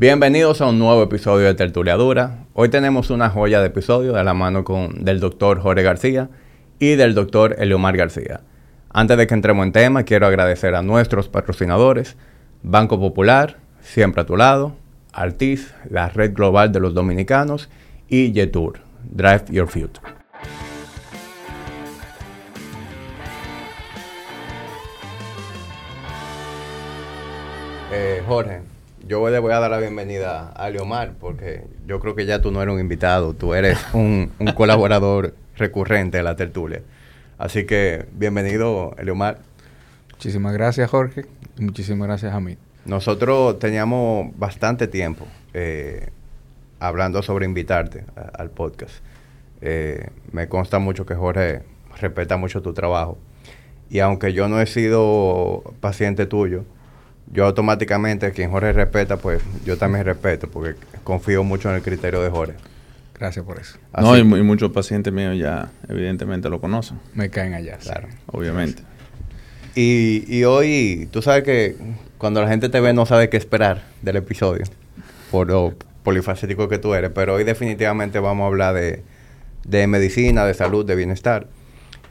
Bienvenidos a un nuevo episodio de Tertuliadura. Hoy tenemos una joya de episodio de la mano con, del doctor Jorge García y del doctor Eliomar García. Antes de que entremos en tema, quiero agradecer a nuestros patrocinadores, Banco Popular, Siempre a tu lado, Artis, la Red Global de los Dominicanos y Jetour, Drive Your Future. Eh, Jorge, yo le voy a dar la bienvenida a Leomar porque yo creo que ya tú no eres un invitado, tú eres un, un colaborador recurrente de la tertulia. Así que bienvenido, Leomar. Muchísimas gracias, Jorge. Muchísimas gracias a mí. Nosotros teníamos bastante tiempo eh, hablando sobre invitarte al podcast. Eh, me consta mucho que Jorge respeta mucho tu trabajo. Y aunque yo no he sido paciente tuyo, yo automáticamente, quien Jorge respeta, pues yo también respeto, porque confío mucho en el criterio de Jorge. Gracias por eso. no, y, muchos pacientes míos ya evidentemente lo conocen. Me caen allá. Claro. Obviamente. Y, y, hoy, tú sabes que cuando la gente te ve no sabe qué esperar del episodio, por lo polifacético que tú eres, pero hoy definitivamente vamos a hablar de, de medicina, de salud, de bienestar.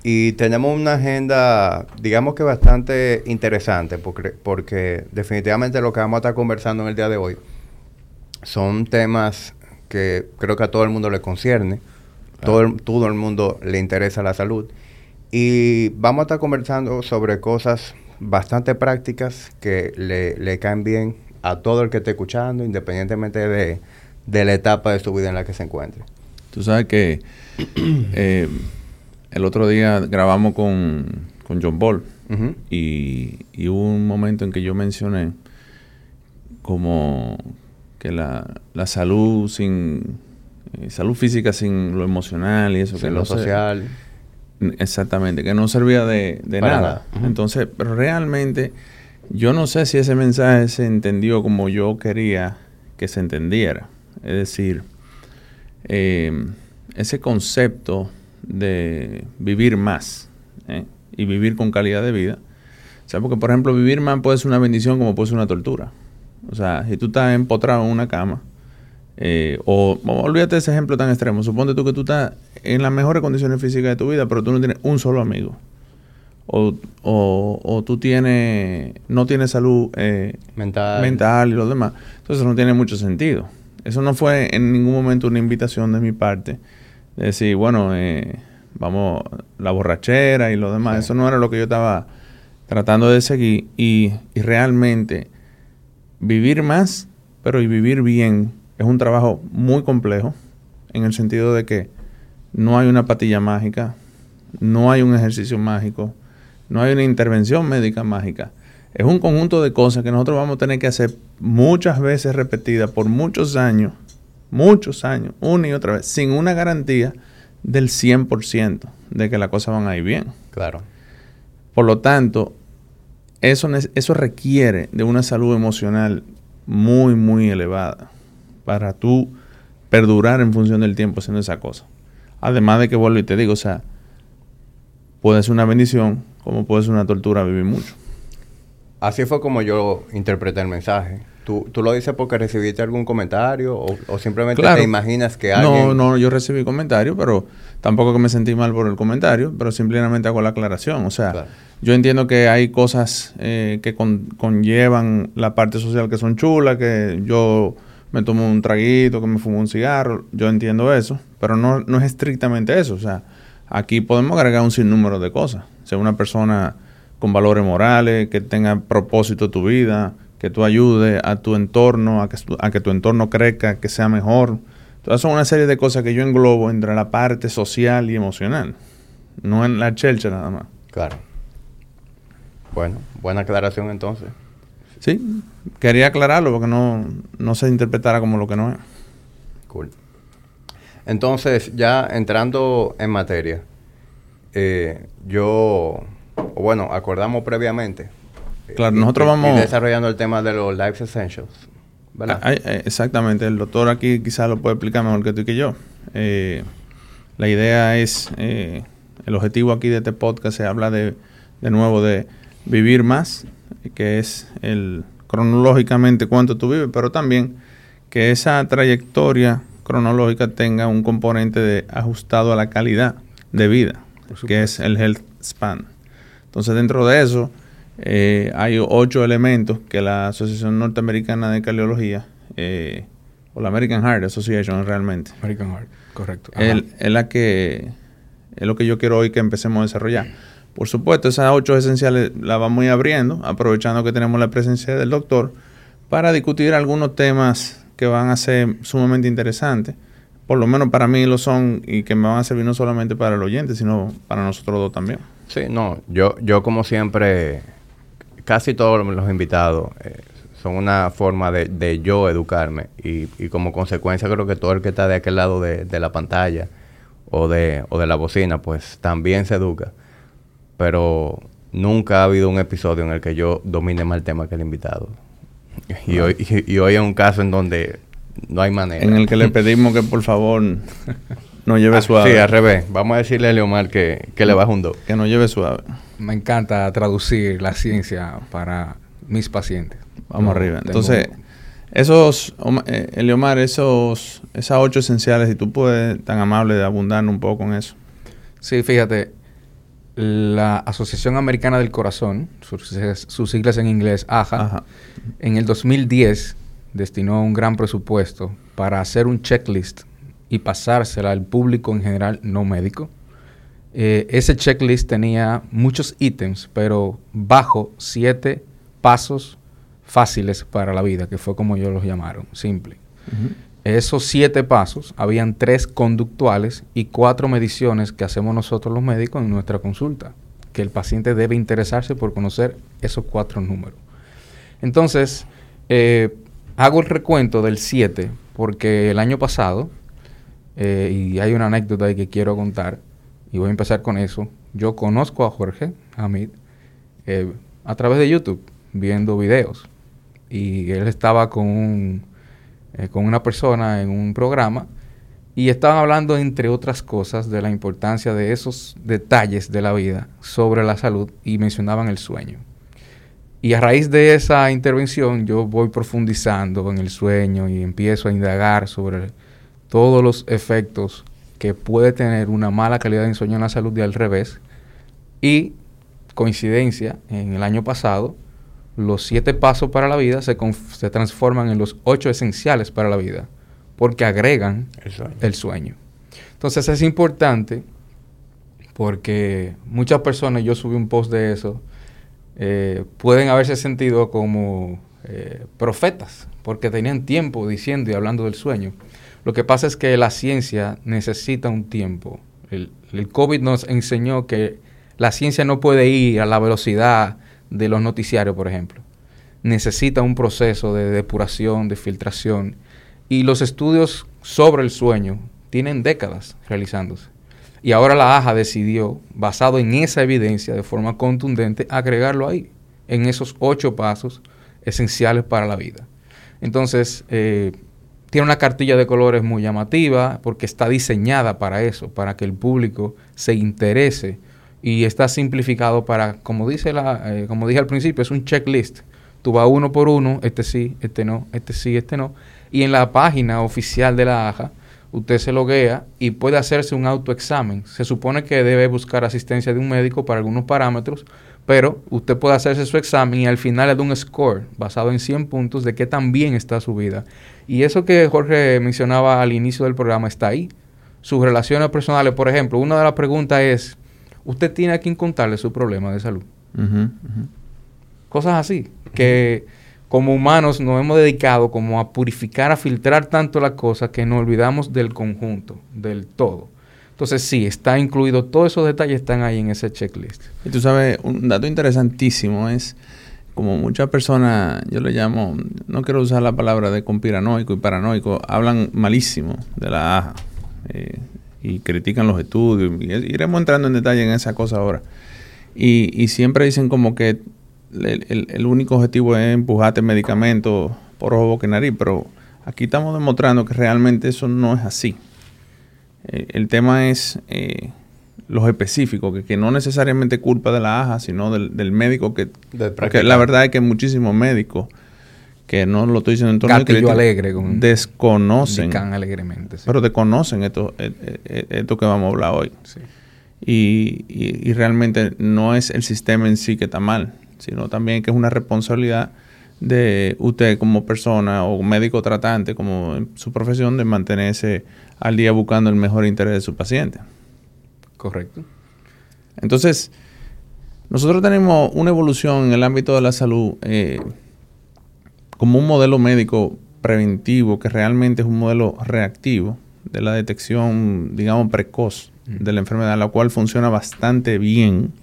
Y tenemos una agenda, digamos que bastante interesante, porque, porque definitivamente lo que vamos a estar conversando en el día de hoy son temas que creo que a todo el mundo le concierne, todo, el, todo el mundo le interesa la salud. Y vamos a estar conversando sobre cosas bastante prácticas que le, le caen bien a todo el que esté escuchando, independientemente de, de, la etapa de su vida en la que se encuentre. Tú sabes que eh, el otro día grabamos con, con John Ball y, y, hubo un momento en que yo mencioné como que la, la salud sin eh, salud física sin lo emocional y eso que lo social. Exactamente que no servía de, de nada, entonces pero realmente yo no sé si ese mensaje se entendió como yo quería que se entendiera. Es decir eh, ese concepto de vivir más ¿eh? y vivir con calidad de vida. O sea, porque por ejemplo vivir más puede ser una bendición como puede ser una tortura. O sea, si tú estás empotrado en una cama, eh, o, olvídate de ese ejemplo tan extremo, suponte tú que tú estás en las mejores condiciones físicas de tu vida, pero tú no tienes un solo amigo. O, o, o tú tienes, no tienes salud eh, mental. mental y lo demás. Entonces no tiene mucho sentido. Eso no fue en ningún momento una invitación de mi parte decir, bueno, eh, vamos, la borrachera y lo demás. Eso no era lo que yo estaba tratando de seguir. Y, y, realmente vivir más, pero y vivir bien, es un trabajo muy complejo en el sentido de que no hay una patilla mágica, no hay un ejercicio mágico, no hay una intervención médica mágica. Es un conjunto de cosas que nosotros vamos a tener que hacer muchas veces repetidas por muchos años muchos años, una y otra vez, sin una garantía del 100% de que las cosas van a ir bien. Claro. Por lo tanto, eso, eso requiere de una salud emocional muy, muy elevada para tú perdurar en función del tiempo haciendo esa cosa. Además de que vuelvo y te digo, o sea, puede ser una bendición como puede ser una tortura vivir mucho. Así fue como yo interpreté el mensaje. ¿Tú, ¿Tú, lo dices porque recibiste algún comentario o, simplemente te imaginas que alguien...? No, no, yo recibí comentarios, pero tampoco que me sentí mal por el comentario, pero simplemente hago la aclaración. O sea, yo entiendo que hay cosas eh, que conllevan la parte social que son chulas, que yo me tomo un traguito, que me fumo un cigarro, yo entiendo eso, pero no, no es estrictamente eso. O sea, aquí podemos agregar un sinnúmero de cosas. Ser una persona con valores morales, que tenga propósito tu vida, que tú ayudes a tu entorno, a que, a que tu entorno crezca, que sea mejor. Todas son una serie de cosas que yo englobo entre la parte social y emocional, no en la chelcha nada más. Claro. Bueno, buena aclaración entonces. Sí, quería aclararlo porque no, no se interpretara como lo que no es. Cool. Entonces, ya entrando en materia, eh, yo, bueno, acordamos previamente Claro, nosotros vamos... desarrollando el tema de los Life Essentials, ¿verdad? Ah, exactamente, el doctor aquí quizás lo puede explicar mejor que tú y que yo. Eh, la idea es, eh, el objetivo aquí de este podcast se habla de, de nuevo de vivir más, que es el cronológicamente cuánto tú vives, pero también que esa trayectoria cronológica tenga un componente de ajustado a la calidad de vida, que es el health span. Entonces, dentro de eso, eh, hay ocho elementos que la Asociación Norteamericana de Cardiología, eh, o la American Heart Association realmente, American Heart, correcto. es, es la que es lo que yo quiero hoy que empecemos a desarrollar. Por supuesto, esas ocho esenciales las vamos a ir abriendo, aprovechando que tenemos la presencia del doctor, para discutir algunos temas que van a ser sumamente interesantes. Por lo menos para mí lo son y que me van a servir no solamente para el oyente, sino para nosotros dos también. Sí, no, yo, yo como siempre, casi todos los invitados eh, son una forma de, de yo educarme y, y, como consecuencia creo que todo el que está de aquel lado de, de la pantalla o de, o de la bocina, pues también se educa. Pero nunca ha habido un episodio en el que yo domine más el tema que el invitado. Y, hoy, y, y hoy es un caso en donde no hay manera. En el que le pedimos que por favor nos lleve Ah, suave. Sí, al revés. Vamos a decirle a Leomar que, que le baje un 2. Que nos lleve suave. Me encanta traducir la ciencia para mis pacientes. Vamos arriba. tengo- Entonces, esos, eh, Eliomar, esos, esas ocho esenciales, si tú puedes, tan amable de abundar un poco en eso. Sí, fíjate, la Asociación Americana del Corazón, sus, sus siglas en inglés, AJA, Ajá. en el 2010 destinó un gran presupuesto para hacer un checklist y pasársela al público en general no médico. Eh, ese checklist tenía muchos ítems, pero bajo siete pasos fáciles para la vida, que fue como ellos los llamaron, simple. Esos siete pasos, habían tres conductuales y cuatro mediciones que hacemos nosotros los médicos en nuestra consulta, que el paciente debe interesarse por conocer esos cuatro números. Entonces, eh, hago el recuento del 7 porque el año pasado, eh, y hay una anécdota que quiero contar, y voy a empezar con eso. Yo conozco a Jorge Hamid eh, a través de YouTube, viendo videos, y él estaba con, eh, con una persona en un programa y estaban hablando, entre otras cosas, de la importancia de esos detalles de la vida sobre la salud y mencionaban el sueño. Y a raíz de esa intervención yo voy profundizando en el sueño y empiezo a indagar sobre todos los efectos que puede tener una mala calidad de sueño en la salud y al revés. Y coincidencia, en el año pasado, los siete pasos para la vida se, se transforman en los ocho esenciales para la vida, porque agregan El sueño. el sueño. Entonces es importante porque muchas personas, yo subí un post de eso, eh, pueden haberse sentido como eh, profetas, porque tenían tiempo diciendo y hablando del sueño. Lo que pasa es que la ciencia necesita un tiempo. El, COVID nos enseñó que la ciencia no puede ir a la velocidad de los noticiarios, por ejemplo. Necesita un proceso de depuración, de filtración. Y los estudios sobre el sueño tienen décadas realizándose. Y ahora la AJA decidió, basado en esa evidencia de forma contundente, agregarlo ahí, en esos ocho pasos esenciales para la vida. Entonces, eh, tiene una cartilla de colores muy llamativa porque está diseñada para eso, para que el público se interese y está simplificado para, como dice la, eh, como dije al principio, es un checklist. Tú vas uno por uno, este sí, este no, este sí, este no. Y en la página oficial de la AJA, usted se loguea y puede hacerse un autoexamen. Se supone que debe buscar asistencia de un médico para algunos parámetros, pero usted puede hacerse su examen y al final le da un score basado en 100 puntos de qué tan bien está su vida. Y eso que Jorge mencionaba al inicio del programa está ahí. Sus relaciones personales, por ejemplo, una de las preguntas es, ¿usted tiene a quien contarle su problema de salud? Cosas así, que como humanos nos hemos dedicado como a purificar, a filtrar tanto las cosas que nos olvidamos del conjunto, del todo. Entonces sí, está incluido, todos esos detalles están ahí en ese checklist. Y tú sabes, un dato interesantísimo es, como muchas personas, yo le llamo, no quiero usar la palabra de conspiranoico y paranoico, hablan malísimo de la AJA eh, y critican los estudios. Iremos entrando en detalle en esa cosa ahora. Y, siempre dicen como que el único objetivo es empujarte medicamentos por ojo, boca y nariz, pero aquí estamos demostrando que realmente eso no es así. Eh, el tema es eh, los específicos, que, que no necesariamente culpa de la AJA, sino del, del médico que... Del Porque la verdad es que hay muchísimos médicos que no lo estoy diciendo en tono Gatillo alegre. Con desconocen. alegremente. Pero desconocen esto, eh, eh, esto que vamos a hablar hoy. Y, y, realmente no es el sistema en sí que está mal, sino también que es una responsabilidad de usted como persona o médico tratante, como en su profesión, de mantenerse al día buscando el mejor interés de su paciente. Correcto. Entonces, nosotros tenemos una evolución en el ámbito de la salud eh, como un modelo médico preventivo que realmente es un modelo reactivo de la detección, digamos, precoz de la enfermedad, la cual funciona bastante bien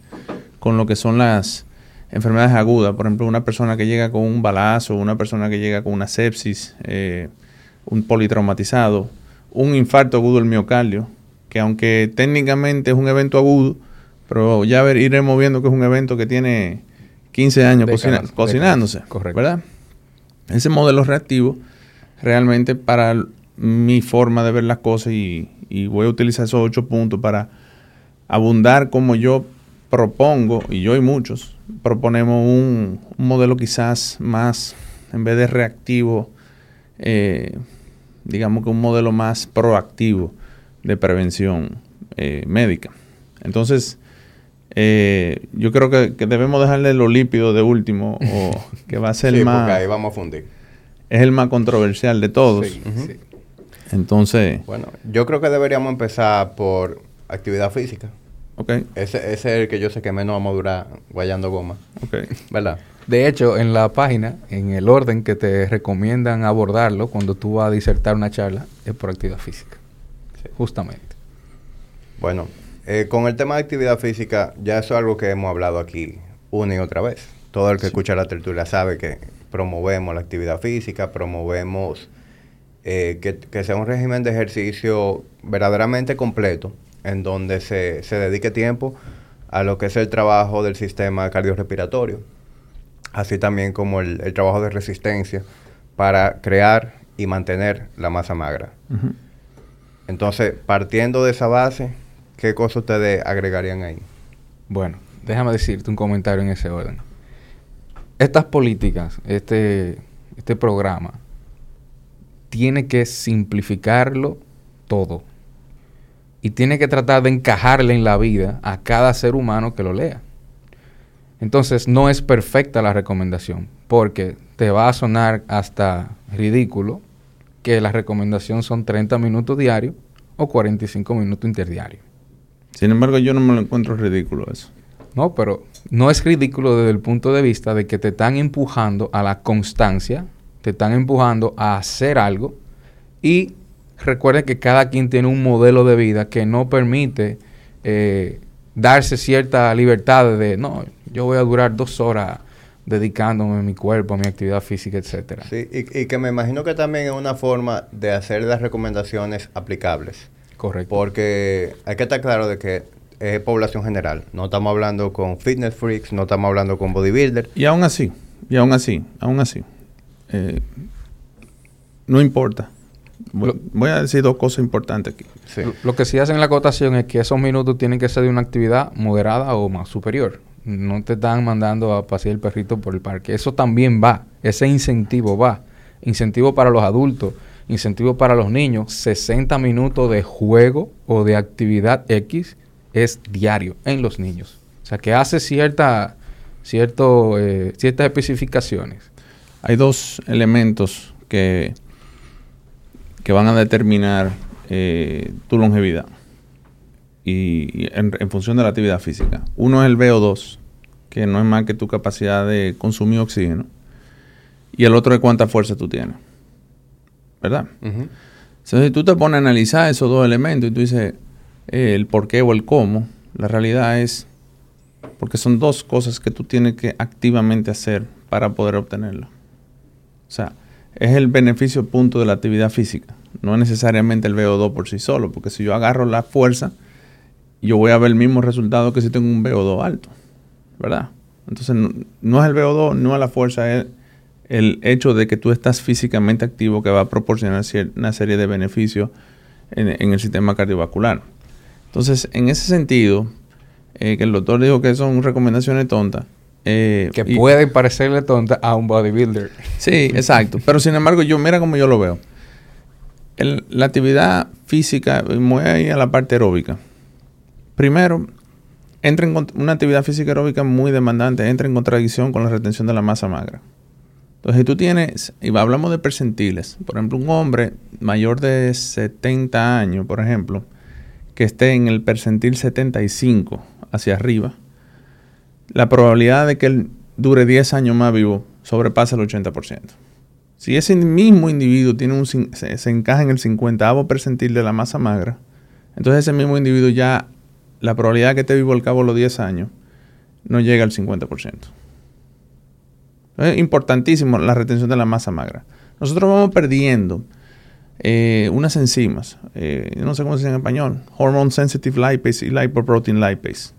con lo que son las enfermedades agudas. Por ejemplo, una persona que llega con un balazo, una persona que llega con una sepsis, eh, un politraumatizado, un infarto agudo del miocardio, que aunque técnicamente es un evento agudo, pero ya ver, iremos viendo que es un evento que tiene 15 años cocinándose, correcto. ¿verdad? Ese modelo reactivo realmente para mi forma de ver las cosas y, y voy a utilizar esos ocho puntos para abundar como yo propongo, y yo y muchos, proponemos un, modelo quizás más, en vez de reactivo, eh, digamos que un modelo más proactivo de prevención eh, médica. Entonces, eh, yo creo que, debemos dejarle lo lípido de último, o que va a ser sí, más... ahí vamos a fundir. Es el más controversial de todos. Entonces... Bueno, yo creo que deberíamos empezar por actividad física. Ok. Ese, es el que yo sé que menos vamos a durar guayando goma. Ok. ¿Verdad? De hecho, en la página, en el orden que te recomiendan abordarlo cuando tú vas a disertar una charla, es por actividad física. Justamente. Bueno, eh, con el tema de actividad física, ya eso es algo que hemos hablado aquí una y otra vez. Todo el que escucha la tertulia sabe que promovemos la actividad física, promovemos eh, que, sea un régimen de ejercicio verdaderamente completo, en donde se, se dedique tiempo a lo que es el trabajo del sistema cardiorrespiratorio, así también como el, trabajo de resistencia para crear y mantener la masa magra. Entonces, partiendo de esa base, ¿qué cosas ustedes agregarían ahí? Bueno, déjame decirte un comentario en ese orden. Estas políticas, este, este programa, tiene que simplificarlo todo. Y tiene que tratar de encajarle en la vida a cada ser humano que lo lea. Entonces no es perfecta la recomendación, porque te va a sonar hasta ridículo que la recomendación son 30 minutos diarios o 45 minutos interdiarios. Sin embargo, yo no me lo encuentro ridículo eso. No, pero no es ridículo desde el punto de vista de que te están empujando a la constancia te están empujando a hacer algo y recuerden que cada quien tiene un modelo de vida que no permite eh, darse cierta libertad de, no, yo voy a durar dos horas dedicándome a mi cuerpo, a mi actividad física, etcétera. Sí, y, que me imagino que también es una forma de hacer las recomendaciones aplicables. Correcto. Porque hay que estar claro de que es población general. No estamos hablando con fitness freaks, no estamos hablando con bodybuilder. Y aún así, y aún así, aún así, eh, no importa. Voy, a decir dos cosas importantes aquí. Lo que sí hacen en la acotación es que esos minutos tienen que ser de una actividad moderada o más superior. No te están mandando a pasear el perrito por el parque. Eso también va. Ese incentivo va. Incentivo para los adultos, incentivo para los niños. 60 minutos de juego o de actividad X es diario en los niños. O sea que hace cierta, cierto, eh, ciertas especificaciones hay dos elementos que, que van a determinar eh, tu longevidad y, en, función de la actividad física. Uno es el VO2, que no es más que tu capacidad de consumir oxígeno, y el otro es cuánta fuerza tú tienes. ¿Verdad? Entonces, si tú te pones a analizar esos dos elementos y tú dices eh, el por qué o el cómo, la realidad es porque son dos cosas que tú tienes que activamente hacer para poder obtenerlo. O sea, es el beneficio punto de la actividad física, no es necesariamente el VO2 por sí solo, porque si yo agarro la fuerza, yo voy a ver el mismo resultado que si tengo un VO2 alto, ¿verdad? Entonces, no, es el VO2, no es la fuerza, es el hecho de que tú estás físicamente activo que va a proporcionar una serie de beneficios en, el sistema cardiovascular. Entonces, en ese sentido, eh, que el doctor dijo que son recomendaciones tontas, Eh, Que y- puede parecerle tonta a un bodybuilder. Sí, exacto. Pero sin embargo, yo, mira cómo yo lo veo. El- la actividad física, muy ahí a la parte aeróbica. Primero, entra en una actividad física aeróbica muy demandante, entra en contradicción con la retención de la masa magra. Entonces, si tú tienes, y hablamos de percentiles, por ejemplo, un hombre mayor de 70 años, por ejemplo, que esté en el percentil 75 hacia arriba, la probabilidad de que él dure 10 años más vivo sobrepasa el 80%. Si ese mismo individuo tiene un, se, se encaja en el 50 percentil de la masa magra, entonces ese mismo individuo ya, la probabilidad de que esté vivo al cabo de los 10 años no llega al 50%. Es importantísimo la retención de la masa magra. Nosotros vamos perdiendo eh, unas enzimas, eh, no sé cómo se dice en español, hormone sensitive lipase y lipoprotein lipase,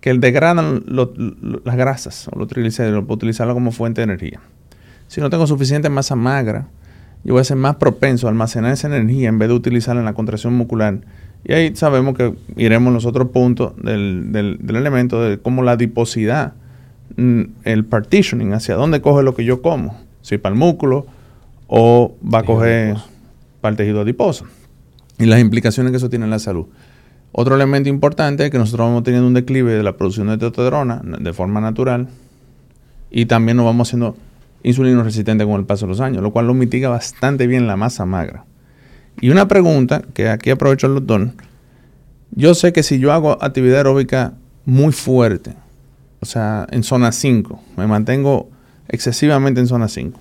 que degradan las grasas o los triglicéridos para utilizarlo como fuente de energía. Si no tengo suficiente masa magra, yo voy a ser más propenso a almacenar esa energía en vez de utilizarla en la contracción muscular. Y ahí sabemos que iremos los otros puntos del, del- del elemento de cómo la adiposidad, mm, el partitioning, hacia dónde coge lo que yo como. Si para el músculo o va a coger adiposo. para el tejido adiposo. Y las implicaciones que eso tiene en la salud. Otro elemento importante es que nosotros vamos teniendo un declive de la producción de testosterona de forma natural y también nos vamos haciendo insulino resistente con el paso de los años, lo cual lo mitiga bastante bien la masa magra. Y una pregunta que aquí aprovecho el doctor. Yo sé que si yo hago actividad aeróbica muy fuerte, o sea, en zona 5, me mantengo excesivamente en zona 5,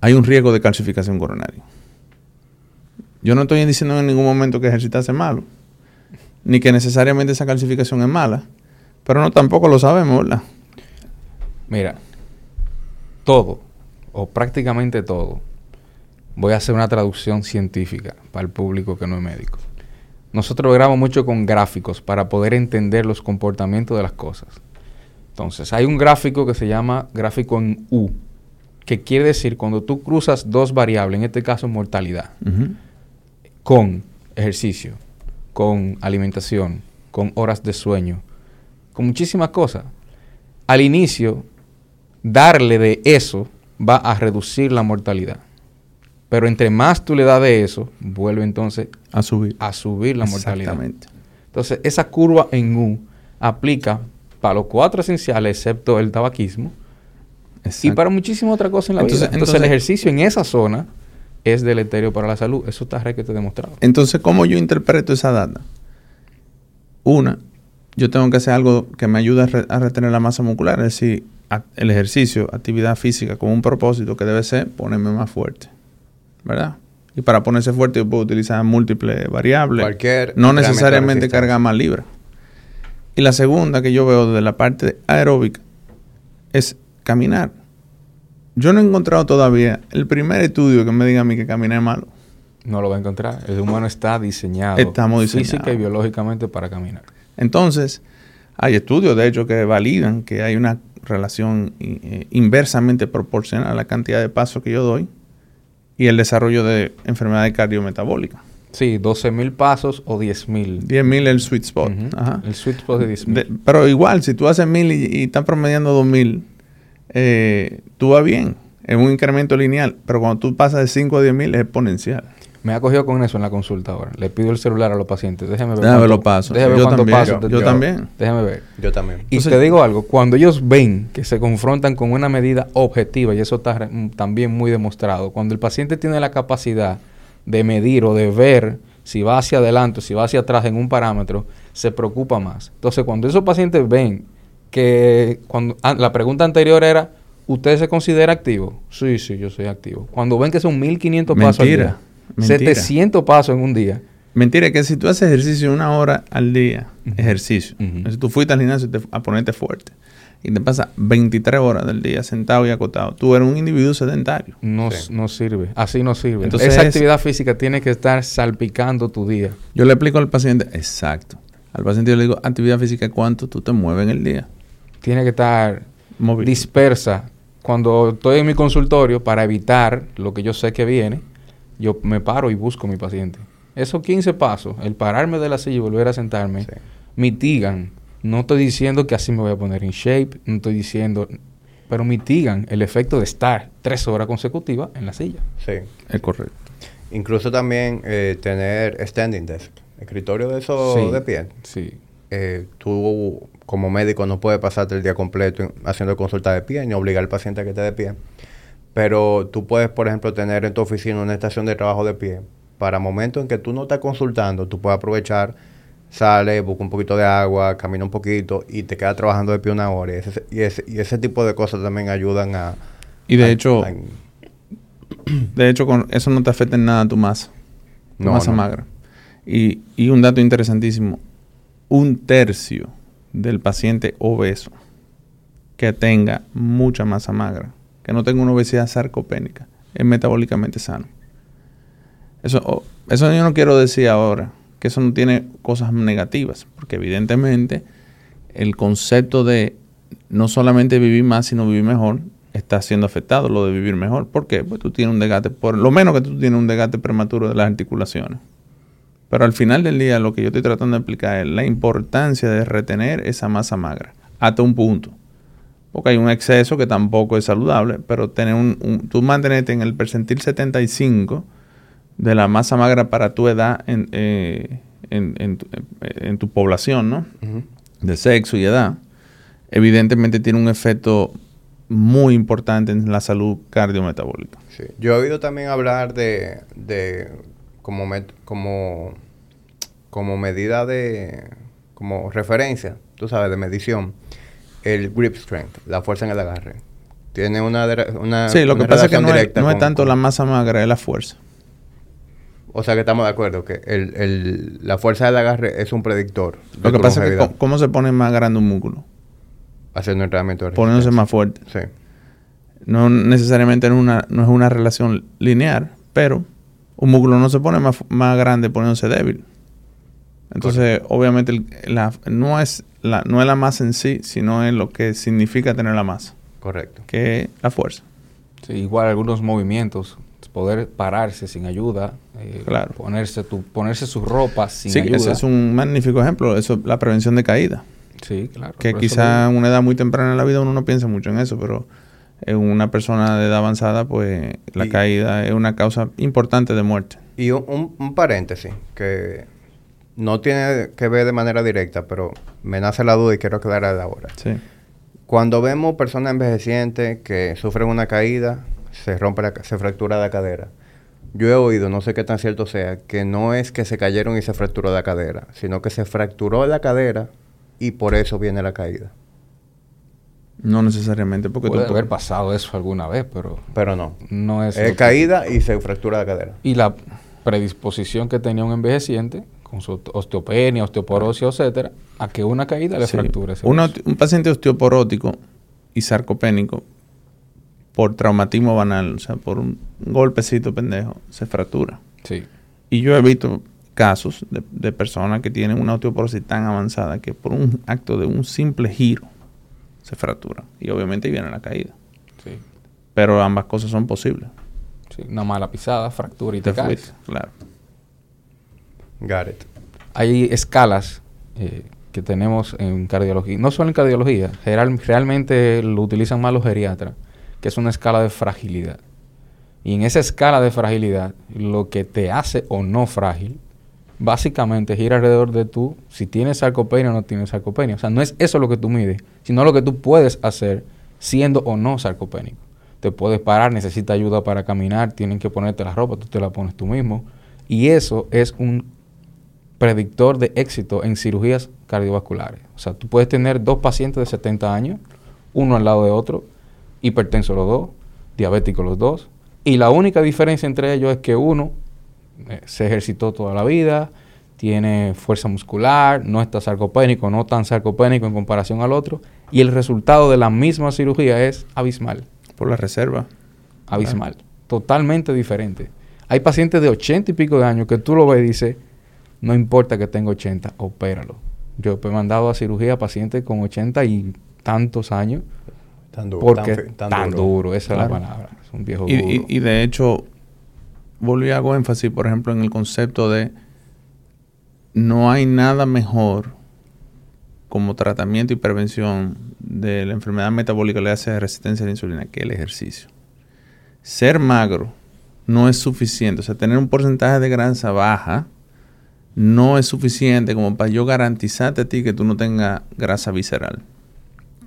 hay un riesgo de calcificación coronaria. Yo no estoy diciendo en ningún momento que ejercitarse malo, ni que necesariamente esa calcificación es mala, pero no tampoco lo sabemos, ¿verdad? Mira, todo, o prácticamente todo, voy a hacer una traducción científica para el público que no es médico. Nosotros grabamos mucho con gráficos para poder entender los comportamientos de las cosas. Entonces, hay un gráfico que se llama gráfico en U, que quiere decir cuando tú cruzas dos variables, en este caso mortalidad, con ejercicio, con alimentación, con horas de sueño, con muchísimas cosas. Al inicio, darle de eso va a reducir la mortalidad. Pero entre más tú le das de eso, vuelve entonces A subir. a subir la mortalidad. Exactamente. Entonces, esa curva en U aplica para los cuatro esenciales, excepto el tabaquismo, y para muchísimas otras cosas en la Entonces- vida. Entonces, entonces- el ejercicio en esa zona es deleterio para la salud. Eso está re que te he demostrado. Entonces, ¿cómo yo interpreto esa data? Una, yo tengo que hacer algo que me ayude a, re- a retener la masa muscular, es decir, el ejercicio, actividad física con un propósito que debe ser ponerme más fuerte, ¿verdad? Y para ponerse fuerte yo puedo utilizar múltiples variables, Cualquier no necesariamente cargar más libras. Y la segunda que yo veo de la parte aeróbica es caminar. Yo no he encontrado todavía el primer estudio que me diga a mí que caminar es malo. No lo va a encontrar. El humano está diseñado, Estamos diseñados. física y biológicamente para caminar. Entonces, hay estudios, de hecho, que validan que hay una relación eh, inversamente proporcional a la cantidad de pasos que yo doy y el desarrollo de enfermedades cardiometabólicas. Sí, 12.000 pasos o 10.000. 10.000 es el sweet spot. Ujú. Ajá. El sweet spot de 10.000. De- pero igual, si tú haces 1.000 y, y estás promediando 2.000, eh, tú vas bien. Es un incremento lineal. Pero cuando tú pasas de 5 a 10.000 es exponencial. Me ha cogido con eso en la consulta ahora. Le pido el celular a los pacientes. Déjame ver. Déjame cuánto- los pasos. Déjame ver Yo cuántos también. pasos Yo, también. Déjame ver. Yo también. Y Entonces- te digo algo, cuando ellos ven que se confrontan con una medida objetiva, y eso está mm, también muy demostrado, cuando el paciente tiene la capacidad de medir o de ver si va hacia adelante o si va hacia atrás en un parámetro, se preocupa más. Entonces, cuando esos pacientes ven que cuando ah, la pregunta anterior era, ¿usted se considera activo? Sí, sí, yo soy activo. Cuando ven que son 1500 pasos al Mentira, día, mentira. 700 pasos en un día, Mentira, que si tú haces ejercicio una hora al día, ejercicio, si tú fuiste al gimnasio te- a ponerte fuerte y te pasas 23 horas del día sentado y acotado, tú eres un individuo sedentario. no, Sí. no sirve. Así no sirve. Entonces Esa es- actividad física tiene que estar salpicando tu día. Yo le explico al paciente, exacto. Al paciente yo le digo, actividad física, ¿cuánto tú te mueves en el día? Tiene que estar Móvil. dispersa. Cuando estoy en mi consultorio, para evitar lo que yo sé que viene, yo me paro y busco a mi paciente. Esos 15 pasos, el pararme de la silla y volver a sentarme, Sí. mitigan No estoy diciendo que así me voy a poner en shape, no estoy diciendo, pero mitigan el efecto de estar tres horas consecutivas en la silla. Sí. Es correcto. Incluso también eh, tener standing desk, escritorio de eso Sí, de pie. Sí. Eh, tú como médico no puedes pasarte el día completo en- haciendo consulta de pie ni obligar al paciente a que esté de pie. Pero tú puedes, por ejemplo, tener en tu oficina una estación de trabajo de pie. Para momentos en que tú no estás consultando, tú puedes aprovechar, sale, busca un poquito de agua, camina un poquito y te quedas trabajando de pie una hora. Y ese, y ese, y ese tipo de cosas también ayudan a... Y de a- hecho, a- de hecho, con eso no te afecta en nada a tu masa. Tu No, masa no. magra. Y, y un dato interesantísimo. Un tercio del paciente obeso que tenga mucha masa magra, que no tenga una obesidad sarcopénica, es metabólicamente sano. Eso, o- eso yo no quiero decir ahora que eso no tiene cosas negativas, porque evidentemente el concepto de no solamente vivir más, sino vivir mejor, está siendo afectado lo de vivir mejor. ¿Por qué? Pues tú tienes un desgaste, por lo menos que tú tienes un desgaste prematuro de las articulaciones. Pero al final del día lo que yo estoy tratando de explicar es la importancia de retener esa masa magra hasta un punto. Porque hay un exceso que tampoco es saludable, pero tener un, un- tú mantenerte en el percentil 75 de la masa magra para tu edad en, eh, en- en tu, en tu población, ¿no? Ujú. de sexo y edad, evidentemente tiene un efecto muy importante en la salud cardiometabólica. Sí. Yo he oído también hablar de, de como, met- como, como medida de, como referencia, tú sabes, de medición, el grip strength, la fuerza en el agarre. Tiene una, una sí, lo que pasa es que no es, no es tanto la masa magra, es la fuerza. O sea que estamos de acuerdo que el, el, la fuerza del agarre es un predictor. de Lo que pasa es que cómo se pone más grande un músculo, haciendo entrenamiento de poniéndose más fuerte. Sí. No necesariamente es una, no es una relación lineal, pero un músculo no se pone más, más grande poniéndose débil. Entonces, obviamente, el- la, no, es la, no es la masa en sí, sino es lo que significa tener la masa, Correcto. que es la fuerza. Sí, igual algunos movimientos, poder pararse sin ayuda, eh, Claro. ponerse, tu, ponerse su ropa sin sí, ayuda. ese es un magnífico ejemplo. Eso, la prevención de caída. Sí, claro. Que quizá en una edad muy temprana en la vida uno no piensa mucho en eso, pero en una persona de edad avanzada, pues la Y- caída es una causa importante de muerte. Y un- un paréntesis que no tiene que ver de manera directa, pero me nace la duda y quiero aclarar ahora. Sí. Cuando vemos personas envejecientes que sufren una caída, se rompe la, se fractura la cadera. Yo he oído, no sé qué tan cierto sea, que no es que se cayeron y se fracturó la cadera, sino que se fracturó la cadera y por eso viene la caída. No necesariamente porque Puede tú- haber pasado eso alguna vez, pero Pero no. no es... Es que- caída y se fractura la cadera. Y la predisposición que tenía un envejeciente, con su osteopenia, osteoporosis, etcétera, a que una caída le Sí. fracture ese un paciente osteoporótico y sarcopénico por traumatismo banal, o sea, por un golpecito pendejo, se fractura. Sí. Y yo he visto casos de, de personas que tienen una osteoporosis tan avanzada que por un acto de un simple giro se fractura. Y obviamente viene la caída. Sí. Pero ambas cosas son posibles. Sí, Una mala pisada, fractura y te, Te caes. fuiste, claro. Got. Hay escalas eh, que tenemos en cardiología, no solo en cardiología, general- realmente lo utilizan más los geriatras, que es una escala de fragilidad. Y en esa escala de fragilidad, lo que te hace o no frágil, básicamente gira alrededor de tú, si tienes sarcopenia o no tienes sarcopenia. O sea, no es eso lo que tú mides, sino lo que tú puedes hacer siendo o no sarcopénico. Te puedes parar, necesitas ayuda para caminar, tienen que ponerte la ropa, tú te la pones tú mismo. Y eso es un predictor de éxito en cirugías cardiovasculares. O sea, tú puedes tener dos pacientes de 70 años, uno al lado de otro, hipertensos los dos, diabéticos los dos, y la única diferencia entre ellos es que uno eh, se ejercitó toda la vida, tiene fuerza muscular, no está sarcopénico, no tan sarcopénico en comparación al otro, y el resultado de la misma cirugía es abismal, Por la reserva. abismal, totalmente diferente. Hay pacientes de 80 y pico de años que tú lo ves y dices, no importa que tenga 80, opéralo. Yo he mandado a cirugía a pacientes con 80 y tantos años Tan duro. porque tan, tan tan, duro. duro. esa Claro. es la palabra, es un viejo Y, duro. y- y de hecho, volví a hago énfasis, por ejemplo, en el concepto de no hay nada mejor como tratamiento y prevención de la enfermedad metabólica le hace resistencia a la insulina, que el ejercicio. Ser magro no es suficiente, o sea, tener un porcentaje de grasa baja no es suficiente como para yo garantizarte a ti que tú no tengas grasa visceral,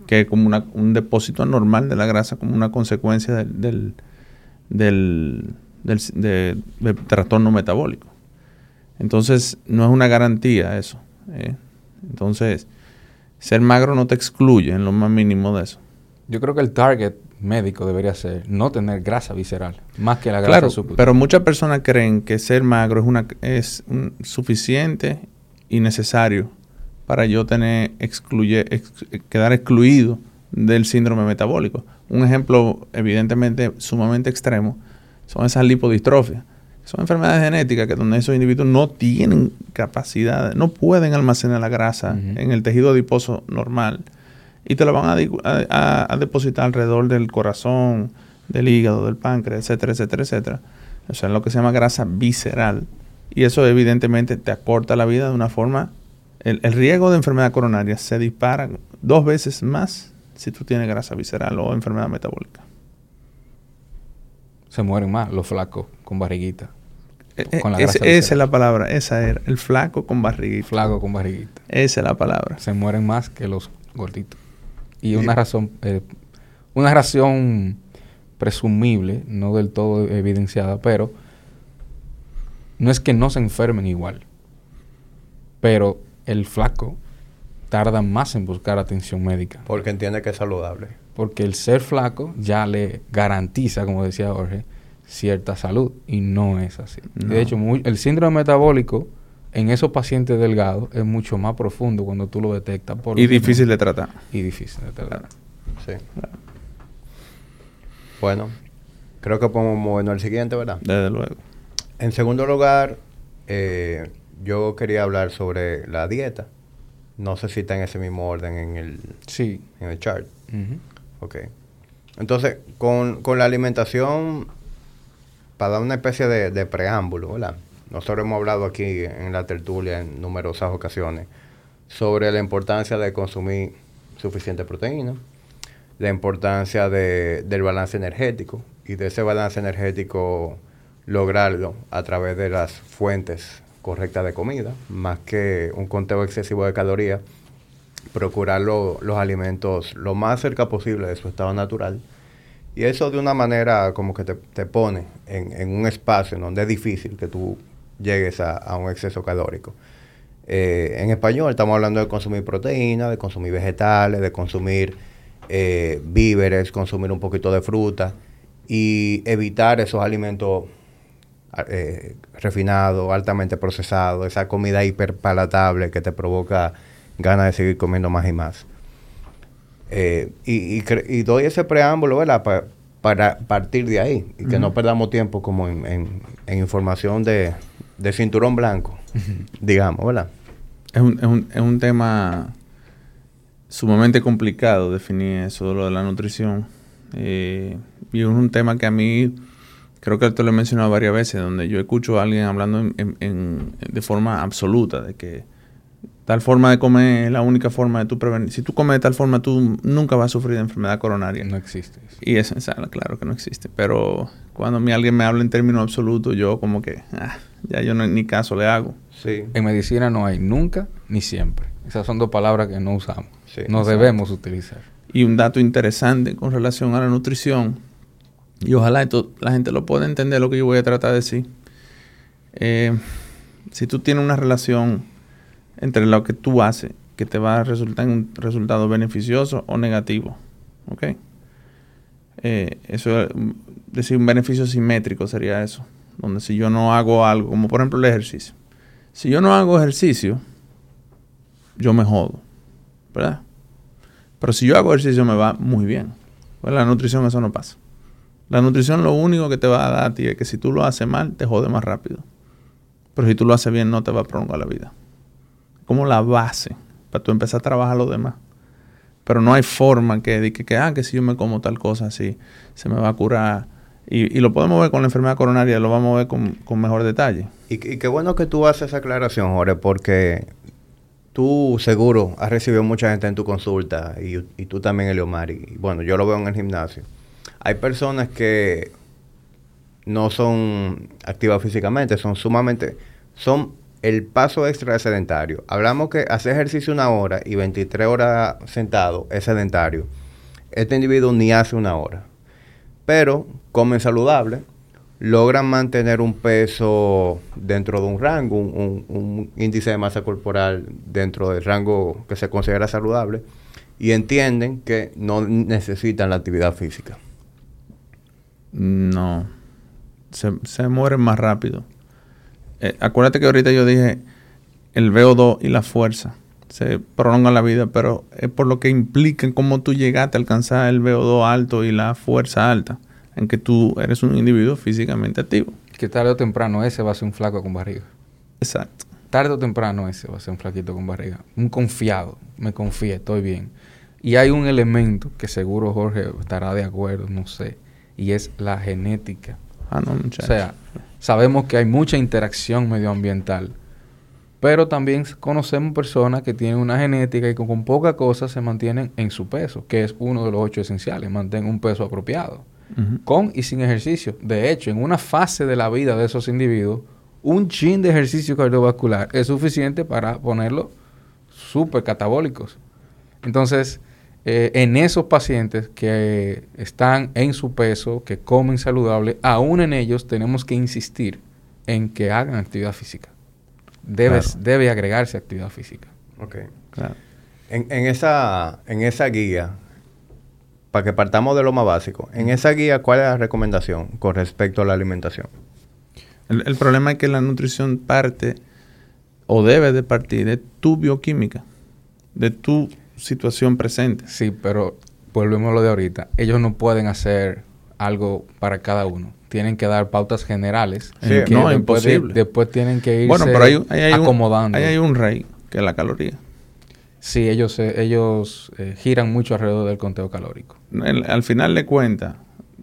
que es como un depósito anormal de la grasa como una consecuencia del, del, del, trastorno metabólico. Entonces, no es una garantía eso. ¿eh? Entonces, ser magro no te excluye en lo más mínimo de eso. Yo creo que el target médico debería ser no tener grasa visceral, más que la grasa claro, Pero muchas personas creen que ser magro es una es suficiente y necesario para yo tener excluye, quedar excluido del síndrome metabólico. Un ejemplo evidentemente sumamente extremo son esas lipodistrofias. Son enfermedades genéticas que donde esos individuos no tienen capacidad, no pueden almacenar la grasa en el tejido adiposo normal y te lo van a, depositar alrededor del corazón, del hígado, del páncreas, etcétera, etcétera, etcétera. O sea, lo que se llama grasa visceral. Y eso evidentemente te acorta la vida de una forma... El, el riesgo de enfermedad coronaria se dispara dos veces más si tú tienes grasa visceral o enfermedad metabólica. Se mueren más los flacos con barriguita. Eh, eh, esa es la palabra, esa era, el flaco con barriguita. Flaco con barriguita. Esa es la palabra. Se mueren más que los gorditos. Y una razón, eh, una razón presumible, no del todo evidenciada, pero no es que no se enfermen igual, pero el flaco tarda más en buscar atención médica. Porque entiende que es saludable. Porque el ser flaco ya le garantiza, como decía Jorge, cierta salud y no es así. De hecho, el síndrome metabólico en esos pacientes delgados es mucho más profundo cuando tú lo detectas. Por y difícil de tratar. Y difícil de tratar. Sí. Bueno, creo que podemos movernos al siguiente, ¿verdad? Desde luego. En segundo lugar, eh, yo quería hablar sobre la dieta. No sé si está en ese mismo orden en el, sí. en el chart. Ok. Entonces, con, con la alimentación para dar una especie de, preámbulo, ¿verdad? Nosotros hemos hablado aquí en la tertulia en numerosas ocasiones sobre la importancia de consumir suficiente proteína, la importancia del balance energético y de ese balance energético lograrlo a través de las fuentes correctas de comida, más que un conteo excesivo de calorías, procurar los alimentos lo más cerca posible de su estado natural. Y eso de una manera como que te, pone en, un espacio en donde es difícil que tú llegues a, un exceso calórico. Eh, en español estamos hablando de consumir proteína, de consumir vegetales, de consumir eh, víveres, consumir un poquito de fruta y evitar esos alimentos eh, refinados, altamente procesados, esa comida hiperpalatable que te provoca ganas de seguir comiendo más y más. Eh, y, doy ese preámbulo, ¿verdad? para partir de ahí y que no perdamos tiempo como en, información de, cinturón blanco, digamos, ¿verdad? Es un, es, un, es un tema sumamente complicado definir eso, lo de la nutrición. Eh, y es un tema que a mí, creo que te lo he mencionado varias veces, donde yo escucho a alguien hablando de forma absoluta, de que Tal forma de comer es la única forma de tu prevenir. Si tú comes de tal forma, tú nunca vas a sufrir de enfermedad coronaria. No existe. Y eso, claro que no existe. Pero cuando a mí alguien me habla en términos absolutos, yo como que, ah, ya yo ni caso le hago. Sí. En medicina no hay nunca ni siempre. Esas son dos palabras que no usamos. no debemos utilizar. Y un dato interesante con relación a la nutrición, y ojalá esto, la gente lo pueda entender lo que yo voy a tratar de decir. Eh, si tú tienes una relación entre lo que tú haces que te va a resultar en un resultado beneficioso o negativo. ¿Ok? Eh, eso, decir, un beneficio simétrico sería eso. Donde si yo no hago algo, como por ejemplo el ejercicio. Si yo no hago ejercicio, yo me jodo. ¿Verdad? Pero si yo hago ejercicio me va muy bien. Pues la nutrición eso no pasa. La nutrición lo único que te va a dar a ti es que si tú lo haces mal, te jode más rápido. Pero si tú lo haces bien, no te va a prolongar la vida como la base para tú empezar a trabajar lo demás. Pero no hay forma que, que, que, ah, que si yo me como tal cosa así, se me va a curar. Y, lo podemos ver con la enfermedad coronaria, lo vamos a ver con, mejor detalle. Y, qué bueno que tú haces esa aclaración, Jorge, porque tú seguro has recibido mucha gente en tu consulta y, y tú también, Eliomar, y bueno, yo lo veo en el gimnasio. Hay personas que no son activas físicamente, son sumamente, son el paso extra de sedentario. Hablamos que hacer ejercicio una hora y 23 horas sentado es sedentario. Este individuo ni hace una hora. Pero comen saludable, logran mantener un peso dentro de un rango, un, índice de masa corporal dentro del rango que se considera saludable y entienden que no necesitan la actividad física. No, se, se mueren más rápido. Eh, acuérdate que ahorita yo dije el VO2 y la fuerza se prolongan la vida, pero es por lo que implica cómo tú llegaste a alcanzar el VO2 alto y la fuerza alta, en que tú eres un individuo físicamente activo. Que tarde o temprano ese va a ser un flaco con barriga. Exacto. Tarde o temprano ese va a ser un flaquito con barriga. Un confiado. Me confíe, estoy bien. Y hay un elemento que seguro Jorge estará de acuerdo, no sé, y es la genética. Ah, no, muchachos. O sea, sabemos que hay mucha interacción medioambiental, pero también conocemos personas que tienen una genética y con, poca cosa se mantienen en su peso, que es uno de los ocho esenciales, mantener un peso apropiado, con y sin ejercicio. De hecho, en una fase de la vida de esos individuos, un chin de ejercicio cardiovascular es suficiente para ponerlos súper catabólicos. Entonces, eh, en esos pacientes que están en su peso, que comen saludable, aún en ellos tenemos que insistir en que hagan actividad física. Debe agregarse actividad física. Ok. Claro. En, esa, en esa guía, para que partamos de lo más básico, en esa guía, ¿cuál es la recomendación con respecto a la alimentación? El, el problema es que la nutrición parte o debe de partir de tu bioquímica, de tu situación presente. Sí, pero volvemos a lo de ahorita. Ellos no pueden hacer algo para cada uno. Tienen que dar pautas generales. Sí, no, es imposible. después tienen que irse bueno, pero hay, hay acomodando. Un, ahí hay un rey, que es la caloría. Sí, ellos, eh, ellos eh, giran mucho alrededor del conteo calórico. al final de cuentas,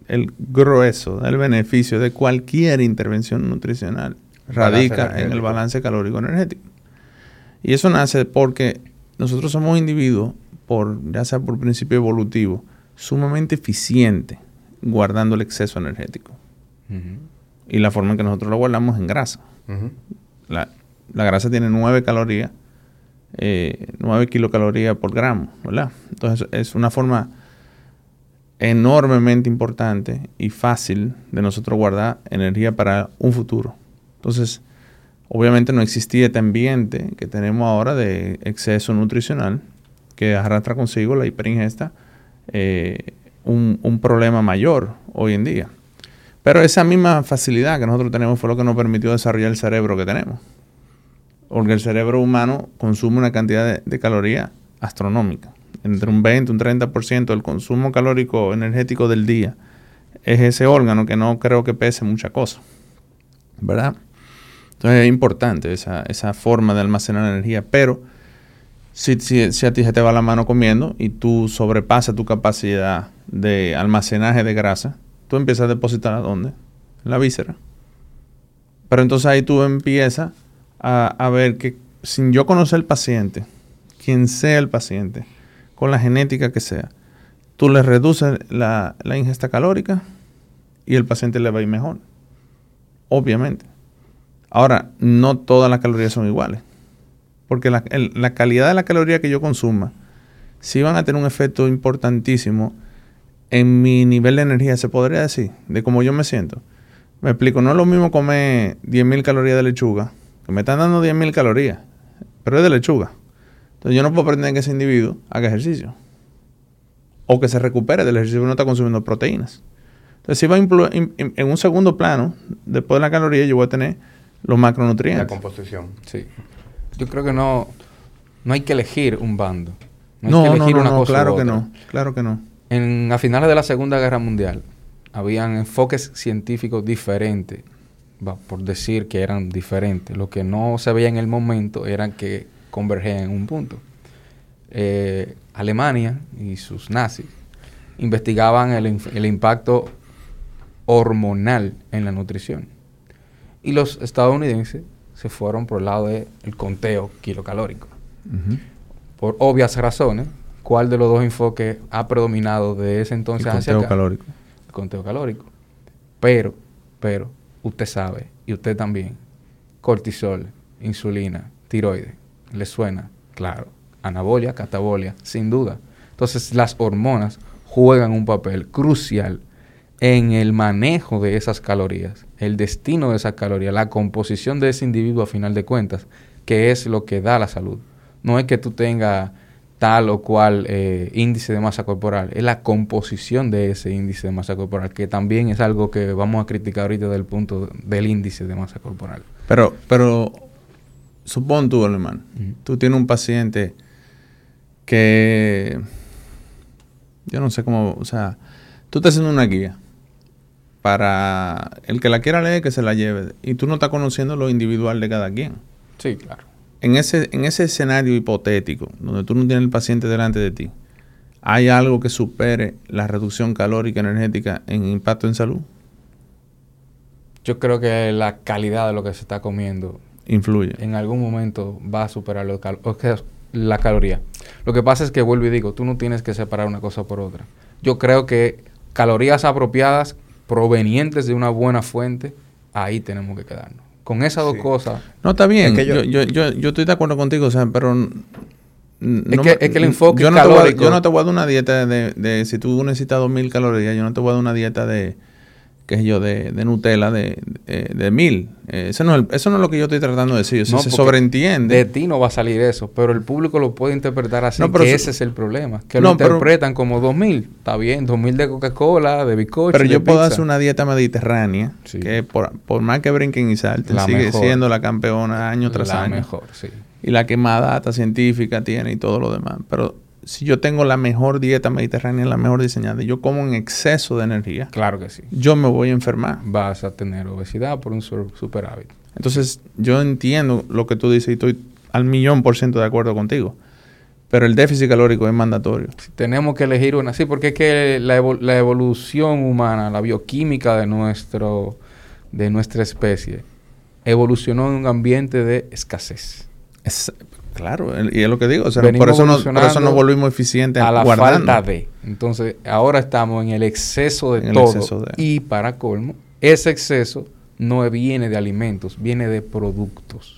el grueso del beneficio de cualquier intervención nutricional radica en el balance calórico energético. Y eso nace porque nosotros somos individuos, por, ya sea por principio evolutivo, sumamente eficientes guardando el exceso energético. Y la forma en que nosotros lo guardamos es en grasa. la, grasa tiene 9 calorías, eh, 9 kilocalorías por gramo, ¿verdad? Entonces es una forma enormemente importante y fácil de nosotros guardar energía para un futuro. Entonces, Obviamente no existía este ambiente que tenemos ahora de exceso nutricional que arrastra consigo la hiperingesta eh, un, problema mayor hoy en día. Pero esa misma facilidad que nosotros tenemos fue lo que nos permitió desarrollar el cerebro que tenemos. Porque el cerebro humano consume una cantidad de, calorías astronómica. Entre un 20 y un 30% del consumo calórico energético del día es ese órgano que no creo que pese mucha cosa. ¿Verdad? Entonces es importante esa, esa forma de almacenar energía, pero si, si, si, a ti se te va la mano comiendo y tú sobrepasas tu capacidad de almacenaje de grasa, tú empiezas a depositar a dónde? En la víscera. Pero entonces ahí tú empiezas a, a ver que sin yo conocer el paciente, quien sea el paciente, con la genética que sea, tú le reduces la, la ingesta calórica y el paciente le va a ir mejor. Obviamente. Ahora, no todas las calorías son iguales. Porque la, calidad de la caloría que yo consuma sí van a tener un efecto importantísimo en mi nivel de energía, se podría decir, de cómo yo me siento. Me explico, no es lo mismo comer 10.000 calorías de lechuga, que me están dando 10.000 calorías, pero es de lechuga. Entonces yo no puedo pretender que ese individuo haga ejercicio. O que se recupere del ejercicio que no está consumiendo proteínas. Entonces si va en un segundo plano, después de la caloría, yo voy a tener los macronutrientes. La composición. Sí. Yo creo que no, no hay que elegir un bando. No, hay que elegir una cosa claro que no, claro que no. En, a finales de la Segunda Guerra Mundial, habían enfoques científicos diferentes, por decir que eran diferentes. Lo que no se veía en el momento era que convergían en un punto. Eh, Alemania y sus nazis investigaban el, el impacto hormonal en la nutrición y los estadounidenses se fueron por el lado del conteo kilocalórico. Por obvias razones, ¿cuál de los dos enfoques ha predominado de ese entonces El hacia conteo acá? calórico. El conteo calórico. Pero, pero, usted sabe, y usted también, cortisol, insulina, tiroides, ¿le suena? Claro. Anabolia, catabolia, sin duda. Entonces, las hormonas juegan un papel crucial en el manejo de esas calorías, el destino de esas calorías, la composición de ese individuo a final de cuentas, que es lo que da la salud. No es que tú tengas tal o cual eh, índice de masa corporal, es la composición de ese índice de masa corporal, que también es algo que vamos a criticar ahorita del punto del índice de masa corporal. Pero, pero, supón tú, alemán, Ujú. tú tienes un paciente que, yo no sé cómo, o sea, tú estás haciendo una guía para el que la quiera leer, que se la lleve, y tú no estás conociendo lo individual de cada quien. Sí, claro. En ese, en ese escenario hipotético, donde tú no tienes el paciente delante de ti, ¿hay algo que supere la reducción calórica energética en impacto en salud? Yo creo que la calidad de lo que se está comiendo Influye. en algún momento va a superar lo cal- o sea, la caloría. Lo que pasa es que vuelvo y digo, tú no tienes que separar una cosa por otra. Yo creo que calorías apropiadas provenientes de una buena fuente, ahí tenemos que quedarnos. Con esas dos Sí. cosas, No, está bien. Es que yo, yo- yo, yo, yo estoy de acuerdo contigo, o sea, pero... no que- es que el enfoque yo no te voy a- calórico- yo no te voy a dar una dieta de, de... Si tú necesitas 2.000 calorías, yo no te voy a dar una dieta de... qué sé yo, de, de Nutella de, de, de 1.000. Eh, eso, no es, el- eso no es lo que yo estoy tratando de decir. Eso No, se sobreentiende. de ti no va a salir eso, pero el público lo puede interpretar así, No, pero que eso- ese es el problema. Que No, lo pero- interpretan como 2000, está bien, 2000 de Coca-Cola, de bizcocho, Pero de yo puedo hacer una dieta mediterránea Sí. que por, por más que brinquen y salten, La sigue mejor. siendo la campeona año tras La año. mejor, sí. Y la que más data científica tiene y todo lo demás. Pero si yo tengo la mejor dieta mediterránea, la mejor diseñada, y yo como en exceso de energía, Claro que sí. yo me voy a enfermar. Vas a tener obesidad por un superávit. Entonces, yo entiendo lo que tú dices y estoy al millón por ciento de acuerdo contigo. Pero el déficit calórico es mandatorio. Si tenemos que elegir una, sí, porque es que la evolución humana, la bioquímica de nuestro de nuestra especie evolucionó en un ambiente de escasez. Es- claro, el- y es lo que digo. O sea, por, eso no, por eso nos volvimos eficientes a la guardando. falta de. Entonces, ahora estamos en el exceso de En todo. exceso de. Y para colmo, ese exceso no viene de alimentos, viene de productos.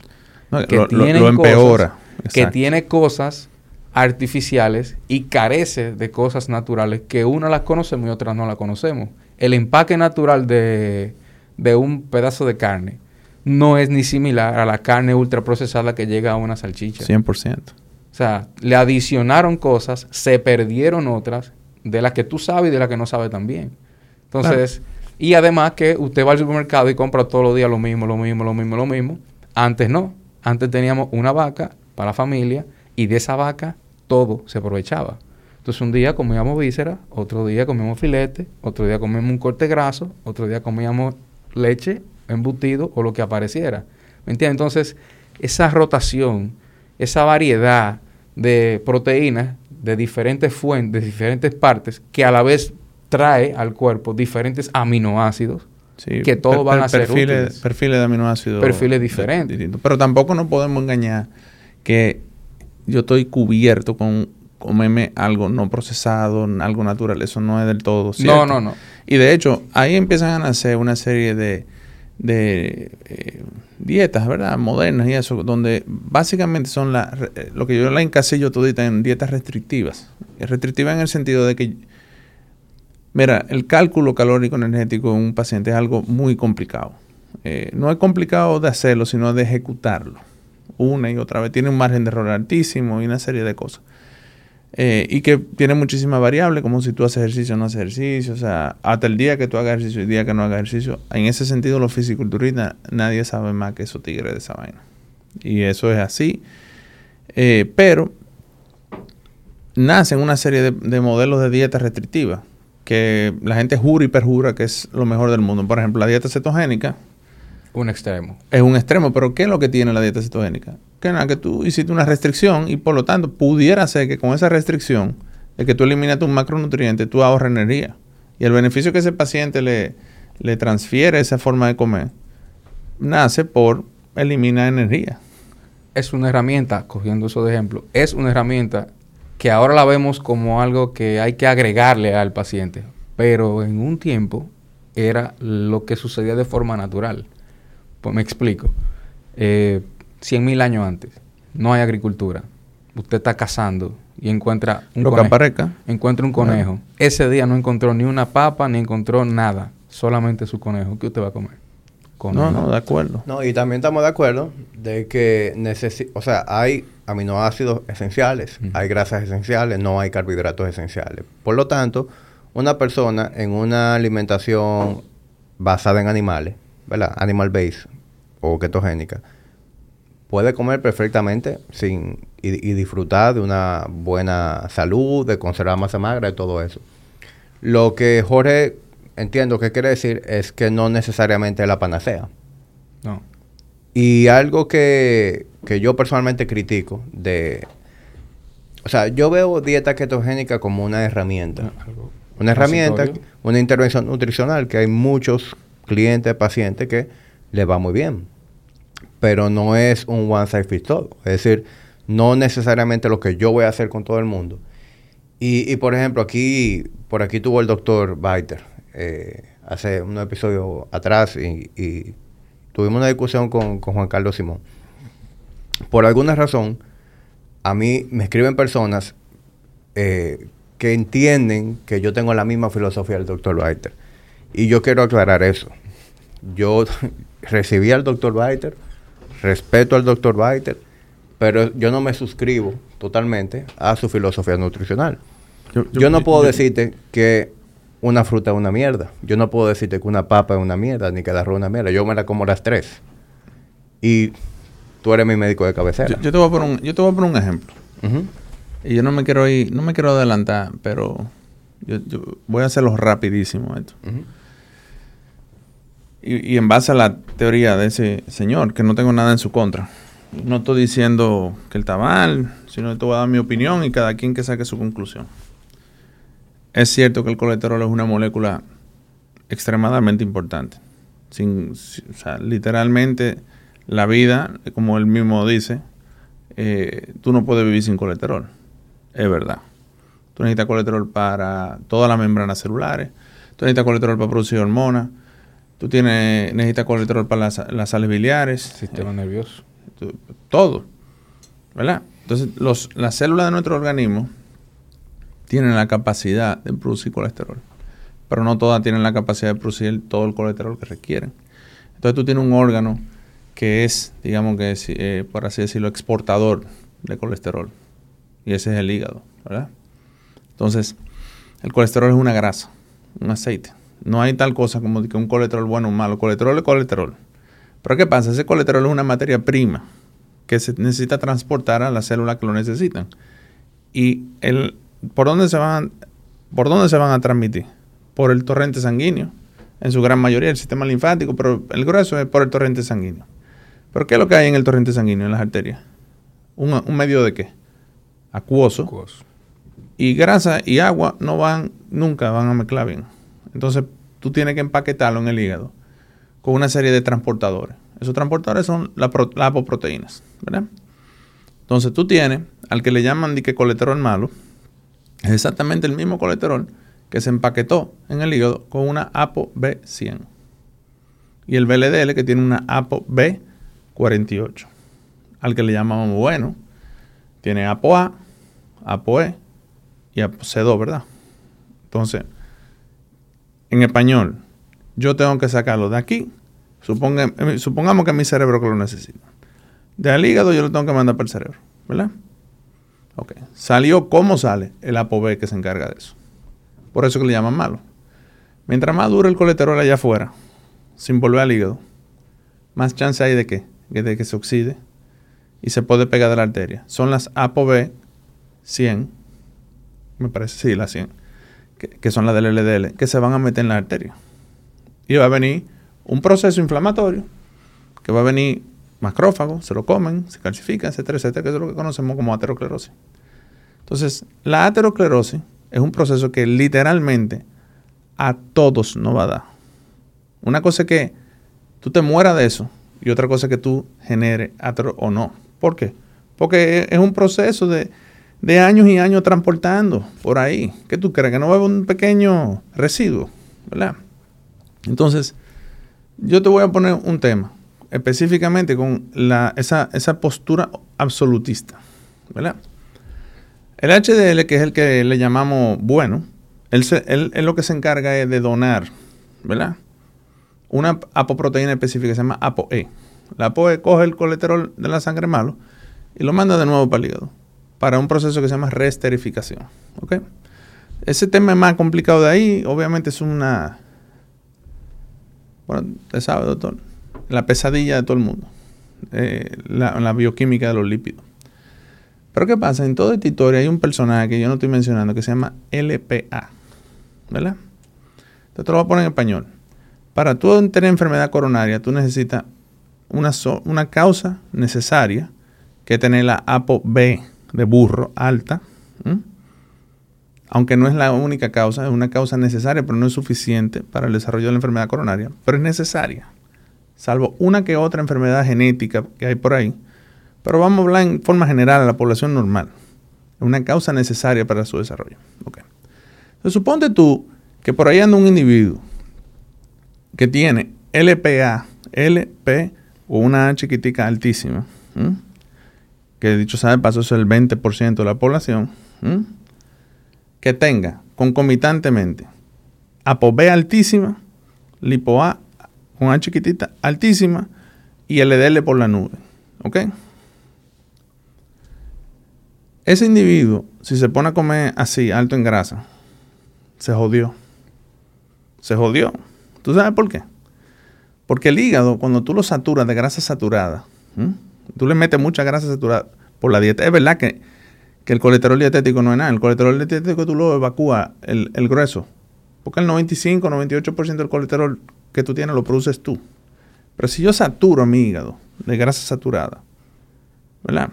No, que lo, lo- tienen lo empeora. cosas que tiene cosas artificiales y carece de cosas naturales que unas las conocemos y otras no las conocemos. El empaque natural de, de un pedazo de carne no es ni similar a la carne ultraprocesada que llega a una salchicha. 100%. O sea, le adicionaron cosas, se perdieron otras de las que tú sabes y de las que no sabes también. Entonces, y además que usted va al supermercado y compra todos los días lo mismo, lo mismo, lo mismo, lo mismo. Antes no. Antes teníamos una vaca para la familia y de esa vaca todo se aprovechaba. Entonces un día comíamos vísceras, otro día comíamos filete, otro día comíamos un corte graso, otro día comíamos leche, embutido o lo que apareciera. ¿Me entiendes? Entonces, esa rotación, esa variedad de proteínas de diferentes fuentes, de diferentes partes, que a la vez trae al cuerpo diferentes aminoácidos, Sí, que todos van a ser útiles. perfiles de aminoácidos. Perfiles di- diferentes. distintos. Pero tampoco nos podemos engañar que yo estoy cubierto con comerme algo no procesado, algo natural. Eso no es del todo cierto. No, no, no. Y de hecho, ahí empiezan a nacer una serie de, de eh, dietas, ¿verdad? Modernas y eso, donde básicamente son eh, lo que yo la encasillo todita en dietas restrictivas. Restrictivas en el sentido de que, mira, el cálculo calórico energético en un paciente es algo muy complicado. Eh, no es complicado de hacerlo, sino de ejecutarlo. Una y otra vez. Tiene un margen de error altísimo y una serie de cosas. Eh, y que tiene muchísimas variables, como si tú haces ejercicio o no haces ejercicio, o sea, hasta el día que tú hagas ejercicio y el día que no hagas ejercicio. En ese sentido, los fisiculturistas, nadie sabe más que esos tigres de esa vaina. Y eso es así. Eh, pero nacen una serie de, de modelos de dieta restrictiva que la gente jura y perjura que es lo mejor del mundo. Por ejemplo, la dieta cetogénica Un extremo. es un extremo, pero ¿qué es lo que tiene la dieta cetogénica? Que nada, que tú hiciste una restricción y por lo tanto pudiera ser que con esa restricción de que tú eliminas tus macronutrientes, tú ahorras energía. Y el beneficio que ese paciente le, le transfiere esa forma de comer nace por eliminar energía. es una herramienta, cogiendo eso de ejemplo, es una herramienta que ahora la vemos como algo que hay que agregarle al paciente, pero en un tiempo era lo que sucedía de forma natural. Pues me explico. Eh, 100 mil años antes, no hay agricultura. Usted está cazando y encuentra un Lo conejo. Encuentra un conejo. Ese día no encontró ni una papa, ni encontró nada. Solamente su conejo. ¿Qué usted va a comer? No, no, de acuerdo. No, y también estamos de acuerdo de que necesi o sea, hay aminoácidos esenciales, hay grasas esenciales, no hay carbohidratos esenciales. Por lo tanto, una persona en una alimentación basada en animales, ¿verdad? Animal based o ketogénica, puede comer perfectamente sin y, y disfrutar de una buena salud, de conservar masa magra y todo eso. Lo que Jorge entiendo que quiere decir es que no necesariamente es la panacea. No. Y algo que, que yo personalmente critico de... O sea, yo veo dieta ketogénica como una herramienta. Algo Una herramienta, una intervención nutricional que hay muchos clientes, pacientes que le va muy bien. Pero no es un one size fits all. Es decir, no necesariamente lo que yo voy a hacer con todo el mundo. Y, y, por ejemplo, aquí, por aquí tuvo el doctor Biter eh, hace un episodio atrás y, tuvimos una discusión con, con Juan Carlos Simón. Por alguna razón, a mí me escriben personas eh, que entienden que yo tengo la misma filosofía del doctor Biter. Y yo quiero aclarar eso. Yo recibí al doctor Biter, respeto al doctor Biter, pero yo no me suscribo totalmente a su filosofía nutricional. Yo, no puedo decirte que una fruta es una mierda. Yo no puedo decirte que una papa es una mierda, ni que la arroz es una mierda. Yo me la como las tres. Y tú eres mi médico de cabecera. Yo, te voy a poner un, yo te voy a poner un ejemplo. Y yo no me quiero ir, no me quiero adelantar, pero yo, voy a hacerlo rapidísimo esto. Y, en base a la teoría de ese señor, que no tengo nada en su contra. No estoy diciendo que él está mal, sino que te voy a dar mi opinión y cada quien que saque su conclusión. Es cierto que el colesterol es una molécula extremadamente importante. Sin, literalmente la vida, como él mismo dice, eh, tú no puedes vivir sin colesterol. Es verdad. Tú necesitas colesterol para todas las membranas celulares. Tú necesitas colesterol para producir hormonas. Tú tienes, necesitas colesterol para las, las sales biliares. Sistema nervioso. Tu- todo. ¿Verdad? Entonces, los, las células de nuestro organismo tienen la capacidad de producir colesterol, pero no todas tienen la capacidad de producir todo el colesterol que requieren. Entonces, tú tienes un órgano que es, digamos que, es, eh, por así decirlo, exportador de colesterol, y ese es el hígado, ¿verdad? Entonces, el colesterol es una grasa, un aceite. No hay tal cosa como que un colesterol bueno o malo. Colesterol es colesterol. Pero ¿qué pasa? Ese colesterol es una materia prima que se necesita transportar a las células que lo necesitan. ¿Y el, por, dónde se van, por dónde se van a transmitir? Por el torrente sanguíneo. En su gran mayoría el sistema linfático, pero el grueso es por el torrente sanguíneo. ¿Pero qué es lo que hay en el torrente sanguíneo, en las arterias? ¿Un, un medio de qué? Acuoso. Acuoso. Y grasa y agua no van, nunca van a mezclar bien. Entonces tú tienes que empaquetarlo en el hígado con una serie de transportadores. Esos transportadores son las apoproteínas, ¿verdad? Entonces tú tienes al que le llaman dique colesterol malo, es exactamente el mismo colesterol que se empaquetó en el hígado con una ApoB100. Y el VLDL que tiene una ApoB48. Al que le llamamos bueno, tiene ApoA, ApoE y ApoC2, ¿verdad? Entonces, en español, yo tengo que sacarlo de aquí. Eh, supongamos que mi cerebro lo necesita. Del hígado yo lo tengo que mandar para el cerebro, ¿verdad? Ok. Salió, ¿cómo sale? El ApoB que se encarga de eso. Por eso que le llaman malo. Mientras más dure el colesterol allá afuera, sin volver al hígado, más chance hay de que, de que se oxide y se puede pegar de la arteria. Son las ApoB 100, me parece, sí, las 100, que, son las del LDL, que se van a meter en la arteria. Y va a venir un proceso inflamatorio, que va a venir macrófago, se lo comen, se calcifica, etcétera, etcétera, que es lo que conocemos como aterosclerosis. Entonces, la aterosclerosis es un proceso que literalmente a todos nos va a dar. Una cosa es que tú te mueras de eso y otra cosa es que tú genere atero o no. ¿Por qué? Porque es un proceso de, de años y años transportando por ahí. ¿Qué tú crees? Que no va a haber un pequeño residuo, ¿verdad? Entonces, yo te voy a poner un tema, específicamente con la, esa, esa postura absolutista, ¿verdad? El HDL, que es el que le llamamos bueno, él, él, lo que se encarga de donar, ¿verdad? Una apoproteína específica que se llama ApoE. La ApoE coge el colesterol de la sangre malo y lo manda de nuevo para el hígado para un proceso que se llama resterificación. ¿Ok? Ese tema es más complicado de ahí. Obviamente es una... Bueno, usted sabe, doctor. La pesadilla de todo el mundo. Eh, la, la, bioquímica de los lípidos. Pero ¿qué pasa? En toda esta historia hay un personaje que yo no estoy mencionando que se llama LPA. ¿Verdad? Entonces te lo voy a poner en español. Para tú tener enfermedad coronaria, tú necesitas una, una causa necesaria que tener la ApoB de burro alta, aunque no es la única causa, es una causa necesaria, pero no es suficiente para el desarrollo de la enfermedad coronaria, pero es necesaria, salvo una que otra enfermedad genética que hay por ahí. Pero vamos a hablar en forma general a la población normal. Es una causa necesaria para su desarrollo. Okay. Entonces, suponte tú que por ahí anda un individuo que tiene LPA, LP o una chiquitica altísima que dicho sea de paso es el 20% de la población, que tenga concomitantemente ApoB altísima, lipoA con A chiquitita altísima y LDL por la nube. ¿Ok? Ese individuo, si se pone a comer así, alto en grasa, se jodió. Se jodió. ¿Tú sabes por qué? Porque el hígado, cuando tú lo saturas de grasa saturada, Tú le metes mucha grasa saturada por la dieta. Es verdad que, el colesterol dietético no es nada. El colesterol dietético tú lo evacúas el, grueso. Porque el 95, 98% del colesterol que tú tienes lo produces tú. Pero si yo saturo mi hígado de grasa saturada, ¿verdad?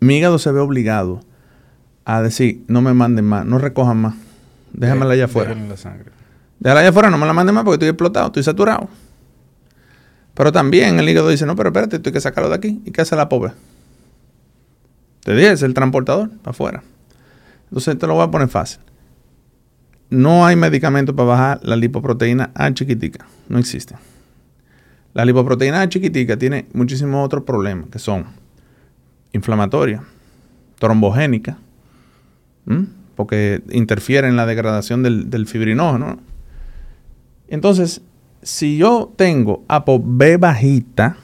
Mi hígado se ve obligado a decir, no me manden más, no recojan más. Déjamela allá afuera. Déjala allá afuera, no me la manden más porque estoy explotado, estoy saturado. Pero también el hígado dice, no, pero espérate, tú hay que sacarlo de aquí. ¿Y qué hace la pobre? Te dije, es el transportador, para afuera. Entonces te lo voy a poner fácil. No hay medicamento para bajar la lipoproteína A chiquitica. No existe. La lipoproteína A chiquitica tiene muchísimos otros problemas, que son inflamatorias, trombogénicas, porque interfiere en la degradación del fibrinógeno. Entonces, si yo tengo ApoB bajita,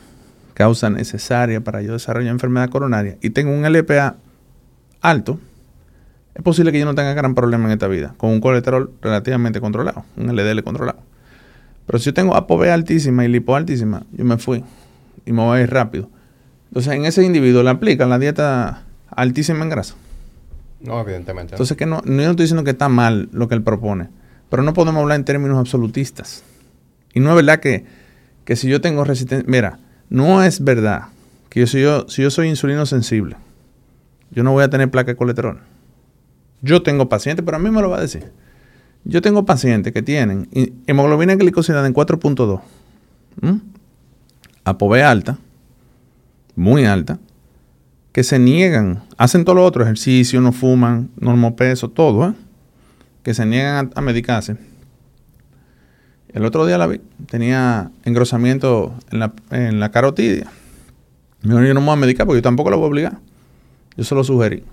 causa necesaria para yo desarrollar enfermedad coronaria, y tengo un LPA alto, es posible que yo no tenga gran problema en esta vida, con un colesterol relativamente controlado, un LDL controlado. Pero si yo tengo ApoB altísima y lipo altísima, yo me fui y me voy a ir rápido. Entonces, en ese individuo le aplican la dieta altísima en grasa. No, evidentemente. Entonces, que no, no, yo no estoy diciendo que está mal lo que él propone, pero no podemos hablar en términos absolutistas. Y no es verdad que, si yo tengo resistencia, mira, no es verdad que yo, si, yo, si yo soy insulino sensible, yo no voy a tener placa de colesterol. Yo tengo pacientes, pero a mí me lo va a decir. Yo tengo pacientes que tienen hemoglobina glicosilada en 4.2, ApoB alta, muy alta, que se niegan, hacen todo lo otro, ejercicio, no fuman, normopeso, todo, ¿eh? que se niegan a medicarse el otro día la vi, tenía engrosamiento en la, en la carotidia. Me dijo, yo no me voy a medicar porque yo tampoco lo voy a obligar. Yo se lo sugerí.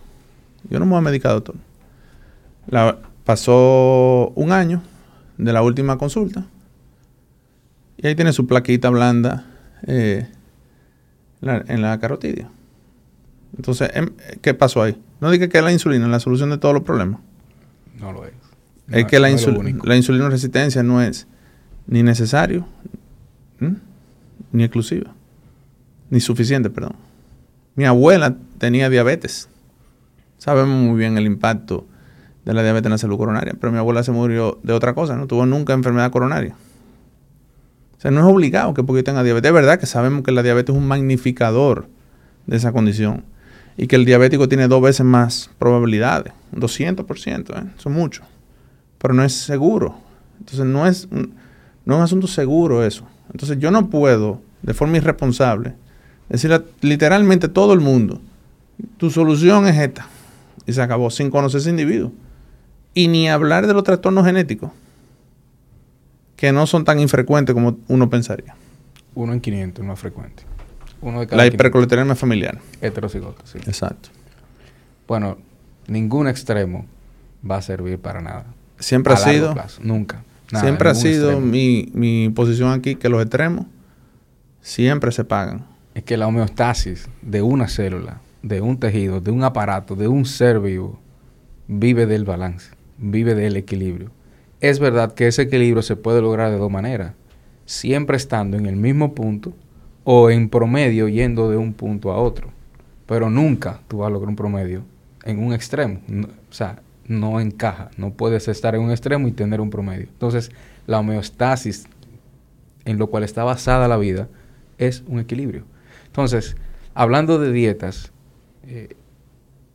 Yo no me voy a medicar, doctor. La, pasó un año de la última consulta. Y ahí tiene su plaquita blanda eh, en la carotidia. Entonces, em, ¿qué pasó ahí? No dije que la insulina es la solución de todos los problemas. No lo es. es que la, la insulina resistencia no es ni necesario, ni exclusiva, ni suficiente, perdón. Mi abuela tenía diabetes. Sabemos muy bien el impacto de la diabetes en la salud coronaria, pero mi abuela se murió de otra cosa, no tuvo nunca enfermedad coronaria. O sea, no es obligado que porque tenga diabetes. Es verdad que sabemos que la diabetes es un magnificador de esa condición y que el diabético tiene dos veces más probabilidades, un 200%, ¿eh? eso es mucho, pero no es seguro. Entonces no es, no es un asunto seguro eso. Entonces yo no puedo, de forma irresponsable, Es decir, literalmente todo el mundo. Tu solución es esta. Y se acabó sin conocer ese individuo. Y ni hablar de los trastornos genéticos, que no son tan infrecuentes como uno pensaría. Uno en 500 no es frecuente. Uno de cada La hipercolesterolemia familiar. Heterocigota, sí. Exacto. Bueno, ningún extremo va a servir para nada. Siempre ha sido. Nunca. Siempre ha sido mi, mi posición aquí que los extremos siempre se pagan. Es que la homeostasis de una célula, de un tejido, de un aparato, de un ser vivo, vive del balance, vive del equilibrio. Es verdad que ese equilibrio se puede lograr de dos maneras, siempre estando en el mismo punto o en promedio yendo de un punto a otro. Pero nunca tú vas a lograr un promedio en un extremo. o sea, no encaja. No puedes estar en un extremo y tener un promedio. Entonces, la homeostasis en lo cual está basada la vida es un equilibrio. Entonces, hablando de dietas eh,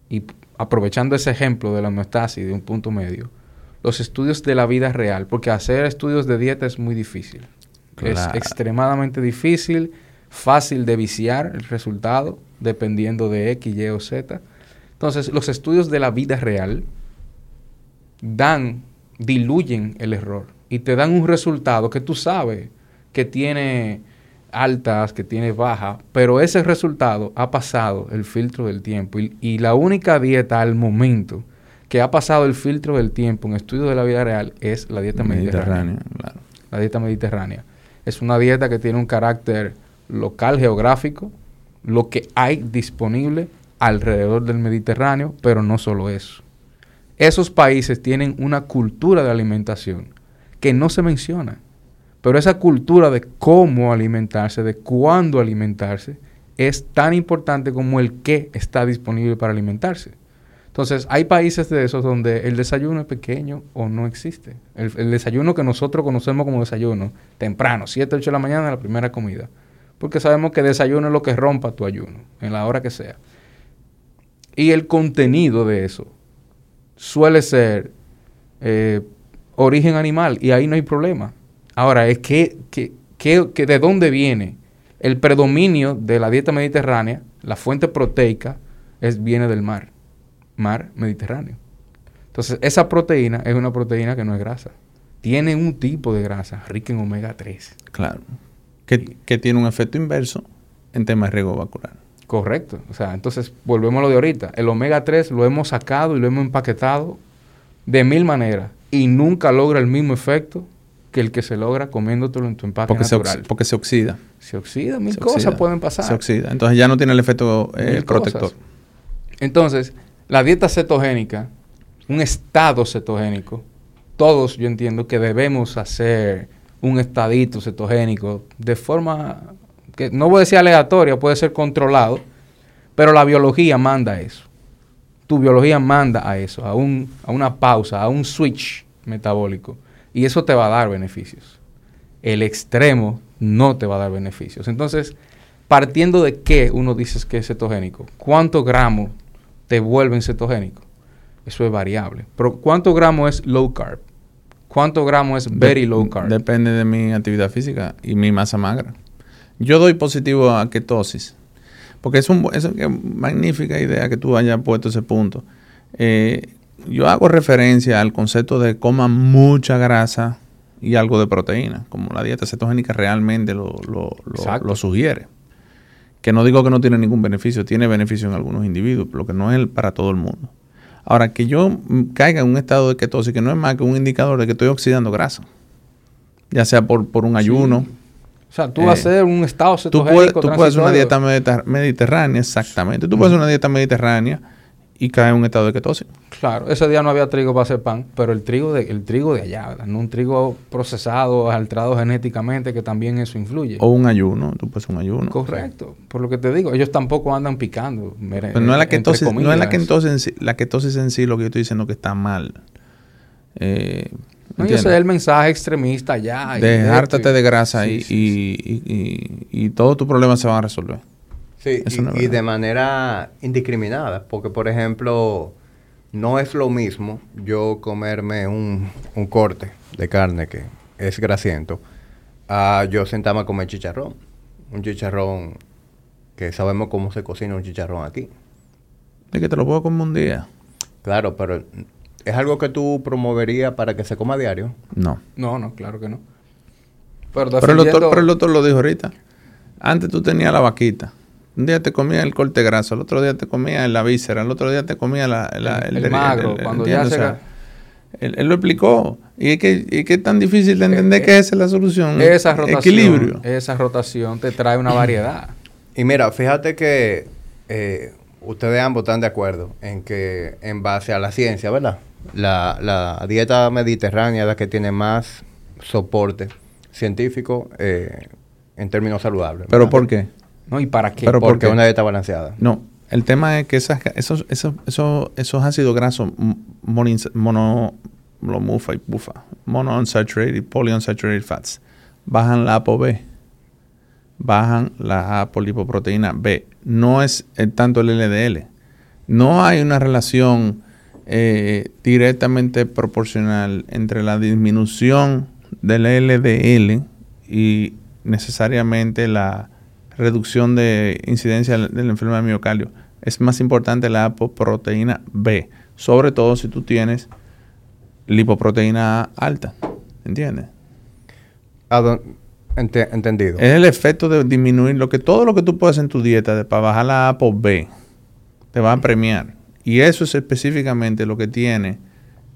y aprovechando ese ejemplo de la homeostasis de un punto medio, los estudios de la vida real, porque hacer estudios de dieta es muy difícil. Es extremadamente difícil, fácil de viciar el resultado, dependiendo de X, Y o Z. Entonces, los estudios de la vida real dan, diluyen el error y te dan un resultado que tú sabes que tiene altas, que tiene bajas, pero ese resultado ha pasado el filtro del tiempo y, la única dieta al momento que ha pasado el filtro del tiempo en estudio de la vida real es la dieta mediterránea. La dieta mediterránea. Es una dieta que tiene un carácter local geográfico, lo que hay disponible alrededor del Mediterráneo, pero no solo eso. Esos países tienen una cultura de alimentación que no se menciona. Pero esa cultura de cómo alimentarse, de cuándo alimentarse, es tan importante como el qué está disponible para alimentarse. Entonces, hay países de esos donde el desayuno es pequeño o no existe. El, desayuno que nosotros conocemos como desayuno, temprano, 7, 8 de la mañana, la primera comida. Porque sabemos que desayuno es lo que rompa tu ayuno, en la hora que sea. Y el contenido de eso suele ser eh, origen animal y ahí no hay problema. Ahora, es que, que, de dónde viene el predominio de la dieta mediterránea, la fuente proteica, es, viene del mar, mar Mediterráneo. Entonces, esa proteína es una proteína que no es grasa. Tiene un tipo de grasa rica en omega 3. Claro. Que, que tiene un efecto inverso en temas de riego vascular. Correcto. O sea, entonces volvemos a lo de ahorita. El omega 3 lo hemos sacado y lo hemos empaquetado de mil maneras y nunca logra el mismo efecto que el que se logra comiéndotelo en tu empaque porque natural. Se porque se oxida. Se oxida, mil cosas pueden pasar. Se oxida. Entonces ya no tiene el efecto eh, protector. Entonces, la dieta cetogénica, un estado cetogénico, todos yo entiendo que debemos hacer un estadito cetogénico de forma que no voy a decir aleatoria, puede ser controlado, pero la biología manda eso. Tu biología manda a eso, a, un, a una pausa, a un switch metabólico. Y eso te va a dar beneficios. El extremo no te va a dar beneficios. Entonces, partiendo de qué uno dice que es cetogénico, ¿cuántos gramos te vuelven cetogénico? Eso es variable. Pero ¿cuántos gramos es low carb? ¿Cuántos gramos es very low carb? Depende de mi actividad física y mi masa magra. Yo doy positivo a ketosis. Porque es, un, es una magnífica idea que tú hayas puesto ese punto. Eh, yo hago referencia al concepto de coma mucha grasa y algo de proteína, como la dieta cetogénica realmente lo, lo, sugiere. Que no digo que no tiene ningún beneficio, tiene beneficio en algunos individuos, pero que no es para todo el mundo. Ahora, que yo caiga en un estado de ketosis, que no es más que un indicador de que estoy oxidando grasa, ya sea por, por un ayuno. O sea, tú vas a hacer un estado cetogénico. Tú puedes, hacer una dieta mediterránea, exactamente. Tú puedes hacer una dieta mediterránea y cae en un estado de ketosis. Claro, ese día no había trigo para hacer pan, pero el trigo de, el trigo de allá, no un trigo procesado, alterado genéticamente, que también eso influye. O un ayuno, tú puedes un ayuno. Correcto, por lo que te digo, ellos tampoco andan picando. Pero no es la ketosis, no es la ketosis, en sí, la ketosis en sí lo que yo estoy diciendo que está mal. Eh, no, yo sé el mensaje extremista ya. Dejártate de grasa y, y, y, y todos tus problemas se van a resolver. Sí, y, de manera indiscriminada, porque por ejemplo, no es lo mismo yo comerme un, un corte de carne que es grasiento, a yo sentarme a comer chicharrón. Un chicharrón que sabemos cómo se cocina un chicharrón aquí. Es que te lo puedo comer un día. Claro, pero ¿es algo que tú promoverías para que se coma a diario? No. No, no, claro que no. Pero, Pero el, doctor, pero el doctor lo dijo ahorita. Antes tú tenías la vaquita. Un día te comía el corte graso, el otro día te comía la víscera, el otro día te comía la, la- El- el magro, cuando ya O sea, él, él lo explicó. Y es que, y es que es tan difícil de entender Eh, que esa es la solución. esa rotación, Equilibrio. esa rotación te trae una variedad. Y mira, fíjate que eh, ustedes ambos están de acuerdo en que en base a la ciencia, ¿verdad? La, la dieta mediterránea es la que tiene más soporte científico eh, en términos saludables. ¿Pero ¿verdad? por qué? ¿No? ¿Y para qué? Pero ¿por Porque es una dieta balanceada. No, el tema es que esas, esos, esos, esos, esos ácidos grasos m- monoins- mono, lo mufa y bufa, monounsaturated, polyunsaturated fats, bajan la ApoB, bajan la apolipoproteína B. No es eh, tanto el LDL. No hay una relación eh, directamente proporcional entre la disminución del LDL y necesariamente la reducción de incidencia de la enfermedad de miocardio. Es más importante la apoproteína B, sobre todo si tú tienes lipoproteína A alta. ¿Entiendes? ¿A entendido. Es el efecto de disminuir lo que todo lo que tú puedes en tu dieta de, para bajar la APO B te va a premiar. Y eso es específicamente lo que tiene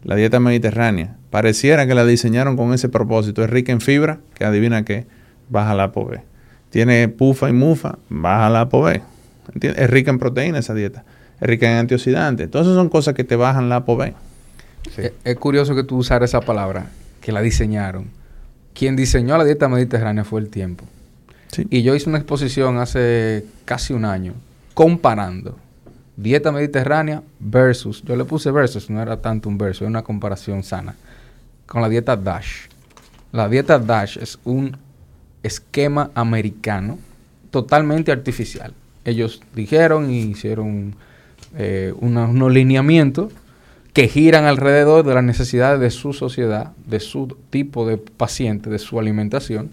la dieta mediterránea. Pareciera que la diseñaron con ese propósito. Es rica en fibra, que adivina qué, baja la APO B. Tiene pufa y mufa, baja la APO B. ¿Entiendes? Es rica en proteína esa dieta. Es rica en antioxidantes. Todas esas son cosas que te bajan la APO B. Sí. Es, es curioso que tú usaras esa palabra, que la diseñaron. Quien diseñó la dieta mediterránea fue el tiempo. Sí. Y yo hice una exposición hace casi un año comparando dieta mediterránea versus, yo le puse versus, no era tanto un verso, era una comparación sana, con la dieta DASH. La dieta DASH es un esquema americano totalmente artificial. Ellos dijeron y hicieron eh, unos lineamientos que giran alrededor de las necesidades de su sociedad, de su tipo de paciente, de su alimentación,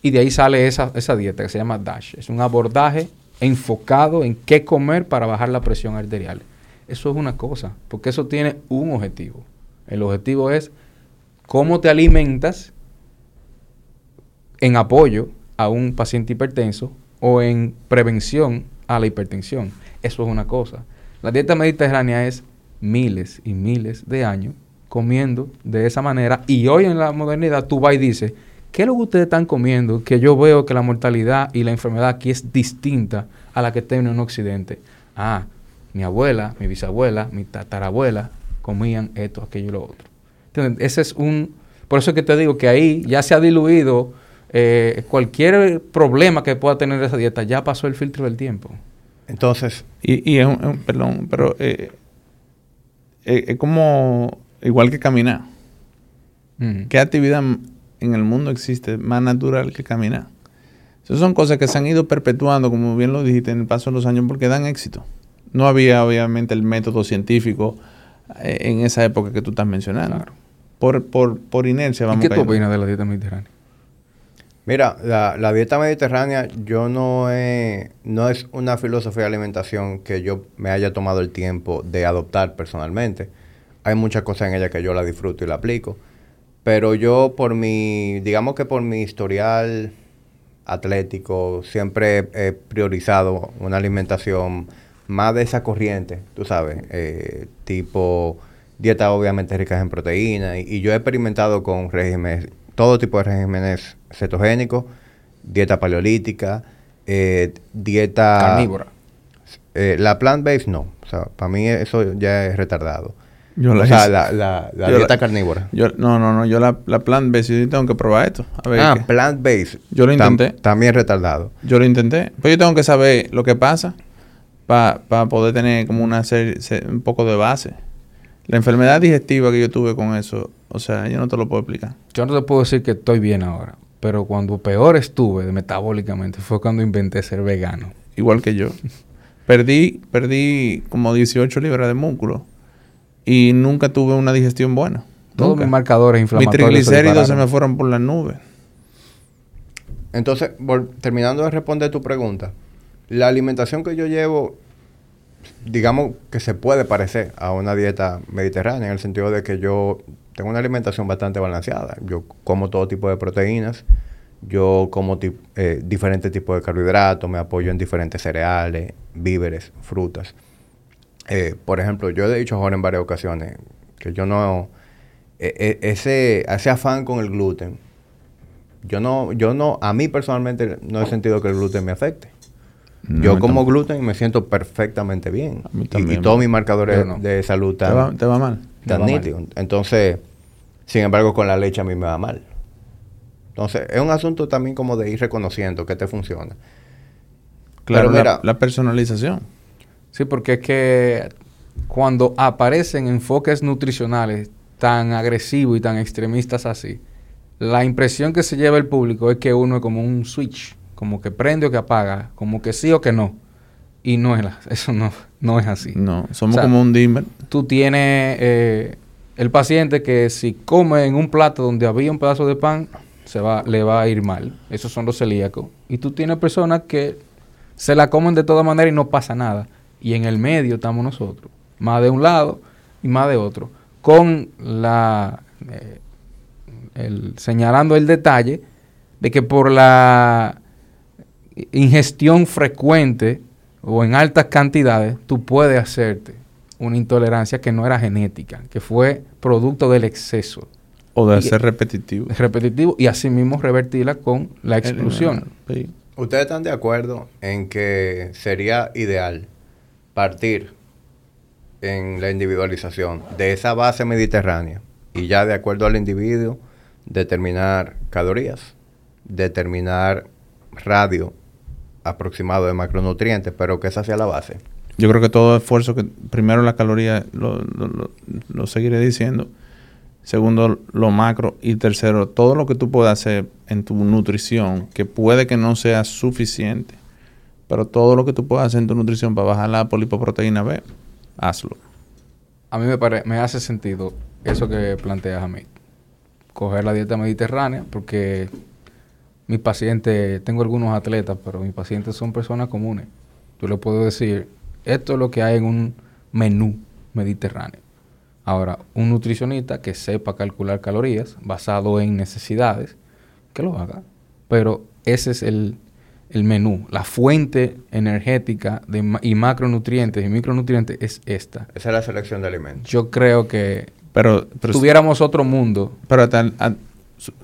y de ahí sale esa dieta que se llama DASH. Es un abordaje enfocado en qué comer para bajar la presión arterial. Eso es una cosa, porque eso tiene un objetivo. El objetivo es cómo te alimentas en apoyo a un paciente hipertenso o en prevención a la hipertensión. Eso es una cosa. La dieta mediterránea es miles y miles de años comiendo de esa manera y hoy en la modernidad tú vas y dices, ¿qué es lo que ustedes están comiendo? Que yo veo que la mortalidad y la enfermedad aquí es distinta a la que tiene en Occidente. Ah, mi abuela, mi bisabuela, mi tatarabuela comían esto, aquello y lo otro. Entonces, ese es un... Por eso es que te digo que ahí ya se ha diluido eh, cualquier problema que pueda tener esa dieta, ya pasó el filtro del tiempo. Entonces, Y, y es un, es un- perdón, pero eh, eh, es como igual que caminar. Ujú. ¿Qué actividad en el mundo existe más natural que caminar? Esas son cosas que se han ido perpetuando, como bien lo dijiste, en el paso de los años, porque dan éxito. No había, obviamente, el método científico eh, en esa época que tú estás mencionando. Claro. Por, por, por inercia ¿Y vamos qué tú opinas de la dieta mediterránea? mira, la, la dieta mediterránea yo no he, no es una filosofía de alimentación que yo me haya tomado el tiempo de adoptar personalmente. Hay muchas cosas en ella que yo la disfruto y la aplico. Pero yo por mi, digamos que por mi historial atlético, siempre he, priorizado una alimentación más de esa corriente, tú sabes, eh, tipo dieta obviamente ricas en proteína y, y yo he experimentado con regímenes, todo tipo de regímenes cetogénicos, dieta paleolítica, eh, dieta... Carnívora. Eh, la plant-based no, o sea, para mí eso ya es retardado. Yo la o sea, hice. la, la- la Yo dieta la- carnívora. Yo, no, no, no. Yo la, la plant based, yo tengo que probar esto. A ver Ah, plant-based. Yo lo tam- intenté. también retardado. Yo lo intenté. Pues yo tengo que saber lo que pasa para poder tener como una serie, se- un poco de base. La enfermedad digestiva que yo tuve con eso, o sea, yo no te lo puedo explicar. Yo no te puedo decir que estoy bien ahora, pero cuando peor estuve metabólicamente fue cuando inventé ser vegano. Igual que yo. perdí, perdí como 18 libras de músculo y nunca tuve una digestión buena. Todos Nunca. mis marcadores Mis inflamatorios. se triglicéridos se me fueron por las nubes. Entonces, terminando de responder tu pregunta, la alimentación que yo llevo, digamos que se puede parecer a una dieta mediterránea, en el sentido de que yo tengo una alimentación bastante balanceada. Yo como todo tipo de proteínas, yo como eh, diferentes tipos de carbohidratos, me apoyo en diferentes cereales, víveres, frutas. Eh, por ejemplo, yo he dicho a Jorge en varias ocasiones que yo no... E, e, ese, ese afán con el gluten, yo no, yo no, a mí personalmente no he sentido que el gluten me afecte. yo como gluten y me siento perfectamente bien. y, todos mis marcadores de salud están... ¿Te va, mal? Tan nítidos. Entonces, sin embargo, con la leche a mí me va mal. Entonces, es un asunto también como de ir reconociendo que te funciona. Claro, la, la personalización. Sí, porque es que cuando aparecen enfoques nutricionales tan agresivos y tan extremistas así, la impresión que se lleva el público es que uno es como un switch, como que prende o que apaga, como que sí o que no. Y no es eso no, no es así. No, somos como un dimmer. Tú tienes eh, el paciente que si come en un plato donde había un pedazo de pan, se va, le va a ir mal. Esos son los celíacos. Y tú tienes personas que se la comen de toda manera y no pasa nada. Y en el medio estamos nosotros, más de un lado y más de otro, con la eh, señalando el detalle de que por la ingestión frecuente o en altas cantidades, tú puedes hacerte una intolerancia que no era genética, que fue producto del exceso. O de ser repetitivo. Repetitivo y asimismo revertirla con la exclusión. ¿Ustedes están de acuerdo en que sería ideal partir en la individualización de esa base mediterránea y ya de acuerdo al individuo determinar calorías, determinar radio aproximado de macronutrientes, pero que esa sea la base. Yo creo que todo esfuerzo que primero la caloría lo, lo, lo, seguiré diciendo, segundo lo macro y tercero todo lo que tú puedas hacer en tu nutrición que puede que no sea suficiente, pero todo lo que tú puedas hacer en tu nutrición para bajar la polipoproteína B, hazlo. A mí me, me hace sentido eso que planteas a mí coger la dieta mediterránea porque mis pacientes, tengo algunos atletas, pero mis pacientes son personas comunes. Yo le puedo decir, esto es lo que hay en un menú mediterráneo. Ahora, un nutricionista que sepa calcular calorías basado en necesidades, que lo haga. Pero ese es el, menú. La fuente energética de, y macronutrientes y micronutrientes es esta. Esa es la selección de alimentos. Yo creo que pero, tuviéramos otro mundo. Pero tal,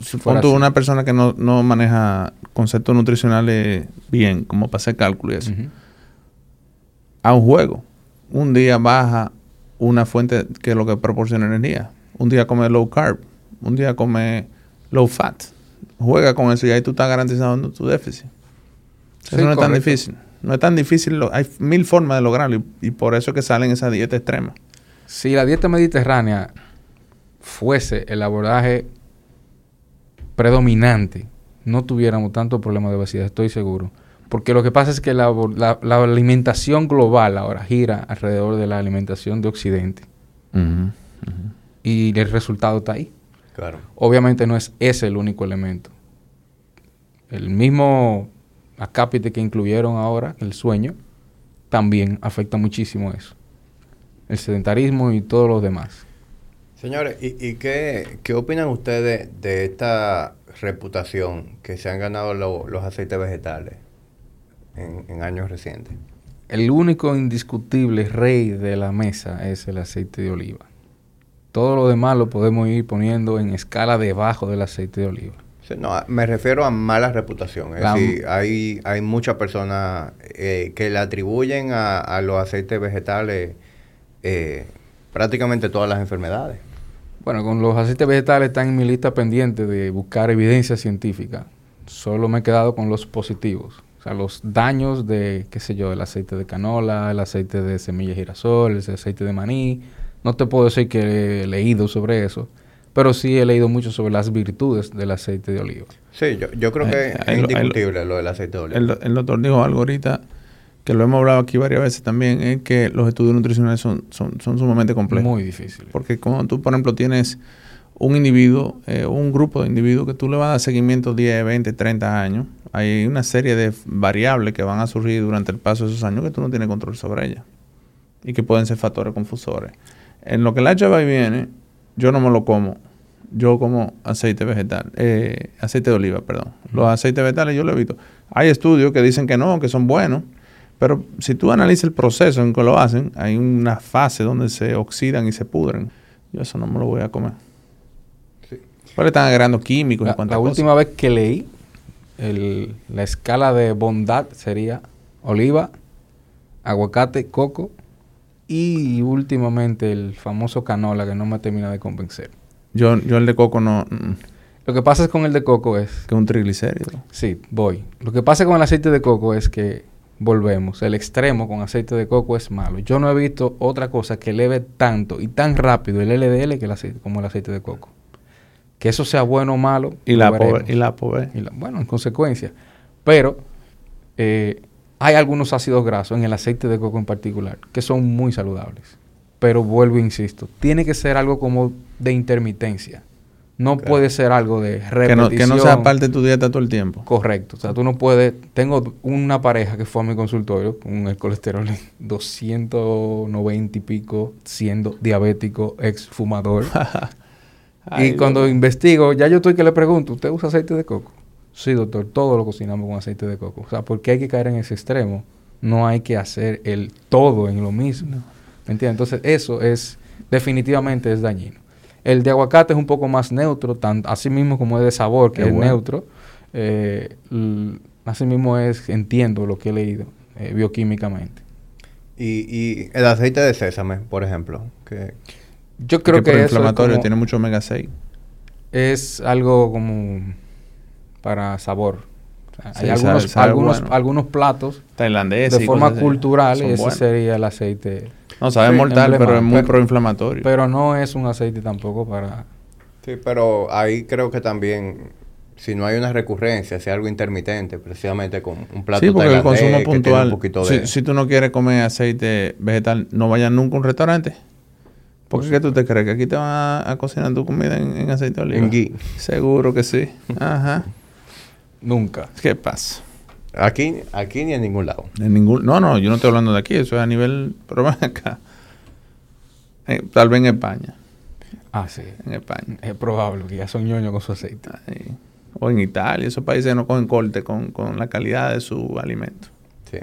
supongo una persona que no, no, maneja conceptos nutricionales bien, como para hacer cálculo y eso, a un juego. Un día baja una fuente que es lo que proporciona energía. Un día come low carb. Un día come low fat. Juega con eso y ahí tú estás garantizando tu déficit. Eso no es tan difícil. No es tan difícil. hay mil formas de lograrlo y, y por eso es que salen esas dietas extremas. Si la dieta mediterránea fuese el abordaje predominante, no tuviéramos tanto problema de obesidad, estoy seguro. Porque lo que pasa es que la, alimentación global ahora gira alrededor de la alimentación de Occidente. Y el resultado está ahí. Claro. Obviamente no es ese el único elemento. El mismo acápite que incluyeron ahora, el sueño, también afecta muchísimo eso el sedentarismo y todos los demás. Señores, ¿y, qué, opinan ustedes de esta reputación que se han ganado los aceites vegetales en, años recientes? El único indiscutible rey de la mesa es el aceite de oliva. Todo lo demás lo podemos ir poniendo en escala debajo del aceite de oliva. No, me refiero a mala reputación. Es decir, hay, hay muchas personas eh, que le atribuyen a los aceites vegetales eh, prácticamente todas las enfermedades. Bueno, con los aceites vegetales están en mi lista pendiente de buscar evidencia científica. Solo me he quedado con los positivos. O sea, los daños de, qué sé yo, el aceite de canola, el aceite de semilla de girasol, el aceite de maní. No te puedo decir que he leído sobre eso, pero sí he leído mucho sobre las virtudes del aceite de oliva. Sí, yo, creo que eh, es indiscutible lo, del aceite de oliva. El, el doctor dijo algo ahorita que lo hemos hablado aquí varias veces también, es que los estudios nutricionales son, son, sumamente complejos. Muy difíciles. Porque cuando tú, por ejemplo, tienes un individuo, eh, un grupo de individuos que tú le vas a dar seguimiento 10, 20, 30 años, hay una serie de variables que van a surgir durante el paso de esos años que tú no tienes control sobre ellas y que pueden ser factores confusores. En lo que el HB viene, yo no me lo como. Yo como aceite vegetal, eh, aceite de oliva, perdón. Los aceites vegetales yo lo evito. Hay estudios que dicen que no, que son buenos, pero si tú analizas el proceso en que lo hacen, hay una fase donde se oxidan y se pudren. Yo eso no me lo voy a comer. Sí. Pero están agregando químicos y La, cuantas la cosas. última vez que leí, el- la escala de bondad sería oliva, aguacate, coco y últimamente el famoso canola que no me termina de convencer. Yo, yo el de coco no, mm, Lo que pasa es con el de coco es, que un triglicérido. sí, voy. Lo que pasa con el aceite de coco es que volvemos, el extremo con aceite de coco es malo. Yo no he visto otra cosa que eleve tanto y tan rápido el LDL que el aceite, como el aceite de coco. Que eso sea bueno o malo. Y la, pobre, y la pobre. Y la- bueno, en consecuencia. Pero eh, hay algunos ácidos grasos en el aceite de coco en particular que son muy saludables. Pero vuelvo e insisto, tiene que ser algo como de intermitencia. No Claro. puede ser algo de Que repetición. no, que no sea parte de tu dieta todo el tiempo. Correcto. O sea, tú no puedes... Tengo una pareja que fue a mi consultorio con el colesterol en 290 y pico, siendo diabético, ex fumador. Y cuando investigo, ya yo estoy que le pregunto, ¿usted usa aceite de coco? Sí, doctor, todo lo cocinamos con aceite de coco. O sea, ¿por qué hay que caer en ese extremo? No hay que hacer el todo en lo mismo. ¿Me entiendes? Entonces, eso es, definitivamente es dañino. El de aguacate es un poco más neutro, tan, así mismo como es de sabor, que Es es, bueno. neutro. Eh, así mismo es, entiendo lo que he leído eh, bioquímicamente. Y, y el aceite de sésame, por ejemplo, que Yo creo que, eso es, inflamatorio como- tiene mucho omega 6. es algo como para sabor. O sea, Sí, hay algunos, sabe algunos, bueno. algunos platos Tailandés. de forma cultural y ese buenos. sería el aceite. No, sabe Sí, mortal, pero es muy Pero- proinflamatorio. Pero no es un aceite tampoco para... Sí, pero ahí creo que también, si no hay una recurrencia, si algo intermitente, precisamente con un plato sí, porque el consumo que tiene puntual. un poquito si, de... si tú no quieres comer aceite vegetal, no vayas nunca a un restaurante. ¿Por qué tú te crees que aquí te van a, a cocinar tu comida en, en aceite de oliva? En ghee. Seguro que sí. Ajá. Nunca. ¿Qué pasa? Aquí, aquí ni en ningún lado. En ningún, no, no, yo no estoy hablando de aquí, eso es a nivel. Pero acá. Eh, tal vez en España. Ah, sí. En España. Es probable que ya son ñoños con su aceite. Ahí. O en Italia, esos países no cogen corte con, con la calidad de su alimento. Sí.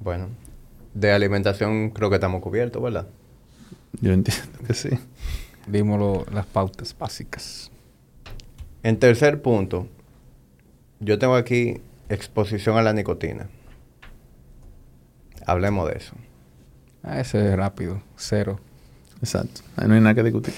Bueno, de alimentación creo que estamos cubiertos, ¿verdad? Yo entiendo que sí. Dímoslo, las pautas básicas. En tercer punto, yo tengo aquí exposición a la nicotina. Hablemos de eso. Ah, ese es rápido. Cero. Exacto. Ahí no hay nada que discutir.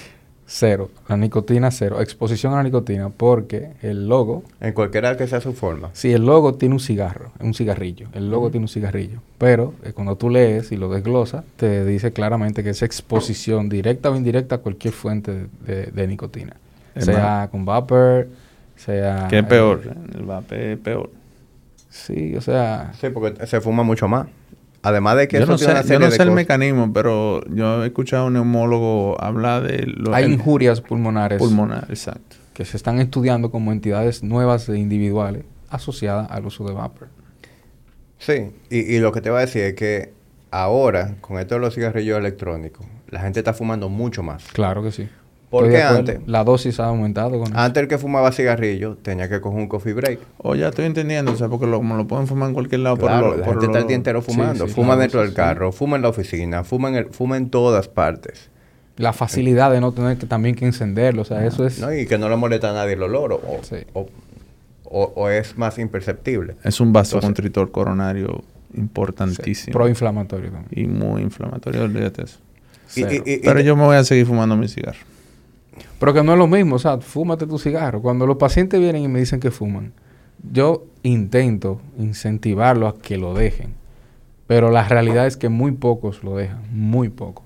Cero. La nicotina, cero. Exposición a la nicotina porque el logo En cualquiera que sea su forma. Sí, el logo tiene un cigarro, un cigarrillo. El logo tiene un cigarrillo. Pero eh, cuando tú lees y lo desglosas, te dice claramente que es exposición directa o indirecta a cualquier fuente de, de- de nicotina. Sea con vapor, sea... ¿Qué es peor? eh, El vape es peor. sí, o sea... Sí, porque se fuma mucho más. Además de que Yo eso no tiene sé, una yo no sé el cosas. mecanismo, pero yo he escuchado a un neumólogo hablar de lo hay el- injurias pulmonares pulmonar, exacto. que se están estudiando como entidades nuevas e individuales asociadas al uso de vapor. Sí, y, y lo que te voy a decir es que ahora, con esto de los cigarrillos electrónicos, la gente está fumando mucho más. Claro que sí. ¿Por qué antes? La dosis ha aumentado con eso. Antes el que fumaba cigarrillo tenía que coger un coffee break. O ya estoy entendiendo, o sea, porque lo, como lo pueden fumar en cualquier lado. Claro, por lo, la por gente está el día entero fumando. sí, fuma claro, dentro sí, del sí. carro, fuma en la oficina, fuma en, el, fuma en todas partes. La facilidad de no tener que también que encenderlo, o sea, eso es... ¿no? Y que no le molesta a nadie el olor. O, Sí. o, o- o es más imperceptible. Es un Entonces- vasoconstrictor coronario importantísimo. proinflamatorio también. y muy inflamatorio, olvídate eso. Y- Cero. y- y- Pero yo me voy a seguir fumando mi cigarro. Pero que no es lo mismo, o sea, fúmate tu cigarro. Cuando los pacientes vienen y me dicen que fuman, yo intento incentivarlos a que lo dejen. Pero la realidad es que muy pocos lo dejan, muy pocos.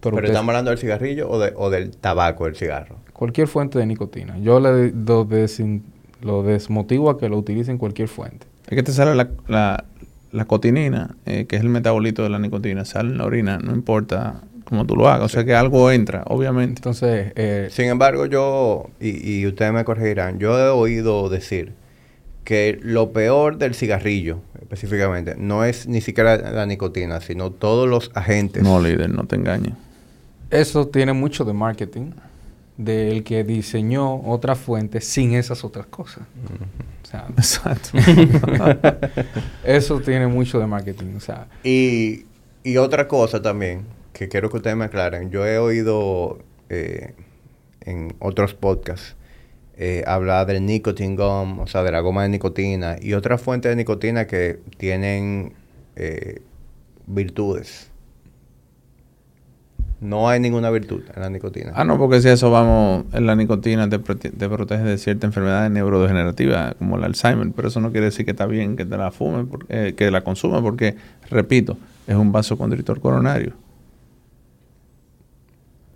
Pero, Pero, estamos hablando del cigarrillo o, de- o del tabaco del cigarro. cualquier fuente de nicotina. Yo le lo, desin- lo desmotivo a que lo utilicen cualquier fuente. Es que te sale la, la, la cotinina, eh, que es el metabolito de la nicotina, sale en la orina, no importa como tú lo hagas. O sea que algo entra, obviamente. Entonces, eh, Sin embargo, yo, y, y ustedes me corregirán, yo he oído decir que lo peor del cigarrillo, específicamente, no es ni siquiera la nicotina, sino todos los agentes. No, líder, no te engañes. eso tiene mucho de marketing del que diseñó otra fuente sin esas otras cosas. O sea, Exacto. eso tiene mucho de marketing. O sea, Y, y otra cosa también, que quiero que ustedes me aclaren. Yo he oído eh, en otros podcasts eh, hablar del nicotine gum, o sea, de la goma de nicotina, y otras fuentes de nicotina que tienen eh, virtudes. No hay ninguna virtud en la nicotina. ah, no, porque si eso vamos, en la nicotina te, prote- te protege de cierta enfermedad neurodegenerativa, como el Alzheimer, pero eso no quiere decir que está bien que te la fume, por- eh, que la consuma, porque, repito, es un vasoconstrictor coronario.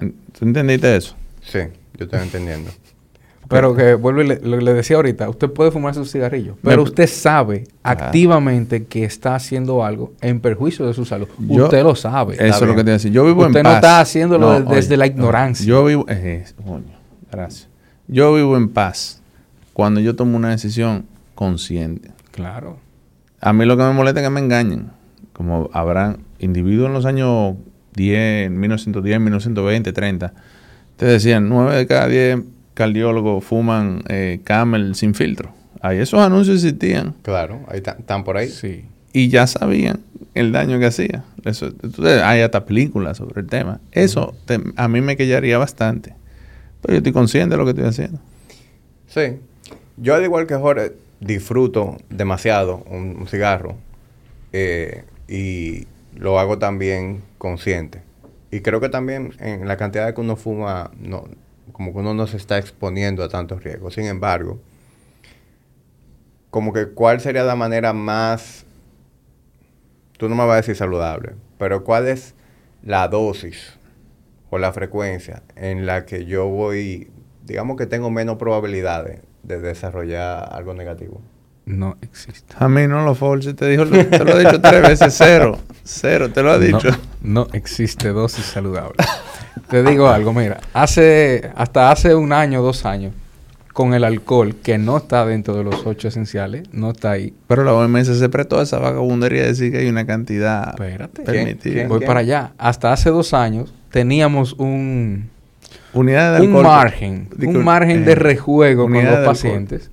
¿Tú entendiste eso? Sí, yo estoy entendiendo. pero que vuelvo y le, lo que le decía ahorita, usted puede fumar su cigarrillo, pero usted sabe activamente que está haciendo algo en perjuicio de su salud. Yo- usted lo sabe. Eso es lo que te voy a decir. Yo vivo Usted en no paz. está haciéndolo de- desde la ignorancia. Yo vivo... eh, eh, coño, gracias. Yo vivo en paz cuando yo tomo una decisión consciente. Claro. A mí lo que me molesta es que me engañen. Como habrán individuos en los años 10, 1910, 1920, 30. Te decían, 9 de cada 10 cardiólogos fuman eh, Camel sin filtro. Ahí esos anuncios existían Claro, ahí están por ahí. Sí. y ya sabían el daño que hacía. Eso, entonces, hay hasta películas sobre el tema. Eso te- a mí me quedaría bastante. Pero yo estoy consciente de lo que estoy haciendo. Sí. Yo, al igual que Jorge, disfruto demasiado un, un cigarro. eh, y lo hago también consciente. Y creo que también en la cantidad de que uno fuma, no, como que uno no se está exponiendo a tantos riesgos. Sin embargo, como que cuál sería la manera más, tú no me vas a decir saludable, pero cuál es la dosis o la frecuencia en la que yo voy, digamos que tengo menos probabilidades de desarrollar algo negativo. No existe. A mí no lo force, te, dijo, te lo he dicho tres veces, cero. Cero, te lo he dicho. No, no existe dosis saludable. Te digo algo, mira, hace hasta hace un año, dos años, con el alcohol, que no está dentro de los ocho esenciales, no está ahí. Pero la OMS se prestó a esa vagabundería de decir que hay una cantidad Espérate. permitida. ¿Quién? Voy para allá. Hasta hace dos años teníamos un, Unidades de un alcohol. margen, Disculpe, un margen eh, de rejuego con los pacientes.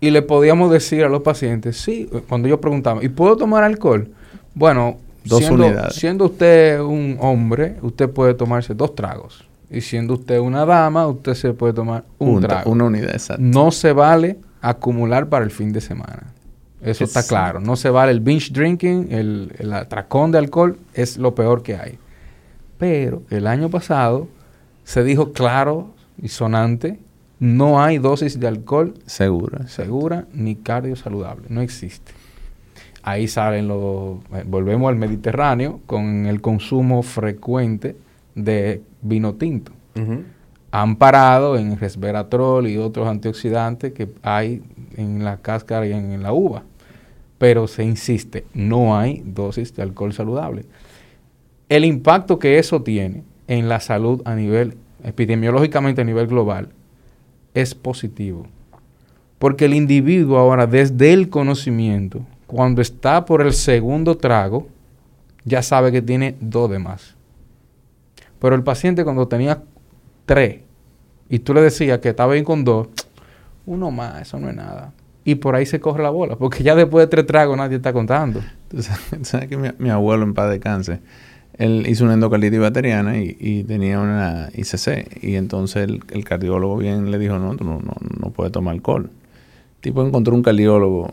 Y le podíamos decir a los pacientes, sí, cuando yo preguntaba, ¿y puedo tomar alcohol? Bueno, Dos siendo, unidades. siendo usted un hombre, usted puede tomarse dos tragos. Y siendo usted una dama, usted se puede tomar un Un tra- trago. Una unidad, exacto. No se vale acumular para el fin de semana. Eso está claro. No se vale el binge drinking, el, el atracón de alcohol, es lo peor que hay. Pero el año pasado se dijo claro y sonante, no hay dosis de alcohol Seguro. segura ni cardio saludable. No existe. Ahí salen los... eh, volvemos al Mediterráneo con el consumo frecuente de vino tinto han parado en resveratrol y otros antioxidantes que hay en la cáscara y en, en la uva. Pero se insiste, no hay dosis de alcohol saludable. El impacto que eso tiene en la salud a nivel, epidemiológicamente a nivel global, es positivo. Porque el individuo ahora, desde el conocimiento, cuando está por el segundo trago, ya sabe que tiene dos de más. Pero el paciente cuando tenía tres y tú le decías que estaba bien con dos, uno más, eso no es nada. Y por ahí se corre la bola, porque ya después de tres tragos nadie está contando. Sabes, que mi, abuelo en paz descanse, él hizo una endocardititis bacteriana y, y tenía una ICC. Y entonces el, el cardiólogo bien le dijo, no, tú no, no, no puedes tomar alcohol. El tipo encontró un cardiólogo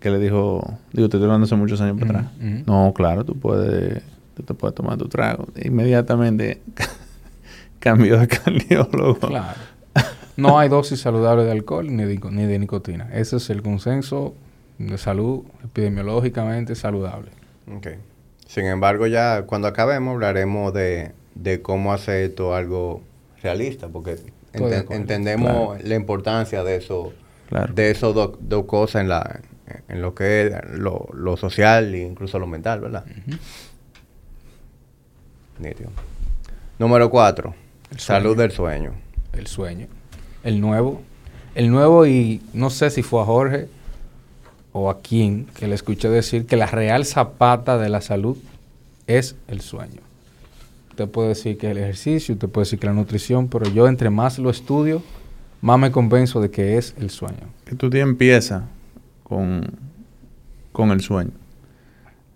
que le dijo, digo, te estoy hablando hace muchos años para atrás. No, claro, tú puedes, tú te puedes tomar tu trago. Inmediatamente cambió de cardiólogo. Claro. No hay dosis saludable de alcohol ni de, ni de nicotina. Ese es el consenso de salud epidemiológicamente saludable. Ok. Sin embargo, ya cuando acabemos hablaremos de, de cómo hacer esto algo realista, porque entendemos la importancia de eso, Claro. de esos dos dos cosas en la en lo que es lo, lo social e incluso lo mental, ¿verdad? Nítido. Número cuatro, El salud del sueño. El sueño. El nuevo. El nuevo y no sé si fue a Jorge o a quién que le escuché decir que la real zapata de la salud es el sueño. Usted puede decir que el ejercicio, usted puede decir que la nutrición, pero yo entre más lo estudio, más me convenzo de que es el sueño. Que tu día empieza con, con el sueño.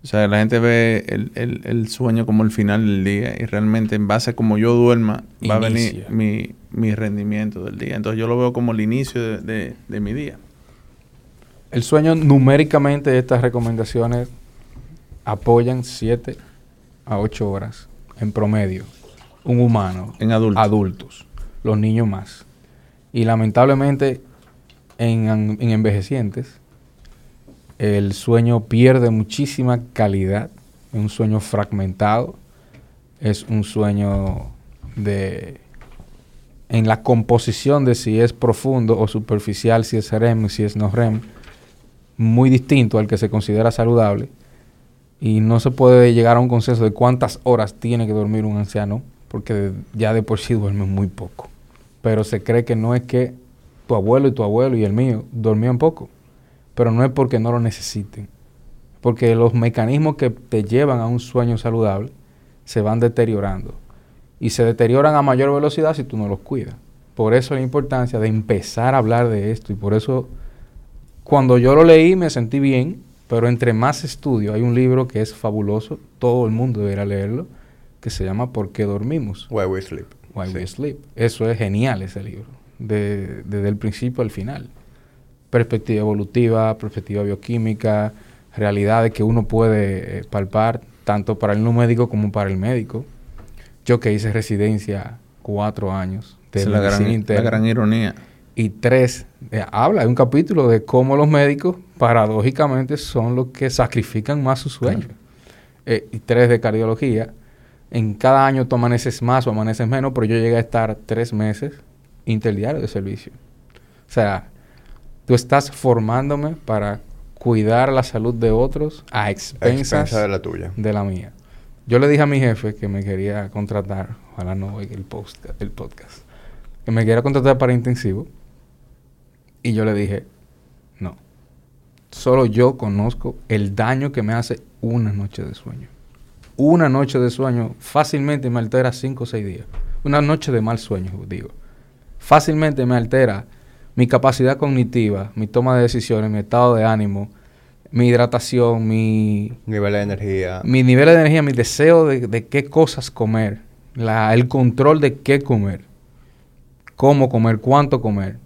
O sea, la gente ve el, el- el sueño como el final del día y realmente en base a como yo duerma va a venir mi, mi rendimiento del día. Entonces yo lo veo como el inicio de, de- de mi día. El sueño, numéricamente, estas recomendaciones apoyan 7 a 8 horas en promedio. Un humano. En adultos. Adultos. Los niños más. Y lamentablemente, en, en envejecientes, el sueño pierde muchísima calidad. Es un sueño fragmentado. Es un sueño de en la composición de si es profundo o superficial, si es REM, si es no REM, muy distinto al que se considera saludable. Y no se puede llegar a un consenso de cuántas horas tiene que dormir un anciano, porque ya de por sí duerme muy poco. Pero se cree que no es que tu abuelo y tu abuelo y el mío dormían poco, pero no es porque no lo necesiten. Porque los mecanismos que te llevan a un sueño saludable se van deteriorando y se deterioran a mayor velocidad si tú no los cuidas. Por eso la importancia de empezar a hablar de esto y por eso cuando yo lo leí me sentí bien, pero entre más estudio, hay un libro que es fabuloso, todo el mundo debería leerlo, que se llama ¿Por qué dormimos? Why we sleep. Why Sí. We Sleep. Eso es genial ese libro, de- desde el principio al final. Perspectiva evolutiva, perspectiva bioquímica, realidades que uno puede eh, palpar, tanto para el no médico como para el médico. Yo que hice residencia cuatro años de es la gran ironía. Y tres, eh, habla de un capítulo de cómo los médicos, paradójicamente, son los que sacrifican más su sueño. Eh, y tres de cardiología. En cada año tú amaneces más o amaneces menos, pero yo llegué a estar tres meses interdiario de servicio. O sea, tú estás formándome para cuidar la salud de otros a A expensas expensa de la tuya. de la mía. Yo le dije a mi jefe que me quería contratar, ojalá no oiga el, post, el podcast, que me quería contratar para intensivo. Y yo le dije, no. Solo yo conozco el daño que me hace una noche de sueño. Una noche de sueño fácilmente me altera cinco o seis días. Una noche de mal sueño, digo. Fácilmente me altera mi capacidad cognitiva, mi toma de decisiones, mi estado de ánimo, mi hidratación, mi, Nivel de energía. mi nivel de energía, mi deseo de, de qué cosas comer, la, el control de qué comer, cómo comer, cuánto comer,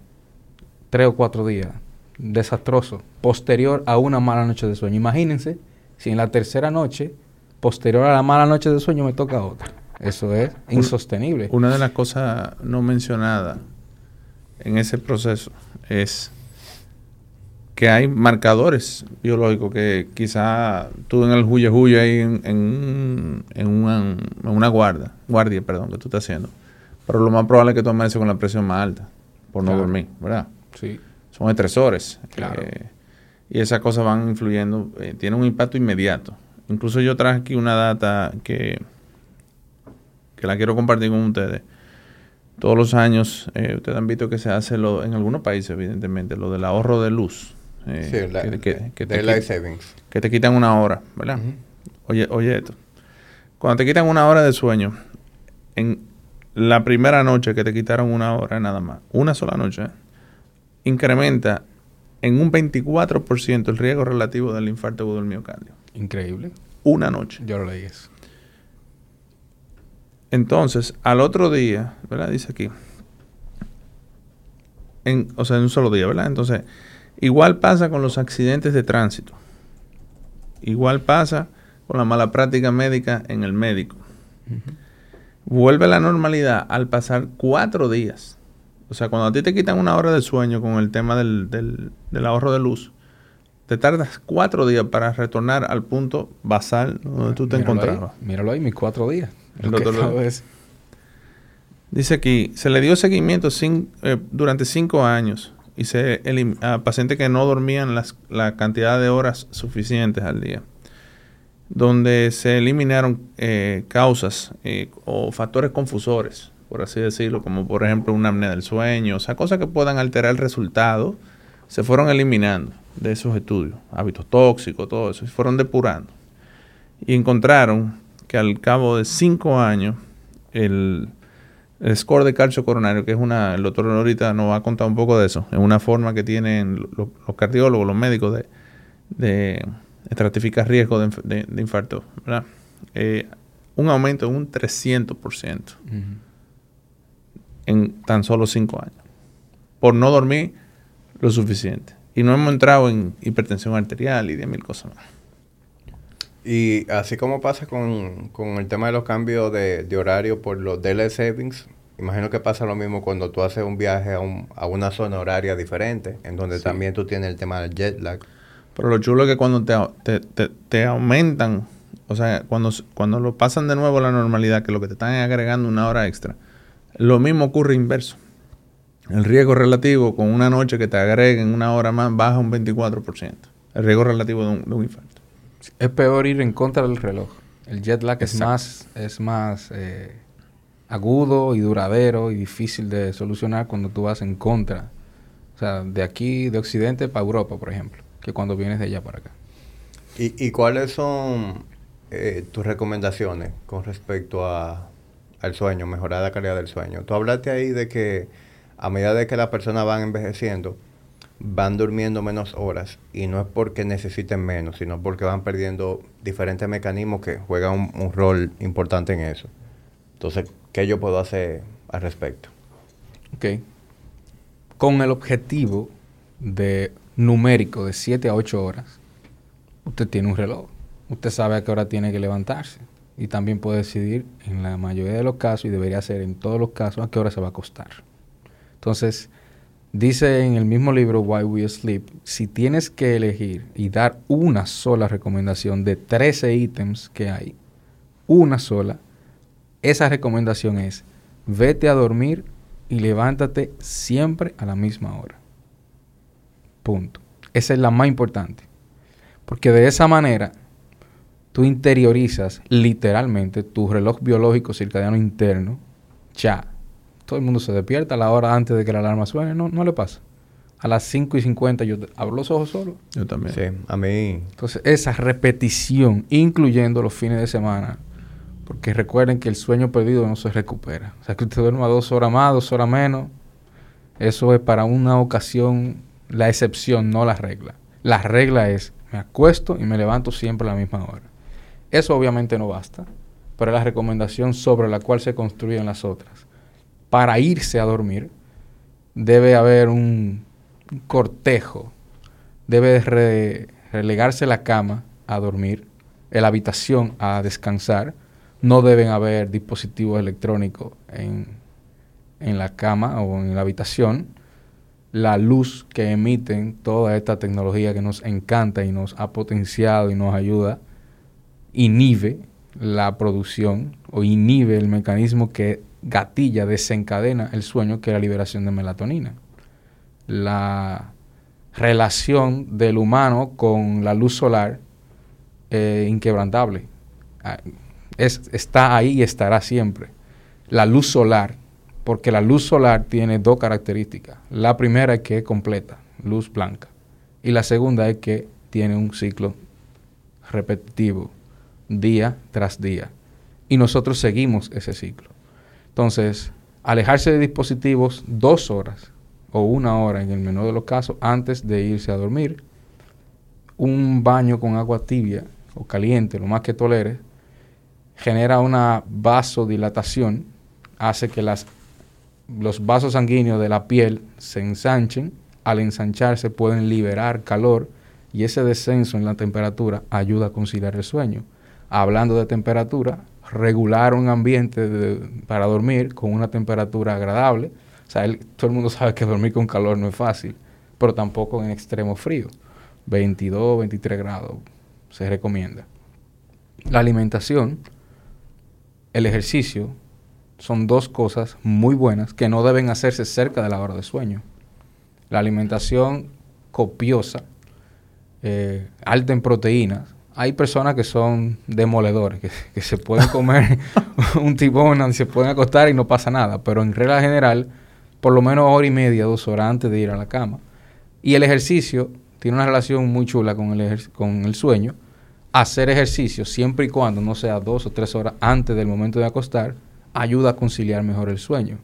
tres o cuatro días, desastroso, posterior a una mala noche de sueño. Imagínense si en la tercera noche, posterior a la mala noche de sueño, me toca otra. Eso es insostenible. Una de las cosas no mencionadas en ese proceso es que hay marcadores biológicos que quizá tú en el huye huye ahí en, en, un- en una, en una guarda, guardia, perdón, que tú estás haciendo. Pero lo más probable es que tú amaneces con la presión más alta por no Claro. dormir, ¿verdad? Sí. Son estresores. Claro. eh, y esas cosas van influyendo, eh, tienen un impacto inmediato. Incluso yo traje aquí una data que, que la quiero compartir con ustedes. Todos los años, eh, ustedes han visto que se hace lo, en algunos países, evidentemente, lo del ahorro de luz. eh, Sí, la, que, que- que te savings. que te quitan una hora, ¿verdad? Oye, oye esto. Cuando te quitan una hora de sueño, en la primera noche que te quitaron una hora nada más, una sola noche, ¿eh? Incrementa en un 24% el riesgo relativo del infarto agudo del miocardio. Increíble. Una noche. Yo lo leí eso. Entonces, al otro día, ¿verdad? Dice aquí. En, o sea, en un solo día, ¿verdad? Entonces, igual pasa con los accidentes de tránsito. Igual pasa con la mala práctica médica en el médico. Vuelve a la normalidad al pasar cuatro días. O sea, cuando a ti te quitan una hora de sueño con el tema del, del- del ahorro de luz, te tardas cuatro días para retornar al punto basal donde tú te Míralo ahí, encontrabas. Míralo ahí, mis cuatro días. El Lo lo-. Dice aquí, se le dio seguimiento eh, durante cinco años y se a pacientes que no dormían las, la cantidad de horas suficientes al día. donde se eliminaron eh, causas eh, o factores confusores, por así decirlo, como por ejemplo una apnea del sueño, o sea, cosas que puedan alterar el resultado, se fueron eliminando de esos estudios, hábitos tóxicos, todo eso, y fueron depurando. Y encontraron que al cabo de cinco años, el, score de calcio coronario, que es una, el doctor ahorita nos va a contar un poco de eso, es una forma que tienen los, cardiólogos, los médicos de, de estratificar riesgo de, infarto. Eh, un aumento de un 300% en tan solo cinco años, por no dormir lo suficiente. Y no hemos entrado en hipertensión arterial y de mil cosas más. Y así como pasa con, el tema de los cambios de, horario por los daily savings, imagino que pasa lo mismo cuando tú haces un viaje a, un, a una zona horaria diferente, en donde también tú tienes el tema del jet lag. Pero lo chulo es que cuando te, te, te, aumentan, o sea, cuando, cuando lo pasan de nuevo a la normalidad, que lo que te están agregando una hora extra, lo mismo ocurre inverso. El riesgo relativo con una noche que te agreguen una hora más baja un 24%. El riesgo relativo de un, infarto. Es peor ir en contra del reloj. El jet lag es más, es más eh, agudo y duradero y difícil de solucionar cuando tú vas en contra. O sea, de aquí, de Occidente para Europa, por ejemplo, que cuando vienes de allá para acá. ¿Y, y cuáles son eh, tus recomendaciones con respecto a, al sueño, mejorar la calidad del sueño? Tú hablaste ahí de que a medida de que las personas van envejeciendo, van durmiendo menos horas y no es porque necesiten menos, sino porque van perdiendo diferentes mecanismos que juegan un, rol importante en eso. Entonces, ¿qué yo puedo hacer al respecto? Ok. Con el objetivo de numérico de 7 a 8 horas, usted tiene un reloj. Usted sabe a qué hora tiene que levantarse. Y también puede decidir, en la mayoría de los casos, y debería ser en todos los casos, a qué hora se va a acostar. Entonces, dice en el mismo libro Why We Sleep, si tienes que elegir y dar una sola recomendación de 13 ítems que hay, una sola, esa recomendación es, vete a dormir y levántate siempre a la misma hora. Punto. Esa es la más importante. Porque de esa manera tú interiorizas literalmente tu reloj biológico circadiano interno, ya todo el mundo se despierta a la hora antes de que la alarma suene. No, no le pasa. A las 5 y 50 yo abro los ojos solo. Yo también. Sí, a mí. Entonces, esa repetición, incluyendo los fines de semana, porque recuerden que el sueño perdido no se recupera. O sea, que usted duerma dos horas más, dos horas menos, eso es para una ocasión la excepción, no la regla. La regla es, me acuesto y me levanto siempre a la misma hora. Eso obviamente no basta, pero la recomendación sobre la cual se construyen las otras. Para irse a dormir, debe haber un, cortejo, debe relegarse la cama a dormir, la habitación a descansar, no deben haber dispositivos electrónicos en, en la cama o en la habitación, la luz que emiten toda esta tecnología que nos encanta y nos ha potenciado y nos ayuda, inhibe la producción o inhibe el mecanismo que gatilla, desencadena el sueño, que es la liberación de melatonina. La relación del humano con la luz solar es inquebrantable. Ah, está ahí y estará siempre. La luz solar, porque la luz solar tiene dos características. La primera es que es completa, luz blanca. Y la segunda es que tiene un ciclo repetitivo, día tras día. Y nosotros seguimos ese ciclo. Entonces, alejarse de dispositivos dos horas o una hora en el menor de los casos antes de irse a dormir. Un baño con agua tibia o caliente, lo más que tolere, genera una vasodilatación, hace que las, los vasos sanguíneos de la piel se ensanchen. Al ensancharse pueden liberar calor y ese descenso en la temperatura ayuda a conciliar el sueño. Hablando de temperatura, regular un ambiente para dormir con una temperatura agradable. O sea, todo el mundo sabe que dormir con calor no es fácil, pero tampoco en extremo frío. 22, 23 grados se recomienda. La alimentación, el ejercicio, son dos cosas muy buenas que no deben hacerse cerca de la hora de sueño. La alimentación copiosa, eh, alta en proteínas, hay personas que son demoledores, que, que se pueden comer un tibón, se pueden acostar y no pasa nada. Pero en regla general, por lo menos hora y media, dos horas antes de ir a la cama. Y el ejercicio tiene una relación muy chula con el, con el sueño. Hacer ejercicio, siempre y cuando no sea dos o tres horas antes del momento de acostar, ayuda a conciliar mejor el sueño.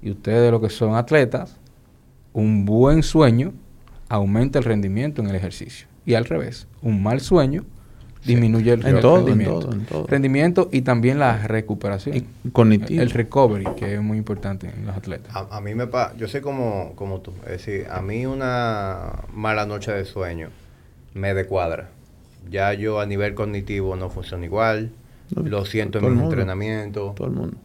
Y ustedes, los que son atletas, un buen sueño aumenta el rendimiento en el ejercicio. Y al revés, un mal sueño disminuye el En re- todo, en rendimiento. todo, en todo. Rendimiento y también la recuperación. Y cognitivo. El recovery, que es muy importante en los atletas. A, a mí me pasa, yo soy como, como tú, es decir, a mí una mala noche de sueño me descuadra. Ya yo a nivel cognitivo no funciona igual, No, lo siento en el mis mundo. entrenamientos. Todo el mundo.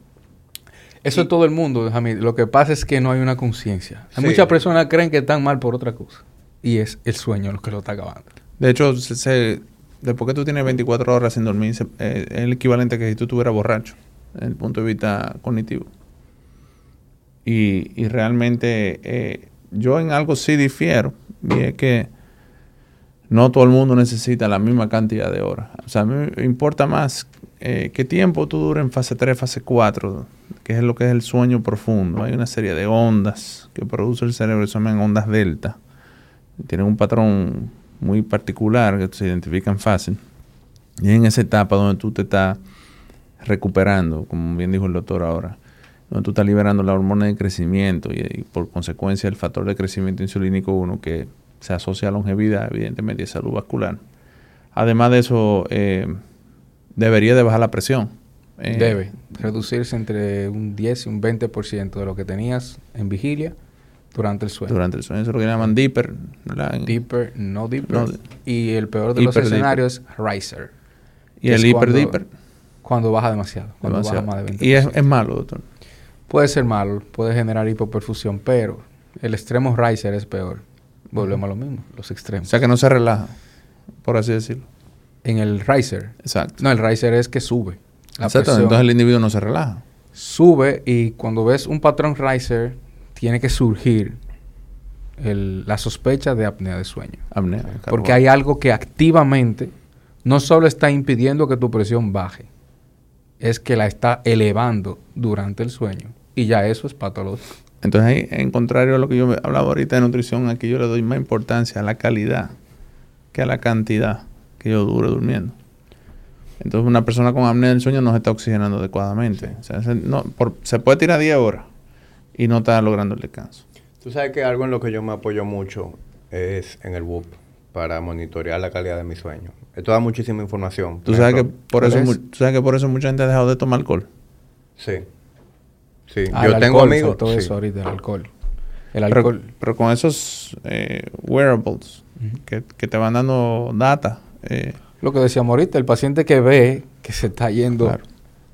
Eso es todo el mundo, Jamil. Lo que pasa es que no hay una conciencia. Hay Sí. Muchas personas creen que están mal por otra cosa. Y es el sueño lo que lo está acabando. De hecho, se, se- después que tú tienes 24 horas sin dormir, eh, es el equivalente a que si tú estuvieras borracho, desde el punto de vista cognitivo. Y, realmente eh, yo en algo sí difiero, y es que no todo el mundo necesita la misma cantidad de horas. O sea, me importa más eh, qué tiempo tú dura en fase 3, fase 4, que es lo que es el sueño profundo. Hay una serie de ondas que produce el cerebro, se llaman ondas delta. Tienen un patrón muy particular que se identifican fácil. Y en esa etapa donde tú te estás recuperando, como bien dijo el doctor ahora, donde tú estás liberando la hormona de crecimiento y, y por consecuencia el factor de crecimiento insulínico 1 que se asocia a longevidad, evidentemente, y salud vascular. Además de eso, eh, debería de bajar la presión. Eh, Debe reducirse entre un 10 y un 20% de lo que tenías en vigilia durante el sueño. Durante el sueño, eso es lo que llaman deeper. ¿verdad? Deeper, no deeper. No, y el peor de los deeper. escenarios es riser. y el hiper cuando- deeper. Cuando baja demasiado. Cuando demasiado. baja más de 20%. Y es, es malo, doctor. Puede ser malo, puede generar hipoperfusión, pero el extremo riser es peor. Volvemos a lo mismo, los O extremos. sea que no se relaja, por así decirlo. en el riser, Exacto. no, el riser es que sube. La Exacto. presión Entonces el individuo no se relaja. sube y cuando ves un patrón riser, tiene que surgir el- la sospecha de apnea de sueño. Apnea. Porque hay algo que activamente no solo está impidiendo que tu presión baje, es que la está elevando durante el sueño. Y ya eso es patológico. Entonces, ahí, en contrario a lo que yo hablaba ahorita de nutrición, aquí yo le doy más importancia a la calidad que a la cantidad que yo dure durmiendo. Entonces, una persona con apnea del sueño no se está oxigenando adecuadamente. O sea, se, no, por- se puede tirar 10 horas y no está logrando el descanso. Tú sabes que algo en lo que yo me apoyo mucho es en el WUP para monitorear la calidad de mi sueño. Esto da muchísima información. ¿Tú sabes, que por ¿cuál eso, es? tú sabes que por eso mucha gente ha dejado de tomar alcohol. Sí. Sí. Ah, yo el tengo alcohol, amigos. faltó sí. eso ahorita, el alcohol. El Pero, alcohol. pero con esos eh, wearables Ujú. que, que te van dando data, eh, Lo que decíamos ahorita, el paciente que ve que se está yendo, Claro.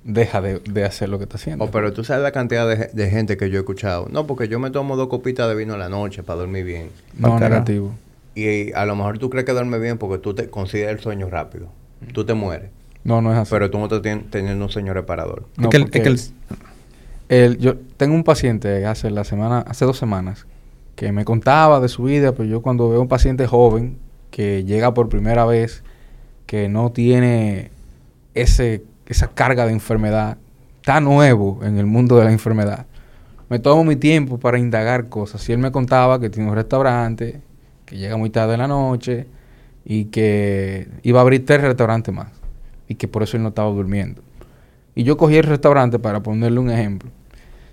Deja de, de hacer lo que está haciendo. Oh, pero tú sabes la cantidad de, de gente que yo he escuchado. No, porque yo me tomo dos copitas de vino a la noche para dormir bien. no, negativo. Y a lo mejor tú crees que duermes bien porque tú te consideras el sueño rápido. Tú te mueres. No, no es así. Pero tú no estás teniendo un sueño reparador. No, es que el- es que el- el- yo tengo un paciente hace la semana, hace dos semanas, que me contaba de su vida, pero yo cuando veo un paciente joven que llega por primera vez, que no tiene ese, esa carga de enfermedad, está nuevo en el mundo de la enfermedad. Me tomo mi tiempo para indagar cosas. Y él me contaba que tiene un restaurante, que llega muy tarde en la noche y que iba a abrir tres restaurantes más. Y que por eso él no estaba durmiendo. Y yo cogí el restaurante para ponerle un ejemplo.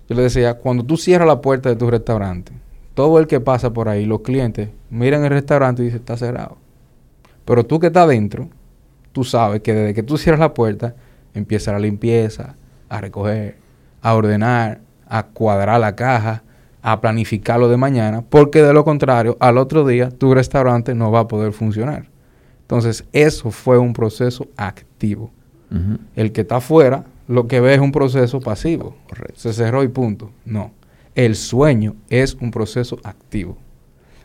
Yo le decía, cuando tú cierras la puerta de tu restaurante, todo el que pasa por ahí, los clientes, miran el restaurante y dicen, está cerrado. Pero tú que estás dentro, tú sabes que desde que tú cierras la puerta, empieza la limpieza, a recoger, a ordenar, a cuadrar la caja, a planificar lo de mañana, porque de lo contrario, al otro día tu restaurante no va a poder funcionar. Entonces, eso fue un proceso activo. El que está afuera, lo que ve es un proceso pasivo. Correcto. Se cerró y punto. No. El sueño es un proceso activo.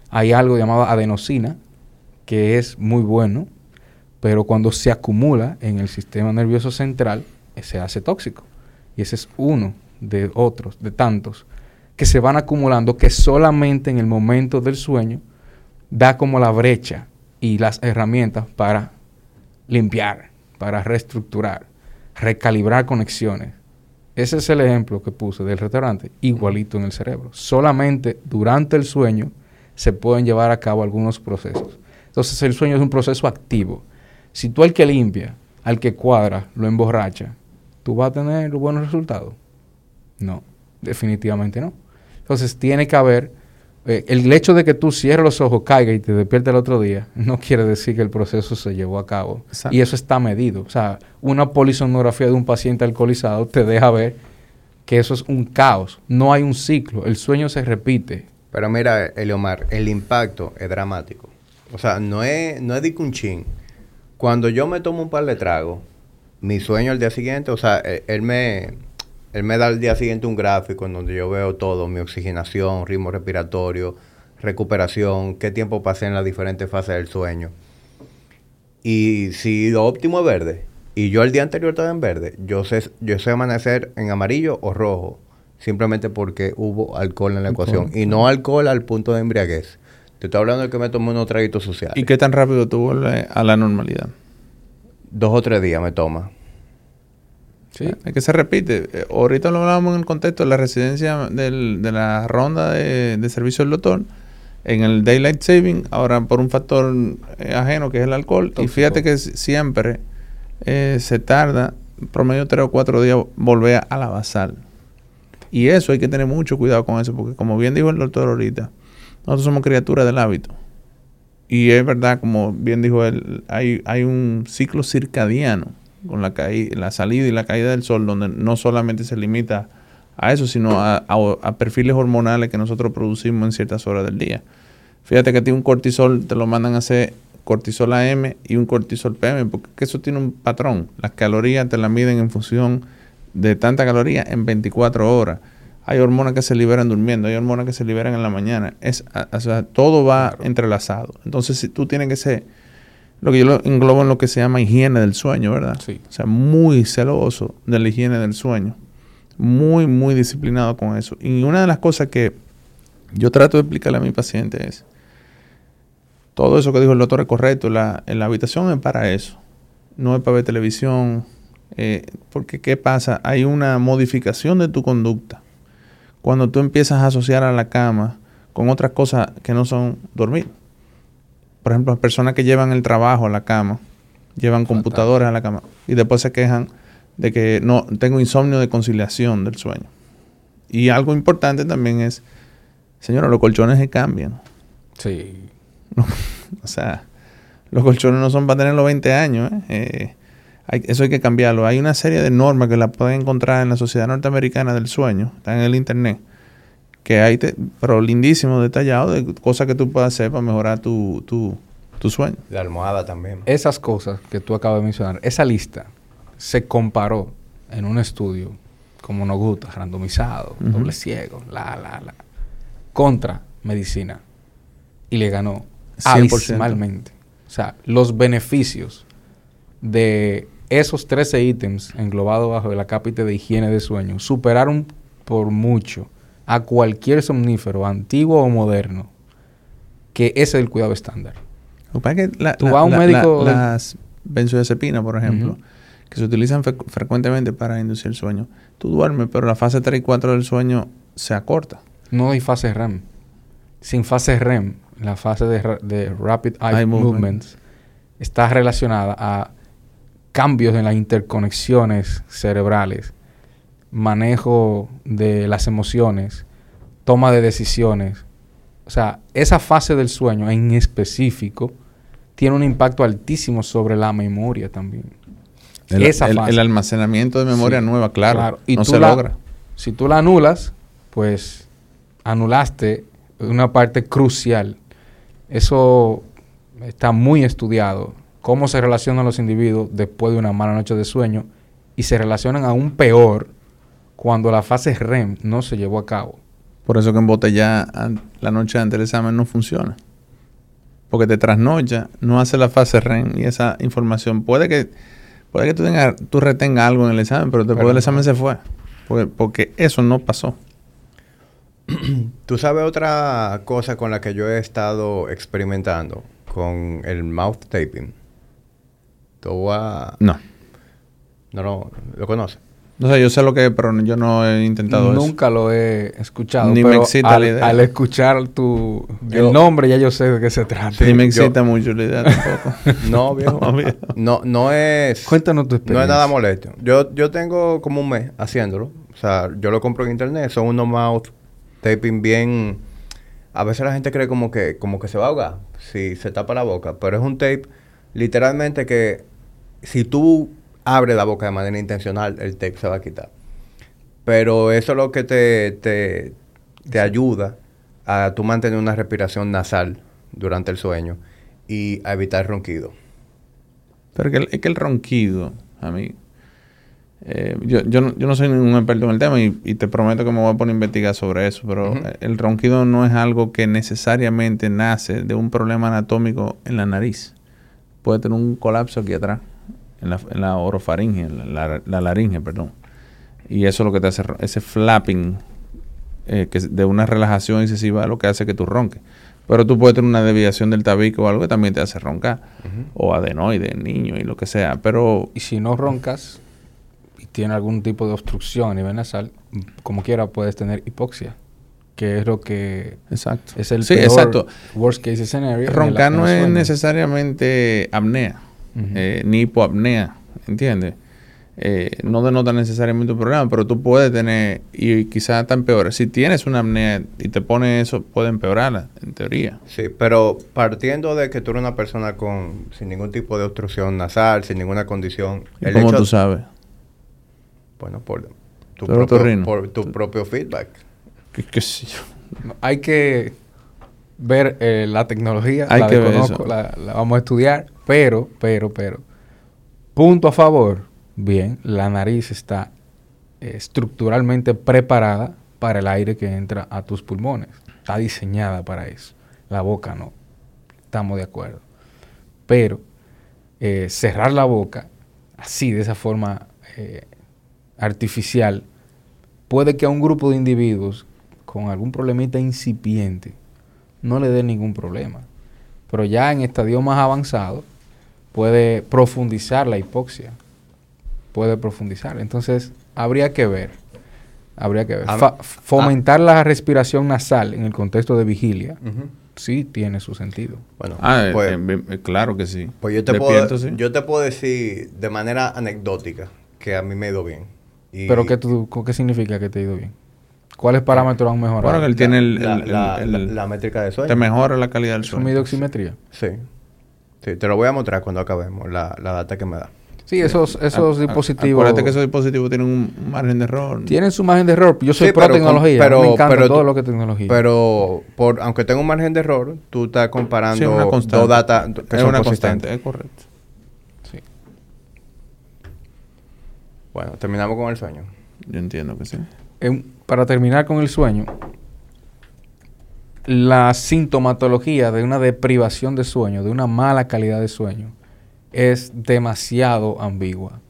Hay algo llamado adenosina, que es muy bueno, pero cuando se acumula en el sistema nervioso central, eh, se hace tóxico. Y ese es uno de otros, de tantos, que se van acumulando que solamente en el momento del sueño da como la brecha y las herramientas para limpiar, para reestructurar, recalibrar conexiones. Ese es el ejemplo que puse del restaurante, igualito en el cerebro. Solamente durante el sueño se pueden llevar a cabo algunos procesos. Entonces el sueño es un proceso activo. Si tú al que limpia, al que cuadra, lo emborracha, ¿tú vas a tener buenos resultados? No, definitivamente no. Entonces tiene que haber, eh, el hecho de que tú cierres los ojos, caiga y te despiertes el otro día, no quiere decir que el proceso se llevó a cabo. Y eso está medido. O sea, una polisonografía de un paciente alcoholizado te deja ver que eso es un caos. No hay un ciclo. El sueño se repite. Pero mira, Eliomar, el impacto es dramático. O sea, no es, no es de un chin. Cuando yo me tomo un par de tragos, mi sueño al día siguiente, o sea, e, él, me, él me da al día siguiente un gráfico en donde yo veo todo, mi oxigenación, ritmo respiratorio, recuperación, qué tiempo pasé en las diferentes fases del sueño. Y si lo óptimo es verde, y yo el día anterior estaba en verde, yo sé, yo sé amanecer en amarillo o rojo, simplemente porque hubo alcohol en la ecuación. Y no alcohol al punto de embriaguez. Te estoy hablando de que me tomé unos traguitos sociales. ¿Y qué tan rápido tú vuelves a la normalidad? Dos o tres días me toma. Sí. Es que se repite. Eh, ahorita lo hablábamos en el contexto de la residencia del, de la ronda de, servicio del doctor. En el Daylight Saving, ahora por un factor eh, ajeno que es el alcohol. Y fíjate que siempre eh, se tarda promedio tres o cuatro días volver a la basal. Y eso hay que tener mucho cuidado con eso, porque como bien dijo el doctor ahorita, nosotros somos criaturas del hábito. Y es verdad, como bien dijo él, hay, un ciclo circadiano con la, la salida y la caída del sol, donde no solamente se limita a eso, sino a, perfiles hormonales que nosotros producimos en ciertas horas del día. Fíjate que tiene un cortisol, te lo mandan a hacer cortisol AM y un cortisol PM, porque eso tiene un patrón. Las calorías te las miden en función de tanta caloría en 24 horas. Hay hormonas que se liberan durmiendo, hay hormonas que se liberan en la mañana. Es, o sea, todo va entrelazado. Entonces, si tú tienes que ser, lo que yo lo englobo en lo que se llama higiene del sueño, ¿verdad? Sí. O sea, muy celoso de la higiene del sueño. Muy, muy disciplinado con eso. Y una de las cosas que yo trato de explicarle a mi paciente es, todo eso que dijo el doctor es correcto, la, en la habitación es para eso. No es para ver televisión. Eh, porque, ¿qué pasa? Hay una modificación de tu conducta cuando tú empiezas a asociar a la cama con otras cosas que no son dormir. Por ejemplo, las personas que llevan el trabajo a la cama, llevan computadores a la cama y después se quejan de que no tengo insomnio de conciliación del sueño. Y algo importante también es, señora, los colchones se cambian. Sí. o sea, los colchones no son para tener los 20 años. ¿eh? Eh, eso hay que cambiarlo. Hay una serie de normas que la pueden encontrar en la Sociedad Norteamericana del Sueño, está en el Internet, que hay, pero lindísimo, detallado, de cosas que tú puedes hacer para mejorar tu, tu, tu sueño. La almohada también. Esas cosas que tú acabas de mencionar, esa lista se comparó en un estudio como nos gusta, randomizado, doble ciego, la, la, la, contra medicina. Y le ganó 100%. abismalmente. O sea, los beneficios de esos 13 ítems englobados bajo el acápite de higiene de sueño superaron por mucho a cualquier somnífero, antiguo o moderno, que ese es el cuidado estándar. Que Tú vas a un médico... las benzodiazepinas, por ejemplo, que se utilizan frecuentemente para inducir el sueño. Tú duermes, pero la fase 3 y 4 del sueño se acorta. No hay fase REM. Sin fase REM, la fase de, Rapid Eye, Movements, está relacionada a cambios en las interconexiones cerebrales, manejo de las emociones, toma de decisiones. O sea, esa fase del sueño en específico tiene un impacto altísimo sobre la memoria también. El, esa el, almacenamiento de memoria nueva, claro, Y no se logra. Si tú la anulas, pues anulaste una parte crucial. Eso está muy estudiado cómo se relacionan los individuos después de una mala noche de sueño y se relacionan aún peor cuando la fase REM no se llevó a cabo. Por eso que embotellar la noche antes del examen no funciona. Porque te trasnocha, no hace la fase REM y esa información puede que puede que tú, tengas, tú retengas algo en el examen, pero después del examen se fue. Porque, porque eso no pasó. Tú sabes otra cosa con la que yo he estado experimentando con el mouth taping No. No, no, ¿lo conoces? No sé, yo sé lo que es, pero yo no he intentado eso. Nunca lo he escuchado. Ni me excita al, la idea. Al escuchar tu Yo- el nombre, ya yo sé de qué se trata. Ni me yo- excita mucho la idea tampoco. No, viejo. No, viejo. No, no es... Cuéntanos tu No experiencia. es nada molesto. Yo, yo tengo como un mes haciéndolo. O sea, yo lo compro en internet. Son unos mouth taping bien... A veces la gente cree como que, como que se va a ahogar si se tapa la boca. Pero es un tape literalmente que si tú abres la boca de manera intencional, el tape se va a quitar. Pero eso es lo que te, te, te ayuda a tú mantener una respiración nasal durante el sueño y a evitar ronquido. Pero que el- es que el ronquido, a mí... eh, yo, yo, no, yo no soy ningún experto en el tema y, y te prometo que me voy a poner a investigar sobre eso, pero eh, el ronquido no es algo que necesariamente nace de un problema anatómico en la nariz. Puede tener un colapso aquí atrás, en la, en la orofaringe, en la, la- la laringe, perdón. Y eso es lo que te hace, ese flapping eh, que de una relajación excesiva es lo que hace que tú ronques. Pero tú puedes tener una desviación del tabique o algo que también te hace roncar. O adenoide, en niño y lo que sea. Pero Y si no roncas y tiene algún tipo de obstrucción a nivel nasal, como quiera puedes tener hipoxia, que es lo que Exacto. es el sí, peor exacto. worst case scenario. Roncar no es necesariamente apnea, Eh, ni hipoapnea, ¿entiendes? Eh, no denota necesariamente un problema, pero tú puedes tener, y quizás hasta empeora. Si tienes una apnea y te pones eso, puede empeorarla, en teoría. Sí, pero partiendo de que tú eres una persona con sin ningún tipo de obstrucción nasal, sin ninguna condición, ¿Y ¿Cómo hecho- tú sabes? bueno, por tu, propio, por tu propio feedback. ¿Qué, qué sé yo? Hay que ver eh, la tecnología, Hay la que ver eso. la, la vamos a estudiar, pero, pero, pero, punto a favor, bien, la nariz está eh, estructuralmente preparada para el aire que entra a tus pulmones, está diseñada para eso, la boca no, estamos de acuerdo, pero eh, cerrar la boca así, de esa forma eh, artificial, puede que a un grupo de individuos con algún problemita incipiente no le dé ningún problema. Pero ya en estadio más avanzado puede profundizar la hipoxia. Puede profundizar. Entonces, habría que ver. Habría que ver. Ah, Fa- fomentar la respiración nasal en el contexto de vigilia sí tiene su sentido. Bueno, Ah, eh, pues, eh, eh, claro que sí. pues yo, te puedo, sí. yo te puedo decir de manera anecdótica que a mí me ha ido bien. Y Pero ¿qué, tú- ¿qué significa que te ha ido bien? ¿Cuáles parámetros han mejorado? Bueno, que él tiene la, el- la- el- la- el- la métrica de sueño. te mejora la calidad del ¿Su sueño. Sí, te lo voy a mostrar cuando acabemos, la, la data que me da. Sí, esos, esos A- dispositivos... Acuérdate que esos dispositivos tienen un margen de error. Tienen su margen de error. Yo soy Sí, pro pero tecnología. pero- me encanta pero todo lo que es tecnología. Pero por, aunque tenga un margen de error, tú estás comparando Sí, es una constante. dos datas que es son una constante, es correcto. Sí. Bueno, terminamos con el sueño. Yo entiendo que sí. En- para terminar con el sueño, la sintomatología de una deprivación de sueño, de una mala calidad de sueño, es demasiado ambigua.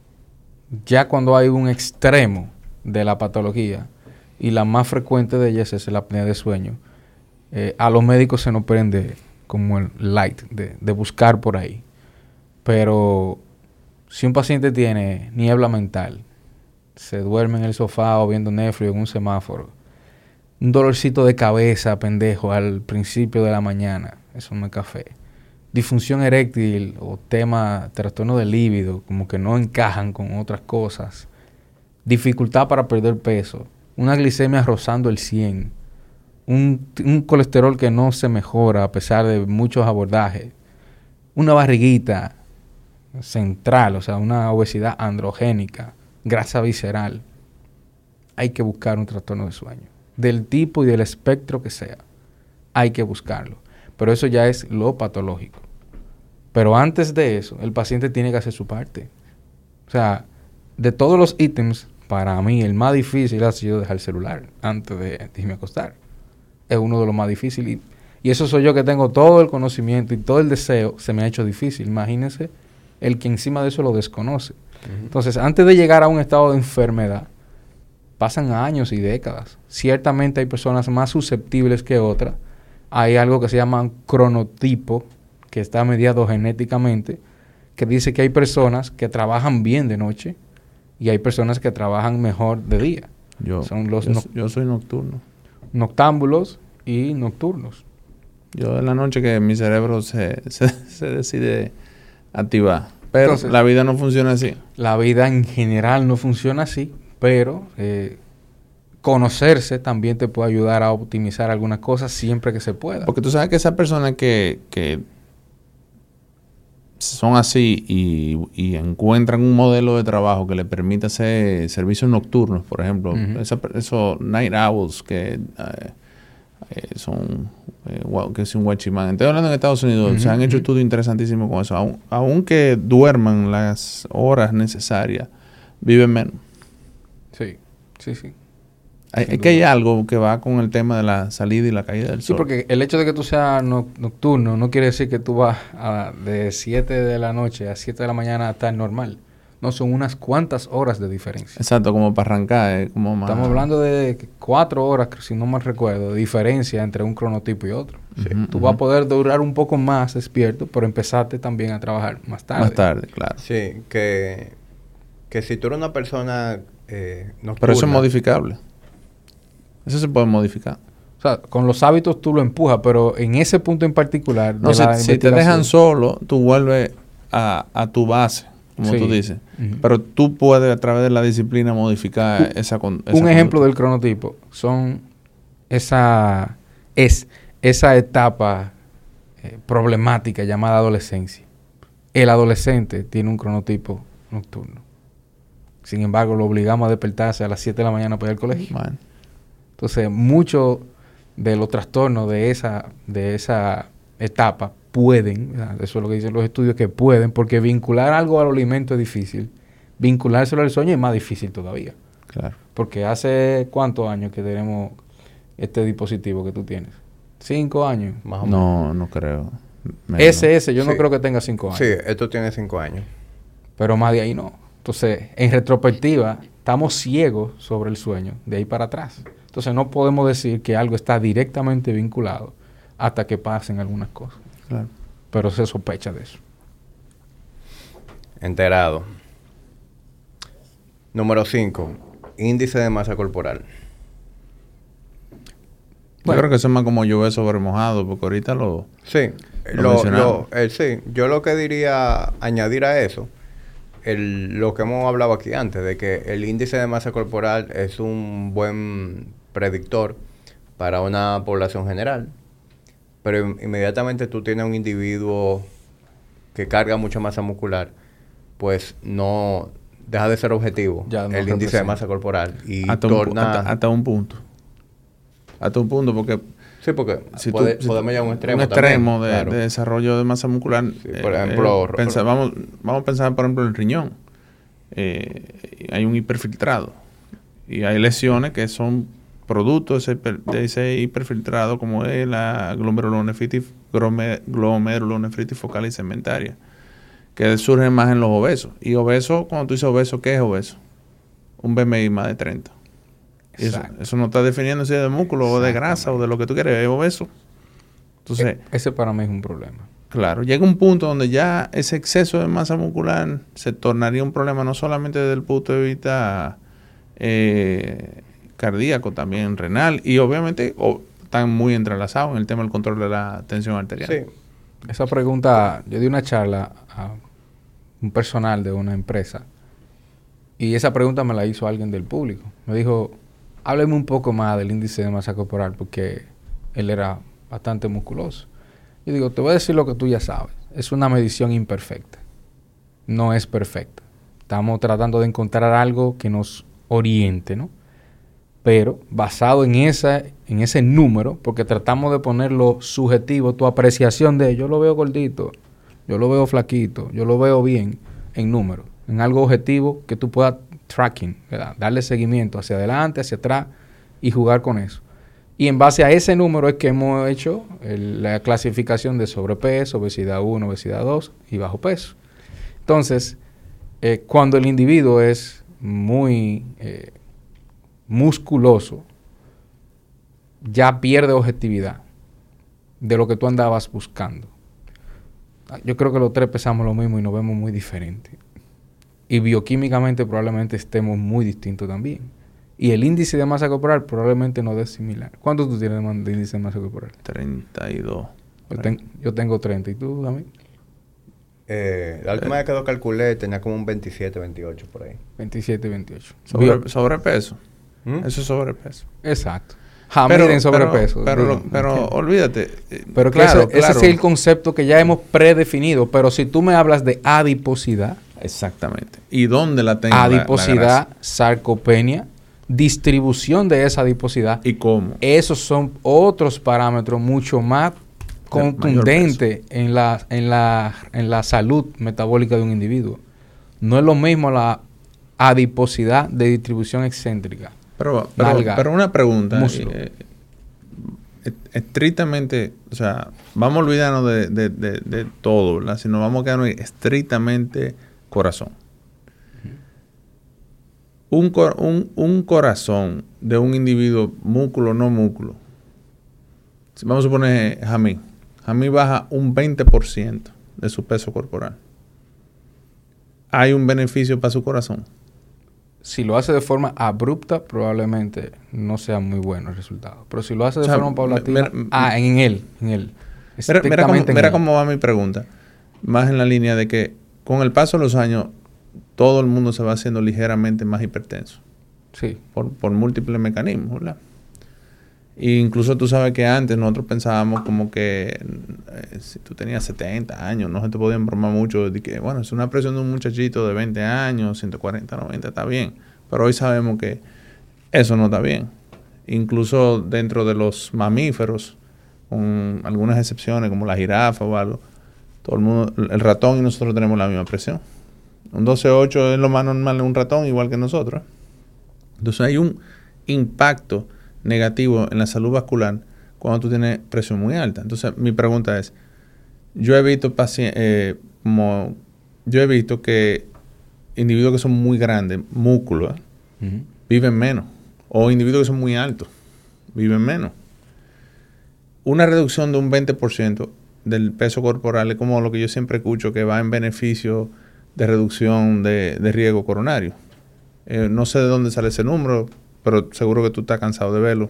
Ya cuando hay un extremo de la patología, y la más frecuente de ellas es la apnea de sueño, eh, a los médicos se nos prende como el light de, buscar por ahí. Pero si un paciente tiene niebla mental, se duerme en el sofá o viendo Netflix en un semáforo, un dolorcito de cabeza, pendejo, al principio de la mañana, eso no es café. Disfunción eréctil o tema, trastorno de líbido, como que no encajan con otras cosas. Dificultad para perder peso. Una glicemia rozando el 100. Un, un colesterol que no se mejora a pesar de muchos abordajes. Una barriguita central, o sea, una obesidad androgénica, grasa visceral. Hay que buscar un trastorno de sueño. Del tipo y del espectro que sea. Hay que buscarlo. Pero eso ya es lo patológico. Pero antes de eso, el paciente tiene que hacer su parte. O sea, de todos los ítems, para mí el más difícil ha sido dejar el celular antes de irme a acostar. Es uno de los más difíciles. Y, y eso soy yo que tengo todo el conocimiento y todo el deseo, se me ha hecho difícil. Imagínense el que encima de eso lo desconoce. Entonces, antes de llegar a un estado de enfermedad, pasan años y décadas. Ciertamente hay personas más susceptibles que otras. Hay algo que se llama cronotipo, que está mediado genéticamente, que dice que hay personas que trabajan bien de noche y hay personas que trabajan mejor de día. Yo, Son los yo, no- yo soy nocturno. Noctámbulos y nocturnos. Yo en la noche que mi cerebro se, se, se decide activar. Pero Entonces- la vida no funciona así. La vida en general no funciona así, pero eh, conocerse también te puede ayudar a optimizar algunas cosas siempre que se pueda. Porque tú sabes que esas personas que, que son así y, y encuentran un modelo de trabajo que les permita hacer servicios nocturnos, por ejemplo, esa- esos night owls que eh, eh, son, eh, que es un guachimán. Estoy hablando en Estados Unidos, se han hecho estudios interesantísimos con eso. Aun- aunque duerman las horas necesarias, viven menos. Sí, sí, sí. Hay- es que hay algo que va con el tema de la salida y la caída del Sí, sol. porque el hecho de que tú seas no- nocturno no quiere decir que tú vas a- de 7 de la noche a 7 de la mañana a estar normal. No, son unas cuantas horas de diferencia. Exacto, como para arrancar, eh, como más... Estamos hablando de cuatro horas, si no mal recuerdo, de diferencia entre un cronotipo y otro. Ujú, Tú vas a poder durar un poco más despierto, pero empezaste también a trabajar más tarde. Más tarde, claro. Sí, que, que si tú eres una persona eh, nocturna... Pero eso es modificable. Eso se puede modificar. O sea, con los hábitos tú lo empujas, pero en ese punto en particular... No, si, si te dejan solo, tú vuelves a, a tu base, como Sí. tú dices. Pero tú puedes a través de la disciplina modificar esa, con- esa un ejemplo del cronotipo son esa es esa etapa eh, problemática llamada adolescencia. El adolescente tiene un cronotipo nocturno. Sin embargo, lo obligamos a despertarse a las 7 de la mañana para ir al colegio. Entonces, muchos de los trastornos de esa, de esa etapa pueden, eso es lo que dicen los estudios, que pueden, porque vincular algo al alimento es difícil. Vinculárselo al sueño es más difícil todavía. claro. Porque hace cuántos años que tenemos este dispositivo que tú tienes? Cinco años. Más o menos. No, no creo. Menos. Ese, ese, yo no creo que tenga cinco años. Sí, esto tiene cinco años. Pero más de ahí no. Entonces, en retrospectiva, estamos ciegos sobre el sueño, de ahí para atrás. Entonces, no podemos decir que algo está directamente vinculado hasta que pasen algunas cosas. Claro. Pero se sospecha de eso. Enterado. Número 5. Índice de masa corporal. Yo Bueno. creo que eso es más como llover sobre mojado, porque ahorita lo... Sí. Lo Lo, mencionamos. lo- eh, sí. Yo lo que diría añadir a eso, el, lo que hemos hablado aquí antes, de que el índice de masa corporal es un buen predictor para una población general. Pero in- inmediatamente tú tienes un individuo que carga mucha masa muscular, pues no deja de ser objetivo Ya no el índice de masa corporal y hasta, un, torna hasta, hasta un punto. Hasta un punto, porque sí porque si puede- podemos llegar a un extremo un extremo también, de, claro. de desarrollo de masa muscular. Sí, por ejemplo, ro- pensa- vamos, vamos a pensar, por ejemplo, en el riñón. Eh, hay un hiperfiltrado. Y hay lesiones que son producto de ese, hiper- de ese hiperfiltrado, como es la glomerulonefritis, glome- glomerulonefritis focal y segmentaria, que surgen más en los obesos. Y obeso, cuando tú dices obeso, ¿qué es obeso? Un BMI más de 30. Eso, eso no está definiendo si es de músculo o de grasa o de lo que tú quieres, es obeso. Entonces, E- ese para mí es un problema. claro, llega un punto donde ya ese exceso de masa muscular se tornaría un problema no solamente desde el punto de vista eh, cardíaco, también renal y obviamente están muy entrelazados en el tema del control de la tensión arterial. Sí. Esa pregunta, yo di una charla a un personal de una empresa y esa pregunta me la hizo alguien del público. Me dijo, hábleme un poco más del índice de masa corporal porque él era bastante musculoso. Yo digo, te voy a decir lo que tú ya sabes. Es una medición imperfecta. No es perfecta. Estamos tratando de encontrar algo que nos oriente, ¿no? Pero basado en, esa, en ese número, porque tratamos de ponerlo subjetivo, tu apreciación de yo lo veo gordito, yo lo veo flaquito, yo lo veo bien, en número, en algo objetivo que tú puedas tracking, darle seguimiento hacia adelante, hacia atrás y jugar con eso. Y en base a ese número es que hemos hecho la clasificación de sobrepeso, obesidad 1, obesidad 2 y bajo peso. Entonces, eh, cuando el individuo es muy eh, musculoso, ya pierde objetividad de lo que tú andabas buscando. Yo creo que los tres pesamos lo mismo y nos vemos muy diferentes. Y bioquímicamente probablemente estemos muy distintos también. Y el índice de masa corporal probablemente no es similar. ¿Cuánto tú tienes de índice de masa corporal? 32. Yo, yo tengo 30. ¿Y tú, también? Eh, la última vez que lo calculé tenía como un 27, 28 por ahí. 27, 28. sobrepeso. ¿Mm? Eso es sobrepeso. Exacto. Jamás en sobrepeso. Pero, pero, olvídate. Eh, pero claro, ese es el concepto que ya hemos predefinido. Pero si tú me hablas de adiposidad. Exactamente. ¿Y dónde la tengo? Adiposidad, sarcopenia, distribución de esa adiposidad. ¿Y cómo? Esos son otros parámetros mucho más contundentes en la, en, la, en la salud metabólica de un individuo. No es lo mismo la adiposidad de distribución excéntrica. Pero, pero, una pregunta. Eh, estrictamente, o sea, vamos a olvidarnos de, de, de, todo, ¿verdad? Sino vamos a quedarnos estrictamente corazón. Un, un, un, corazón de un individuo, músculo o no músculo. Vamos a suponer Jamí. Jamí baja un 20% de su peso corporal. ¿Hay un beneficio para su corazón? si lo hace de forma abrupta, probablemente no sea muy bueno el resultado. Pero si lo hace de forma paulatina, ah, en él, en él. Mira, cómo, va mi pregunta. Más en la línea de que con el paso de los años, todo el mundo se va haciendo ligeramente más hipertenso. Sí. Por, por múltiples mecanismos, ¿verdad? E incluso tú sabes que antes nosotros pensábamos como que eh, si tú tenías 70 años, no se te podían bromar mucho de que, bueno, es una presión de un muchachito de 20 años, 140, 90, está bien. Pero hoy sabemos que eso no está bien. Incluso dentro de los mamíferos, con algunas excepciones como la jirafa o algo, todo el mundo, el ratón y nosotros tenemos la misma presión. Un 12-8 es lo más normal de un ratón, igual que nosotros. Entonces hay un impacto negativo en la salud vascular cuando tú tienes presión muy alta. Entonces, mi pregunta es, yo he visto pacientes, eh, como yo he visto que individuos que son muy grandes, músculos, viven menos. O individuos que son muy altos, viven menos. Una reducción de un 20% del peso corporal es como lo que yo siempre escucho, que va en beneficio de reducción de, riesgo coronario. Eh, no sé de dónde sale ese número, pero seguro que tú estás cansado de verlo.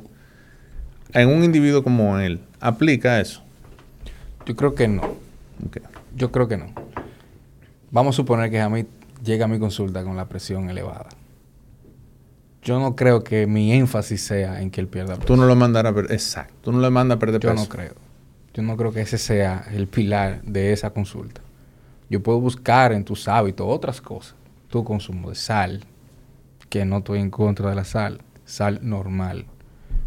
En un individuo como él, ¿aplica eso? Yo creo que no. Yo creo que no. Vamos a suponer que a mí llega a mi consulta con la presión elevada. Yo no creo que mi énfasis sea en que él pierda peso. Tú no lo mandarás a perder. Exacto. Tú no le mandas a perder peso. Yo no creo. Yo no creo que ese sea el pilar de esa consulta. Yo puedo buscar en tus hábitos otras cosas. Tu consumo de sal, que no estoy en contra de la sal sal normal.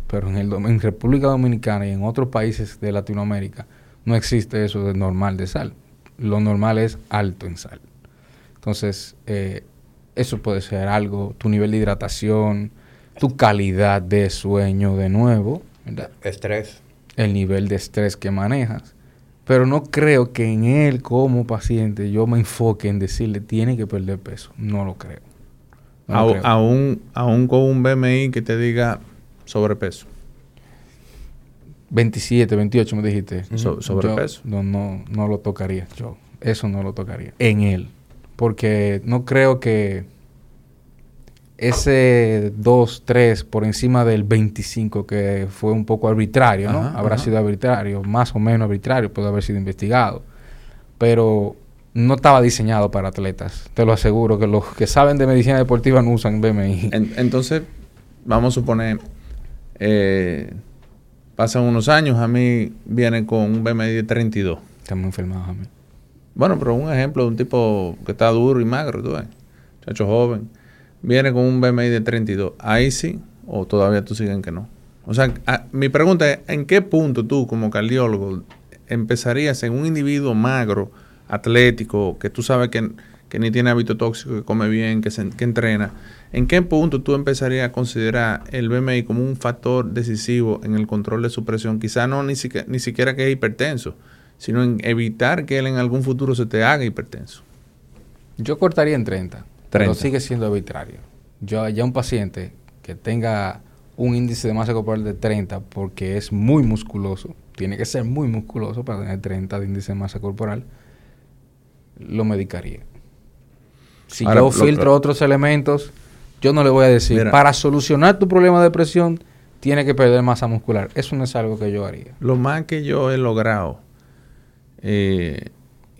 Pero en, el, República Dominicana y en otros países de Latinoamérica no existe eso de normal de sal. Lo normal es alto en sal. Entonces, eh, eso puede ser algo, tu nivel de hidratación, tu calidad de sueño de nuevo. Estrés. El nivel de estrés que manejas. Pero no creo que en él como paciente yo me enfoque en decirle tiene que perder peso. No lo creo aún, aún con un BMI que te diga sobrepeso. 27, 28 me dijiste. sobrepeso. no, no, no lo tocaría. Yo eso no lo tocaría. En él. Porque no creo que ese 2, 3 por encima del 25 que fue un poco arbitrario, ¿no? Habrá sido arbitrario, más o menos arbitrario, puede haber sido investigado. Pero no estaba diseñado para atletas. Te lo aseguro que los que saben de medicina deportiva no usan BMI. entonces, vamos a suponer, eh, pasan unos años, a mí viene con un BMI de 32. Estamos enfermados a mí. Bueno, pero un ejemplo de un tipo que está duro y magro, tú ves, muchacho joven, viene con un BMI de 32. Ahí sí, o todavía tú siguen que no. O sea, mi pregunta es, ¿en qué punto tú como cardiólogo empezarías en un individuo magro, atlético, que tú sabes que, ni tiene hábito tóxico, que come bien, que, se, que entrena, ¿en qué punto tú empezarías a considerar el BMI como un factor decisivo en el control de su presión? Quizá no ni siquiera, ni siquiera que es hipertenso, sino en evitar que él en algún futuro se te haga hipertenso. Yo cortaría en 30, pero sigue siendo arbitrario. Yo ya un paciente que tenga un índice de masa corporal de 30 porque es muy musculoso, tiene que ser muy musculoso para tener 30 de índice de masa corporal, lo medicaría. Si Ahora, yo filtro lo- otros elementos, yo no le voy a decir, Mira. para solucionar tu problema de presión, tiene que perder masa muscular. Eso no es algo que yo haría. Lo más que yo he logrado eh,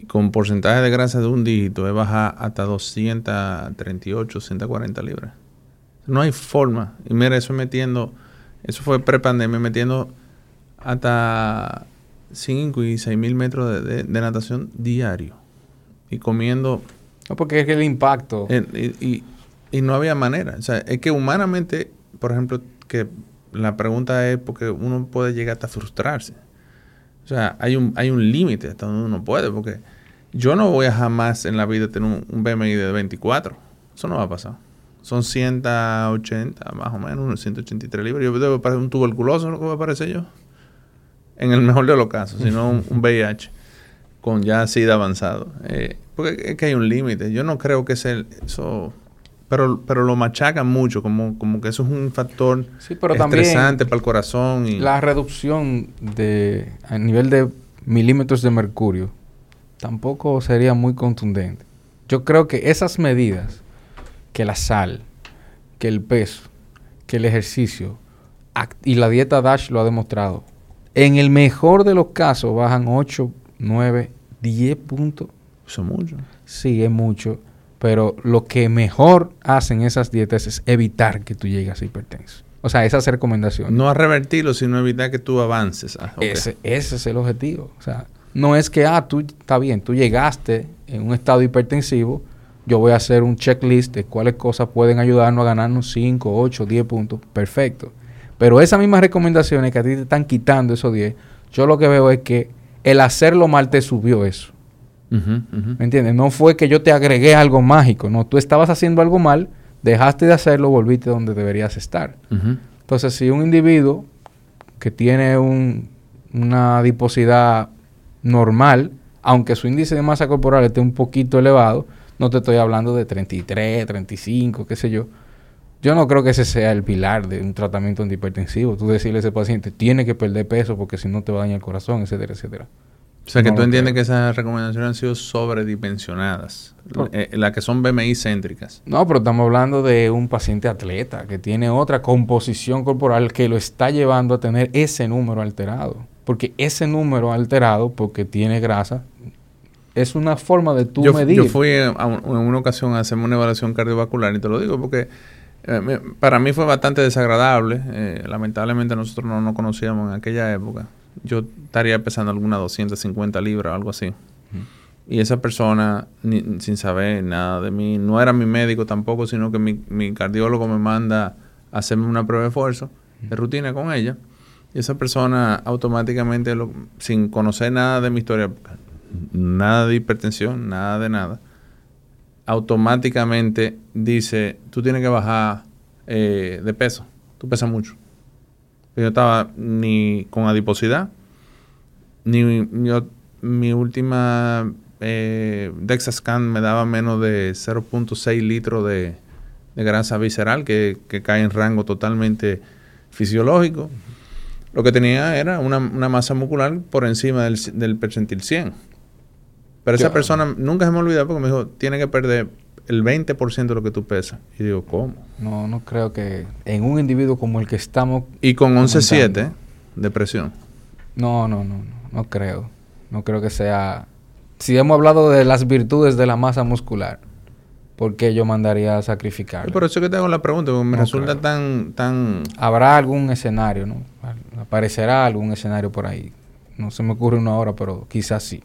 con porcentaje de grasa de un dígito es bajar hasta 238, 140 libras. No hay forma. Y mira, eso metiendo, eso fue pre-pandemia, metiendo hasta 5 y 6 mil metros de, de- de natación diario. Y comiendo No, porque es que el impacto... y, y- y no había manera. O sea, es que humanamente, por ejemplo, que la pregunta es porque uno puede llegar hasta frustrarse. O sea, hay un, hay un límite hasta donde uno puede, porque yo no voy a jamás en la vida tener un, un BMI de 24. Eso no va a pasar. Son 180, más o menos, unos 183 libras. Yo debo parecer un tuberculoso, lo que voy a parecer yo. En el mejor de los casos, sino un, un VIH con ya SIDA avanzado. Eh, porque es que hay un límite. Yo no creo que ese, eso... Pero, pero lo machacan mucho, como, como que eso es un factor Sí, pero estresante para el corazón. Y, la reducción de a nivel de milímetros de mercurio tampoco sería muy contundente. Yo creo que esas medidas, que la sal, que el peso, que el ejercicio y la dieta DASH lo ha demostrado, en el mejor de los casos bajan 8, 9, 10 puntos. Eso es mucho. Sí, es mucho. Pero lo que mejor hacen esas dietas es evitar que tú llegues a hipertenso. O sea, esas recomendaciones. No a revertirlo, sino evitar que tú avances. Ah. Ese, ese es el objetivo. O sea, no es que, ah, tú, está bien, tú llegaste en un estado hipertensivo, yo voy a hacer un checklist de cuáles cosas pueden ayudarnos a ganarnos 5, 8, 10 puntos. Perfecto. Pero esas mismas recomendaciones que a ti te están quitando esos 10, yo lo que veo es que el hacerlo mal te subió eso. ¿Me entiendes? No fue que yo te agregué algo mágico, no, tú estabas haciendo algo mal, dejaste de hacerlo, volviste donde deberías estar. Entonces, si un individuo que tiene un- una adiposidad normal, aunque su índice de masa corporal esté un poquito elevado, no te estoy hablando de 33, 35, qué sé yo. Yo no creo que ese sea el pilar de un tratamiento antihipertensivo. Tú decirle a ese paciente, tiene que perder peso porque si no te va a dañar el corazón, etcétera, etcétera. O sea, que tú entiendes creo. que esas recomendaciones han sido sobredimensionadas. Por- Eh, las que son BMI céntricas. No, pero estamos hablando de un paciente atleta que tiene otra composición corporal que lo está llevando a tener ese número alterado. Porque ese número alterado, porque tiene grasa, es una forma de tú yo, medir. yo fui un- en una ocasión a hacerme una evaluación cardiovascular y te lo digo porque eh, me- para mí fue bastante desagradable. Eh, lamentablemente nosotros no nos conocíamos en aquella época. Yo estaría pesando algunas 250 libras o algo así. Y esa persona, ni- sin saber nada de mí, no era mi médico tampoco, sino que mi, mi cardiólogo me manda a hacerme una prueba de esfuerzo de rutina con ella. Y esa persona automáticamente, sin conocer nada de mi historia, nada de hipertensión, nada de nada, automáticamente dice, tú tienes que bajar eh, de peso, tú pesas mucho. Yo estaba ni con adiposidad, ni mi última eh, DexaScan me daba menos de 0.6 litros de, grasa visceral, que cae en rango totalmente fisiológico. Lo que tenía era una, una masa muscular por encima del, percentil 100. Pero esa persona nunca se me olvidó porque me dijo, tiene que perder el 20% de lo que tú pesas. Y digo, ¿cómo? No, no creo que en un individuo como el que estamos... Y con 11.7 Comentando. de presión. No, no, no, no, no creo. No creo que sea... Si hemos hablado de las virtudes de la masa muscular, ¿por qué yo mandaría a sacrificar? Por eso que te hago la pregunta, porque me No resulta tan, tan... Habrá algún escenario, ¿no? Aparecerá algún escenario por ahí. No se me ocurre una hora, pero quizás sí.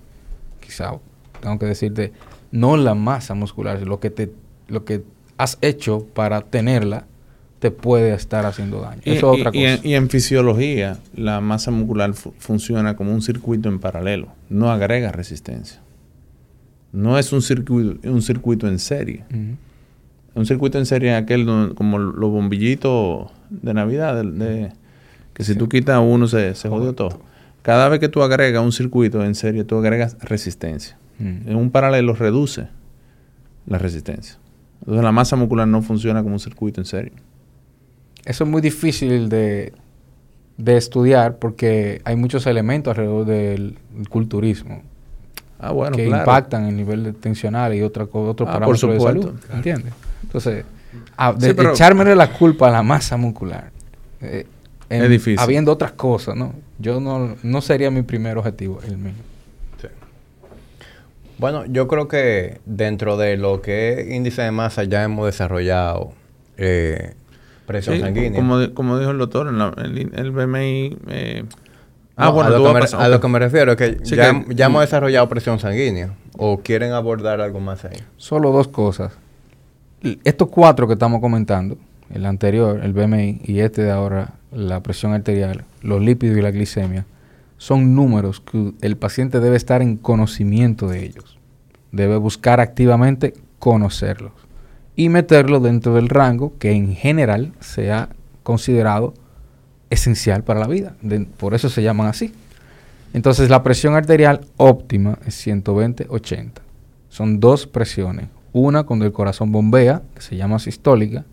Quizás tengo que decirte, no la masa muscular, lo que te, lo que has hecho para tenerla te puede estar haciendo daño. Y, Eso es y- otra y cosa. en, y en fisiología, la masa muscular fu- funciona como un circuito en paralelo. No agrega resistencia. No es un circuito, un circuito en serie. Un circuito en serie es aquel donde- como los bombillitos de Navidad, de, de- que si Sí. tú quitas uno se, se jodió todo. Cada vez que tú agregas un circuito en serie, tú agregas resistencia. Mm. En un paralelo reduce la resistencia. Entonces la masa muscular no funciona como un circuito en serie. Eso es muy difícil de, de estudiar porque hay muchos elementos alrededor del culturismo. Ah, bueno, que claro. impactan el nivel de tensional y otra, otros Ah, por parámetros de salud. ¿Entiendes? Entonces, a- de, Sí, pero- echármele la culpa a la masa muscular. eh, Es difícil. Habiendo otras cosas, ¿no? Yo no, no sería mi primer objetivo, el mío. Sí. Bueno, yo creo que dentro de lo que es índice de masa ya hemos desarrollado eh, presión Sí, sanguínea. Como, di- como dijo el doctor, en la- el, el BMI... eh, No, a, lo tú que vas me, a pasar- a lo ok. que me refiero es que, Sí, ya, que- ya hemos desarrollado presión sanguínea. ¿O quieren abordar algo más ahí? Solo dos cosas. Estos cuatro que estamos comentando, el anterior, el BMI, y este de ahora, la presión arterial, los lípidos y la glicemia, son números que el paciente debe estar en conocimiento de ellos. Debe buscar activamente conocerlos y meterlos dentro del rango que en general sea considerado esencial para la vida. De- por eso se llaman así. Entonces la presión arterial óptima es 120-80. Son dos presiones. Una cuando el corazón bombea, que se llama sistólica,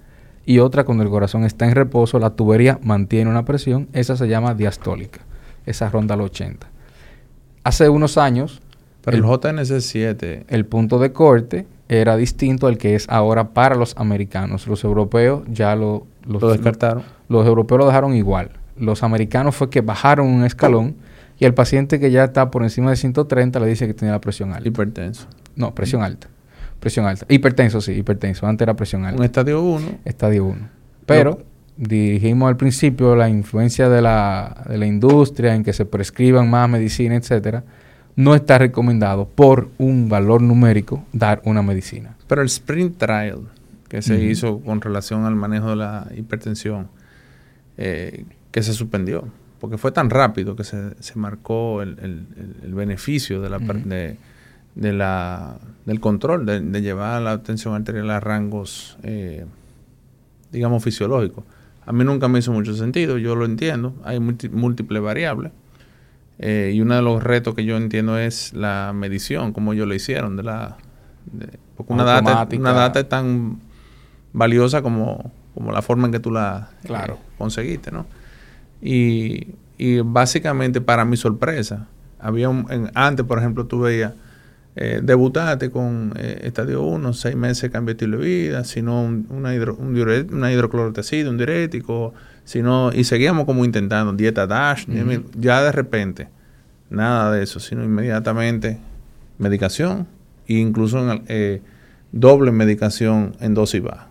y otra cuando el corazón está en reposo, la tubería mantiene una presión, esa se llama diastólica. Esa ronda los 80. Hace unos años, Pero el, el- JNS7... el punto de corte era distinto al que es ahora para los americanos. Los europeos ya lo, los- lo descartaron. los europeos lo dejaron igual. Los americanos fue que bajaron un escalón y el paciente que ya está por encima de 130 le dice que tiene la presión alta. Hipertenso. No, presión alta. Presión alta. Hipertenso, sí, hipertenso. Antes era presión Un alta. estadio 1. Estadio 1. Pero dijimos al principio la influencia de la, de la industria en que se prescriban más medicina, etcétera, no está recomendado por un valor numérico dar una medicina. Pero el sprint trial que se hizo con relación al manejo de la hipertensión, eh, que se suspendió, porque fue tan rápido que se, se marcó el, el- beneficio de la, de, de la, del control, de, de llevar la tensión arterial a rangos, eh, digamos, fisiológicos. A mí nunca me hizo mucho sentido, yo lo entiendo, hay múltiples variables. Eh, y uno de los retos que yo entiendo es la medición, como ellos lo hicieron, de la... de- porque una data, una data es tan valiosa como, como la forma en que tú la eh, conseguiste, ¿no? Y, y básicamente, para mi sorpresa, había un, en- antes, por ejemplo, tú veías, eh, debutaste con eh, estadio 1, seis meses cambio de estilo de vida, sino un, una, hidro, un diure- una hidroclorotesida, un diurético, sino, y seguíamos como intentando, dieta DASH, ya de repente, nada de eso, sino inmediatamente medicación e incluso en eh, doble medicación en dosis baja.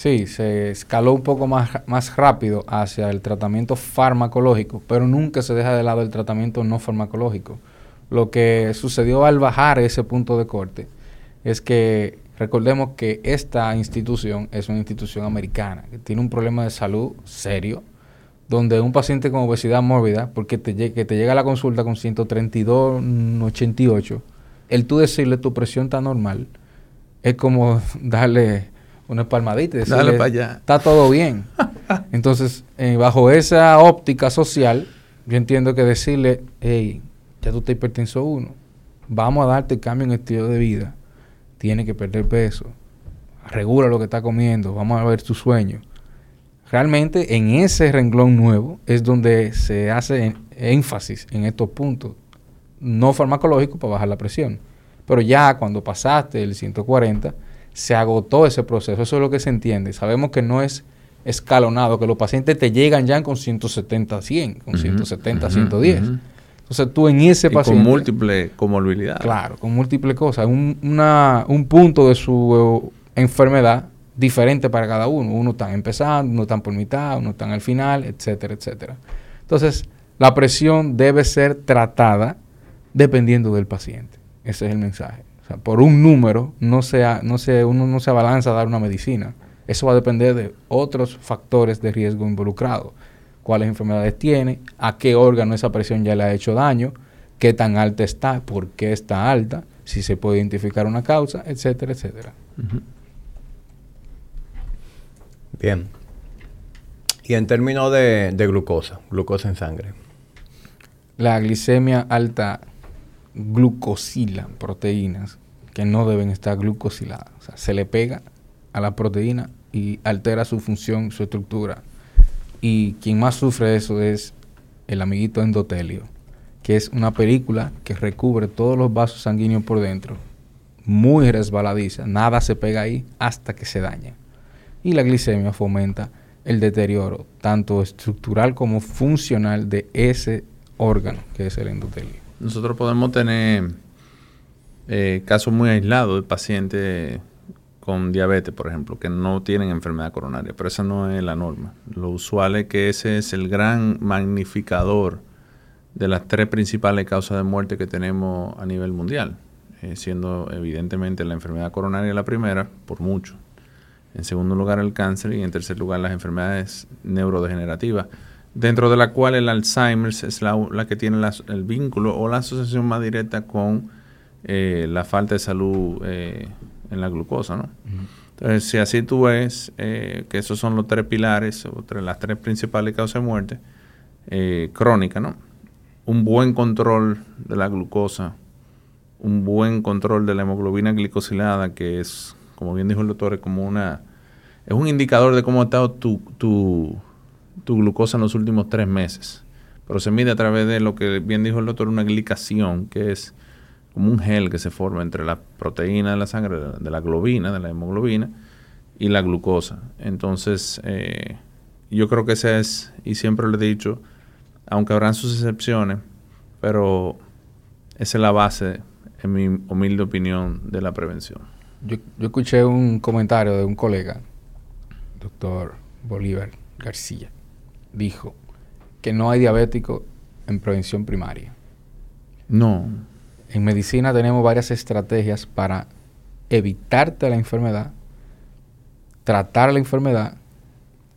Sí, se escaló un poco más, más rápido hacia el tratamiento farmacológico, pero nunca se deja de lado el tratamiento no farmacológico. Lo que sucedió al bajar ese punto de corte es que recordemos que esta institución es una institución americana que tiene un problema de salud serio, donde un paciente con obesidad mórbida, porque te, te llega a la consulta con 132, 88, el tú decirle tu presión está normal, es como darle una palmadita y Dale decirle, pa' allá. está todo bien. Entonces, eh, bajo esa óptica social, yo entiendo que decirle, hey, ya tú estás hipertenso uno, vamos a darte cambio en estilo de vida, tiene que perder peso, regula lo que está comiendo, vamos a ver tu sueño. Realmente en ese renglón nuevo es donde se hace en- énfasis en estos puntos, no farmacológicos para bajar la presión. Pero ya cuando pasaste el 140, se agotó ese proceso. Eso es lo que se entiende. Sabemos que no es escalonado, que los pacientes te llegan ya con 170 100, con Ujú, 170 ujú, 110. ujú. Entonces tú en ese Y paciente... con múltiples comorbilidades. Claro, con múltiples cosas. Un, una- un punto de su eh, enfermedad diferente para cada uno. Uno está empezando, uno está por mitad, uno está al final, etcétera, etcétera. Entonces, la presión debe ser tratada dependiendo del paciente. Ese es el mensaje. Sea, por un número, no sea, no se, uno no se abalanza a dar una medicina. Eso va a depender de otros factores de riesgo involucrados. Cuáles enfermedades tiene, a qué órgano esa presión ya le ha hecho daño, qué tan alta está, por qué está alta, si se puede identificar una causa, etcétera, etcétera. Bien. Y en términos de, de glucosa, glucosa en sangre. La glicemia alta glucosila proteínas que no deben estar glucosiladas. Se le pega a la proteína y altera su función, su estructura. Y quien más sufre eso es el amiguito endotelio, que es una película que recubre todos los vasos sanguíneos por dentro, muy resbaladiza, nada se pega ahí hasta que se daña. Y la glicemia fomenta el deterioro, tanto estructural como funcional, de ese órgano que es el endotelio. Nosotros podemos tener eh, casos muy aislados de pacientes con diabetes, por ejemplo, que no tienen enfermedad coronaria, pero esa no es la norma. Lo usual es que ese es el gran magnificador de las tres principales causas de muerte que tenemos a nivel mundial, eh, siendo evidentemente la enfermedad coronaria la primera, por mucho. En segundo lugar el cáncer y en tercer lugar las enfermedades neurodegenerativas, dentro de la cual el Alzheimer es la, que tiene el vínculo o la asociación más directa con eh, la falta de salud eh, en la glucosa, ¿no? Entonces, si así tú ves que esos son los tres pilares, o las tres principales causas de muerte crónica, ¿no? un buen control de la glucosa, un buen control de la hemoglobina glicosilada, que es, como bien dijo el doctor, es como una, es un indicador de cómo ha estado tu, tu, tu glucosa en los últimos tres meses. Pero se mide a través de lo que bien dijo el doctor, una glicación, que es como un gel que se forma entre la proteína de la sangre, de la globina, de la hemoglobina, y la glucosa. Entonces, eh, yo creo que ese es, y siempre lo he dicho, aunque habrán sus excepciones, pero esa es la base, en mi humilde opinión, de la prevención. Yo, escuché un comentario de un colega, doctor Bolívar García, dijo que no hay diabético en prevención primaria. No. En medicina tenemos varias estrategias para evitarte la enfermedad, tratar la enfermedad,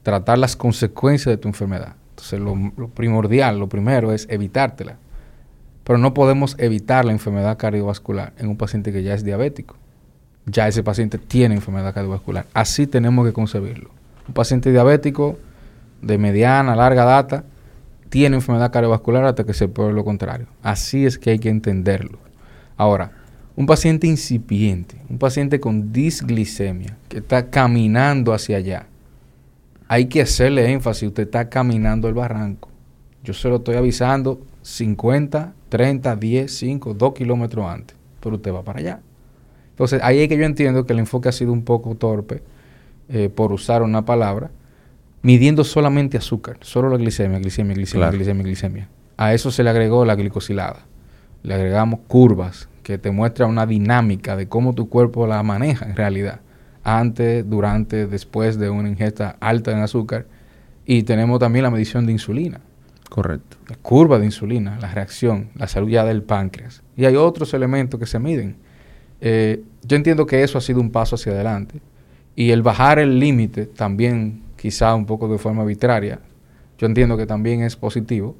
tratar las consecuencias de tu enfermedad. Entonces, lo, primordial, lo primero es evitártela. Pero no podemos evitar la enfermedad cardiovascular en un paciente que ya es diabético. Ya ese paciente tiene enfermedad cardiovascular. Así tenemos que concebirlo. Un paciente diabético de mediana, larga data, tiene enfermedad cardiovascular hasta que se pruebe lo contrario. Así es que hay que entenderlo. Ahora, un paciente incipiente, un paciente con disglicemia, que está caminando hacia allá, hay que hacerle énfasis. Usted está caminando el barranco. Yo se lo estoy avisando 50, 30, 10, 5, 2 kilómetros antes. Pero usted va para allá. Entonces, ahí es que yo entiendo que el enfoque ha sido un poco torpe, eh, por usar una palabra, midiendo solamente azúcar, solo la glicemia, glicemia, glicemia, glicemia, glicemia. A eso se le agregó la glicosilada. Le agregamos curvas que te muestran una dinámica de cómo tu cuerpo la maneja en realidad antes, durante, después de una ingesta alta en azúcar. Y tenemos también la medición de insulina. Correcto. La curva de insulina, la reacción, la salud ya del páncreas. Y hay otros elementos que se miden. Eh, yo entiendo que eso ha sido un paso hacia adelante. Y el bajar el límite también, quizá un poco de forma arbitraria, yo entiendo que también es positivo,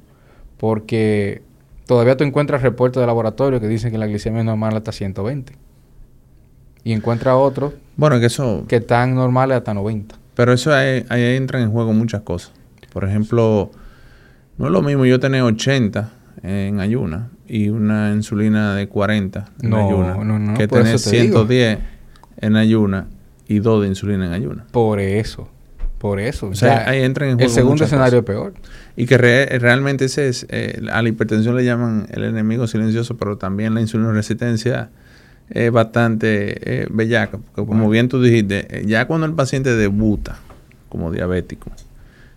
porque todavía tú encuentras reportes de laboratorio que dicen que la glicemia normal hasta 120 y encuentra otros bueno, que, eso, que están normales hasta 90. Pero eso ahí, entran en juego muchas cosas. Por ejemplo, no es lo mismo yo tener 80 en ayuna y una insulina de 40 en ayuna que tener 110 en ayuna y 2 de insulina en ayuna. Por eso. Por eso. O sea, ahí entran en juego El segundo escenario es peor. Y que realmente ese es, eh, a la hipertensión le llaman el enemigo silencioso, pero también la insulina resistencia es bastante eh, bellaca, porque como bien tú dijiste, eh, ya cuando el paciente debuta como diabético,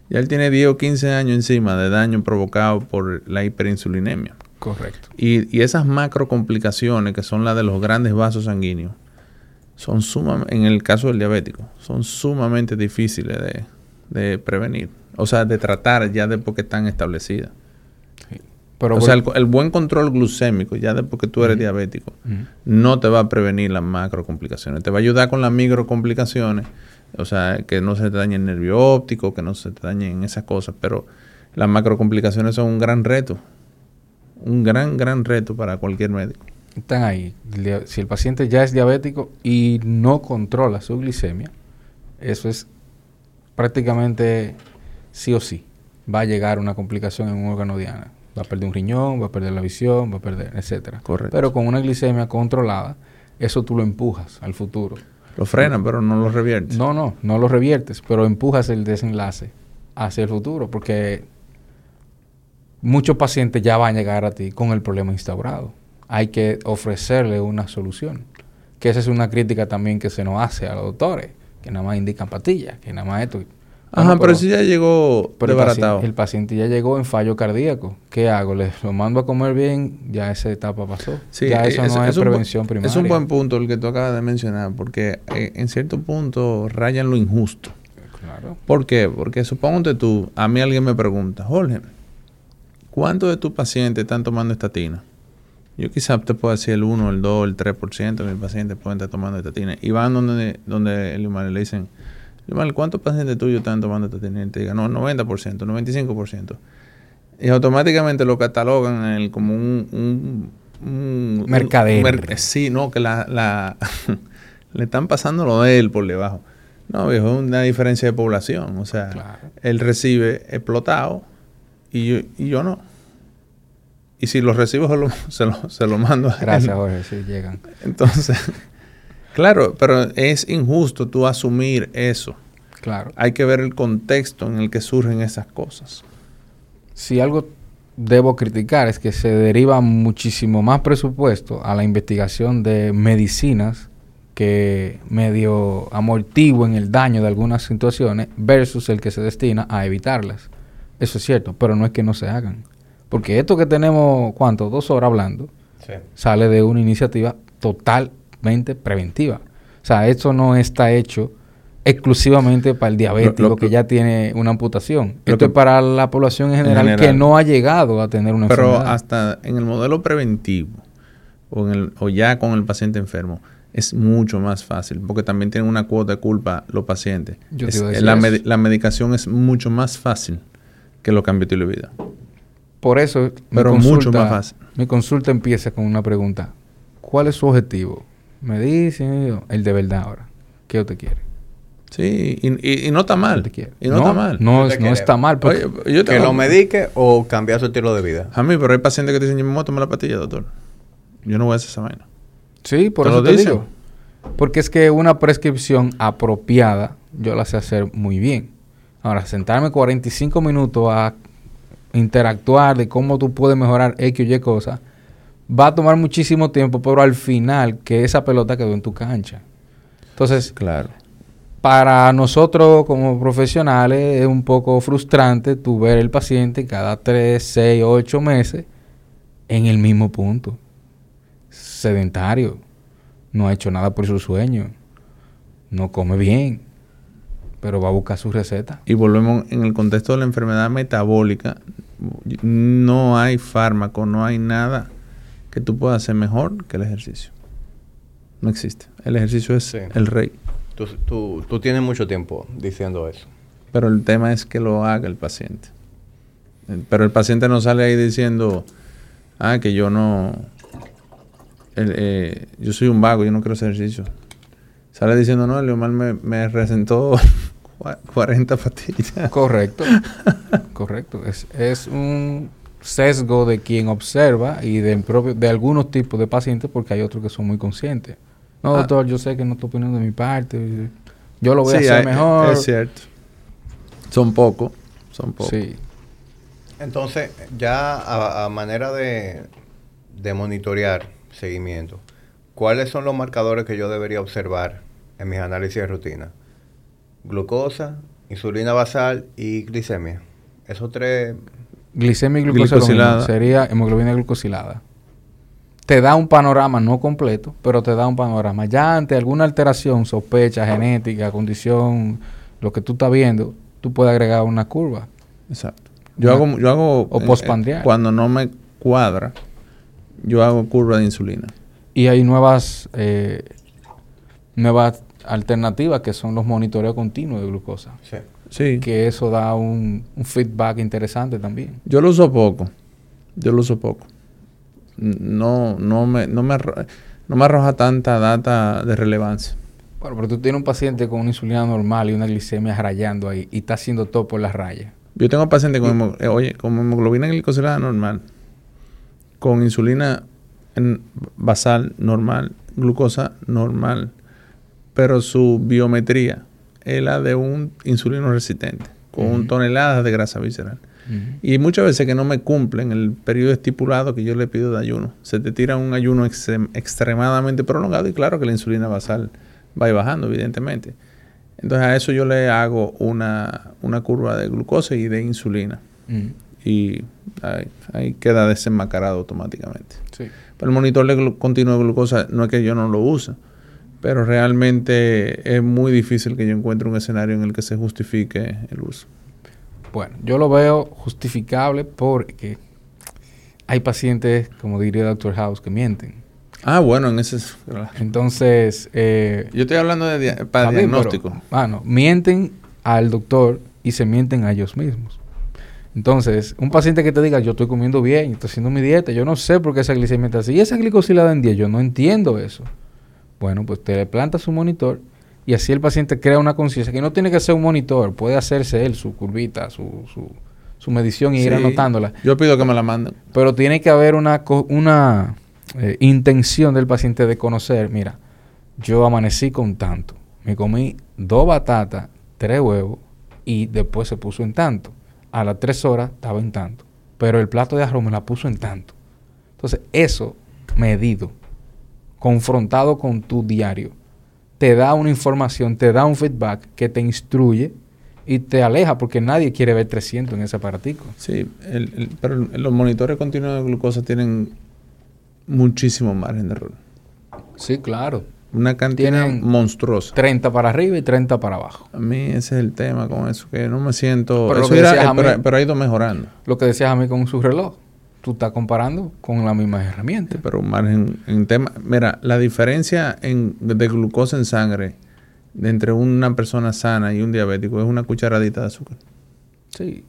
ya él tiene 10 o 15 años encima de daño provocado por la hiperinsulinemia. Correcto. Y, y esas macro complicaciones que son las de los grandes vasos sanguíneos, son sumamente, en el caso del diabético, son sumamente difíciles de, de prevenir. O sea, de tratar ya después que están establecidas o sea, el, buen control glucémico, ya después que tú eres diabético, no te va a prevenir las macro complicaciones. Te va a ayudar con las micro complicaciones, o sea, que no se te dañe el nervio óptico, que no se te dañen esas cosas, pero las macro complicaciones son un gran reto. Un gran, gran reto para cualquier médico. Están ahí. Si el paciente ya es diabético y no controla su glicemia, eso es prácticamente sí o sí. Va a llegar una complicación en un órgano diana va a perder un riñón, va a perder la visión, va a perder, etcétera. Correcto. Pero con una glicemia controlada, eso tú lo empujas al futuro. Lo frenan, pero no lo reviertes. No, no, no lo reviertes, pero empujas el desenlace hacia el futuro, porque muchos pacientes ya van a llegar a ti con el problema instaurado. Hay que ofrecerle una solución. Que esa es una crítica también que se nos hace a los doctores, que nada más indican pastillas, que nada más esto. Ajá, pero, si ya llegó pero el desbaratado. paciente, el paciente ya llegó en fallo cardíaco. ¿Qué hago? ¿Le lo mando a comer bien? Ya esa etapa pasó. Sí, ya eso no es, un bu- prevención primaria. Es un buen punto el que tú acabas de mencionar, porque eh, en cierto punto rayan lo injusto. Claro. ¿Por qué? Porque supóngante tú, a mí alguien me pregunta, Jorge, ¿cuántos de tus pacientes están tomando estatina? Yo quizás te puedo decir el 1, el 2, el 3% de mis pacientes pueden estar tomando estatina. Y van donde, donde el humano le dicen, ¿cuántos pacientes tuyos están tomando estatina? Y te diga, no, 90%, 95%. Y automáticamente lo catalogan en el- como un... un, un- un- Mercader. mer- sí, no, que la, la le están pasando lo de él por debajo. No, viejo, es una diferencia de población. O sea, Claro. él recibe explotado y yo, y yo no. Y si lo recibo, se lo, se lo, se lo mando a él. Gracias, Jorge, sí, llegan. Entonces, claro, pero es injusto tú asumir eso. Claro. Hay que ver el contexto en el que surgen esas cosas. Si algo debo criticar es que se deriva muchísimo más presupuesto a la investigación de medicinas que medio amortiguen el daño de algunas situaciones versus el que se destina a evitarlas. Eso es cierto, pero no es que no se hagan. Porque esto que tenemos, ¿cuánto? Dos horas hablando, Sí. sale de una iniciativa totalmente preventiva. O sea, esto no está hecho exclusivamente para el diabético Lo- lo- que ya tiene una amputación. Esto que- es para la población en en general, que no ha llegado a tener una Pero enfermedad. hasta en el modelo preventivo o, en el, o ya con el paciente enfermo es mucho más fácil porque también tienen una cuota de culpa los pacientes. Yo te iba a decir la, medi- la medicación es mucho más fácil que los cambios de vida. Por eso, mi Pero consulta- mucho más fácil. Mi consulta empieza con una pregunta. ¿Cuál es su objetivo? Me dicen el de verdad ahora. ¿Qué usted quiere? Sí, y, y- y no está ¿Qué mal. Y no, está mal. No, no está mal. porque- Oye, yo Que lo medique o cambiar su estilo de vida. A mí, pero hay pacientes que te dicen, yo me voy a tomar la pastilla, doctor. Yo no voy a hacer esa vaina. Sí, por ¿Te eso lo te dicen? digo. Porque es que una prescripción apropiada, yo la sé hacer muy bien. Ahora, sentarme 45 minutos a interactuar de cómo tú puedes mejorar X o Y cosas, va a tomar muchísimo tiempo, pero al final que esa pelota quedó en tu cancha. Entonces, Claro. para nosotros como profesionales es un poco frustrante tu ver el paciente cada 3, 6, 8 meses en el mismo punto. Sedentario. No ha hecho nada por su sueño. No come bien. Pero va a buscar su receta. Y volvemos en el contexto de la enfermedad metabólica. No hay fármaco, no hay nada que tú puedas hacer mejor que el ejercicio. No existe. El ejercicio es Sí. el rey. Tú, tú, tú tienes mucho tiempo diciendo eso. Pero el tema es que lo haga el paciente. Pero el paciente no sale ahí diciendo, ah, que yo no, el, eh, yo soy un vago, yo no quiero hacer ejercicio. Sale diciendo, no, el Leomar me, me cua- 40 pastillas. Correcto. Correcto. Es, es un sesgo de quien observa y de, propio, de algunos tipos de pacientes porque hay otros que son muy conscientes. No, Ah. doctor, yo sé que no estoy opinando de mi parte. Yo lo voy Sí, a hacer hay- mejor. Es cierto. Son pocos, son pocos. Sí. Entonces, ya a, a manera de, de monitorear seguimiento, ¿cuáles son los marcadores que yo debería observar en mis análisis de rutina? Glucosa, insulina basal y glicemia. Esos tres... Glicemia y glucosa Glicosilada. sería hemoglobina glucosilada. Te da un panorama no completo, pero te da un panorama. Ya ante alguna alteración, sospecha, genética, condición, lo que tú estás viendo, tú puedes agregar una curva. Exacto. Yo Una- hago, yo hago o eh, postprandial. eh, cuando no me cuadra, yo hago curva de insulina. Y hay nuevas, eh, nuevas alternativas que son los monitoreos continuos de glucosa. Sí. Sí. Que eso da un, un feedback interesante también. Yo lo uso poco. Yo lo uso poco. No, no me, no me, arro- no me arroja tanta data de relevancia. Bueno, pero tú tienes un paciente con una insulina normal y una glicemia rayando ahí y está haciendo todo por las rayas. Yo tengo pacientes con, hemo- eh, oye, con hemoglobina glicosilada normal, con insulina en basal normal, glucosa normal, pero su biometría es la de un insulino resistente, con toneladas de grasa visceral. Y muchas veces que no me cumplen el periodo estipulado que yo le pido de ayuno. Se te tira un ayuno extremadamente prolongado y claro que la insulina basal va bajando, evidentemente. Entonces a eso yo le hago una, una curva de glucosa y de insulina. Y ahí, queda desenmascarado automáticamente. Pero el monitor de continuo de glucosa no es que yo no lo use, pero realmente es muy difícil que yo encuentre un escenario en el que se justifique el uso. Bueno, yo lo veo justificable porque hay pacientes, como diría el Dr. House, que mienten. Ah, bueno, en ese... Entonces... Eh, yo estoy hablando de para diagnóstico. bueno, mienten al doctor y se mienten a ellos mismos. Entonces, un paciente que te diga, yo estoy comiendo bien, estoy haciendo mi dieta, yo no sé por qué esa glicemia está así. Y esa glicosilada en 10, yo no entiendo eso. Bueno, pues te le planta su monitor y así el paciente crea una conciencia que no tiene que ser un monitor, puede hacerse él su curvita, su, su, medición y ir anotándola. Yo pido que me la manden. Pero tiene que haber una, una eh, intención del paciente de conocer, mira, yo amanecí con tanto, me comí dos batatas, tres huevos y después se puso en tanto a las tres horas estaba en tanto. Pero el plato de arroz me la puso en tanto. Entonces, eso medido, confrontado con tu diario, te da una información, te da un feedback que te instruye y te aleja porque nadie quiere ver 300 en ese aparatico. Sí, pero los monitores continuos de glucosa tienen muchísimo margen de error. Sí, claro. Una cantidad monstruosa. 30 para arriba y 30 para abajo. A mí ese es el tema con eso, que no me siento... Pero, eso pero, ha ido mejorando. Lo que decías a mí con su reloj. Tú estás comparando con la misma herramienta. pero un margen en tema... Mira, la diferencia en, de glucosa en sangre entre una persona sana y un diabético es una cucharadita de azúcar. Sí.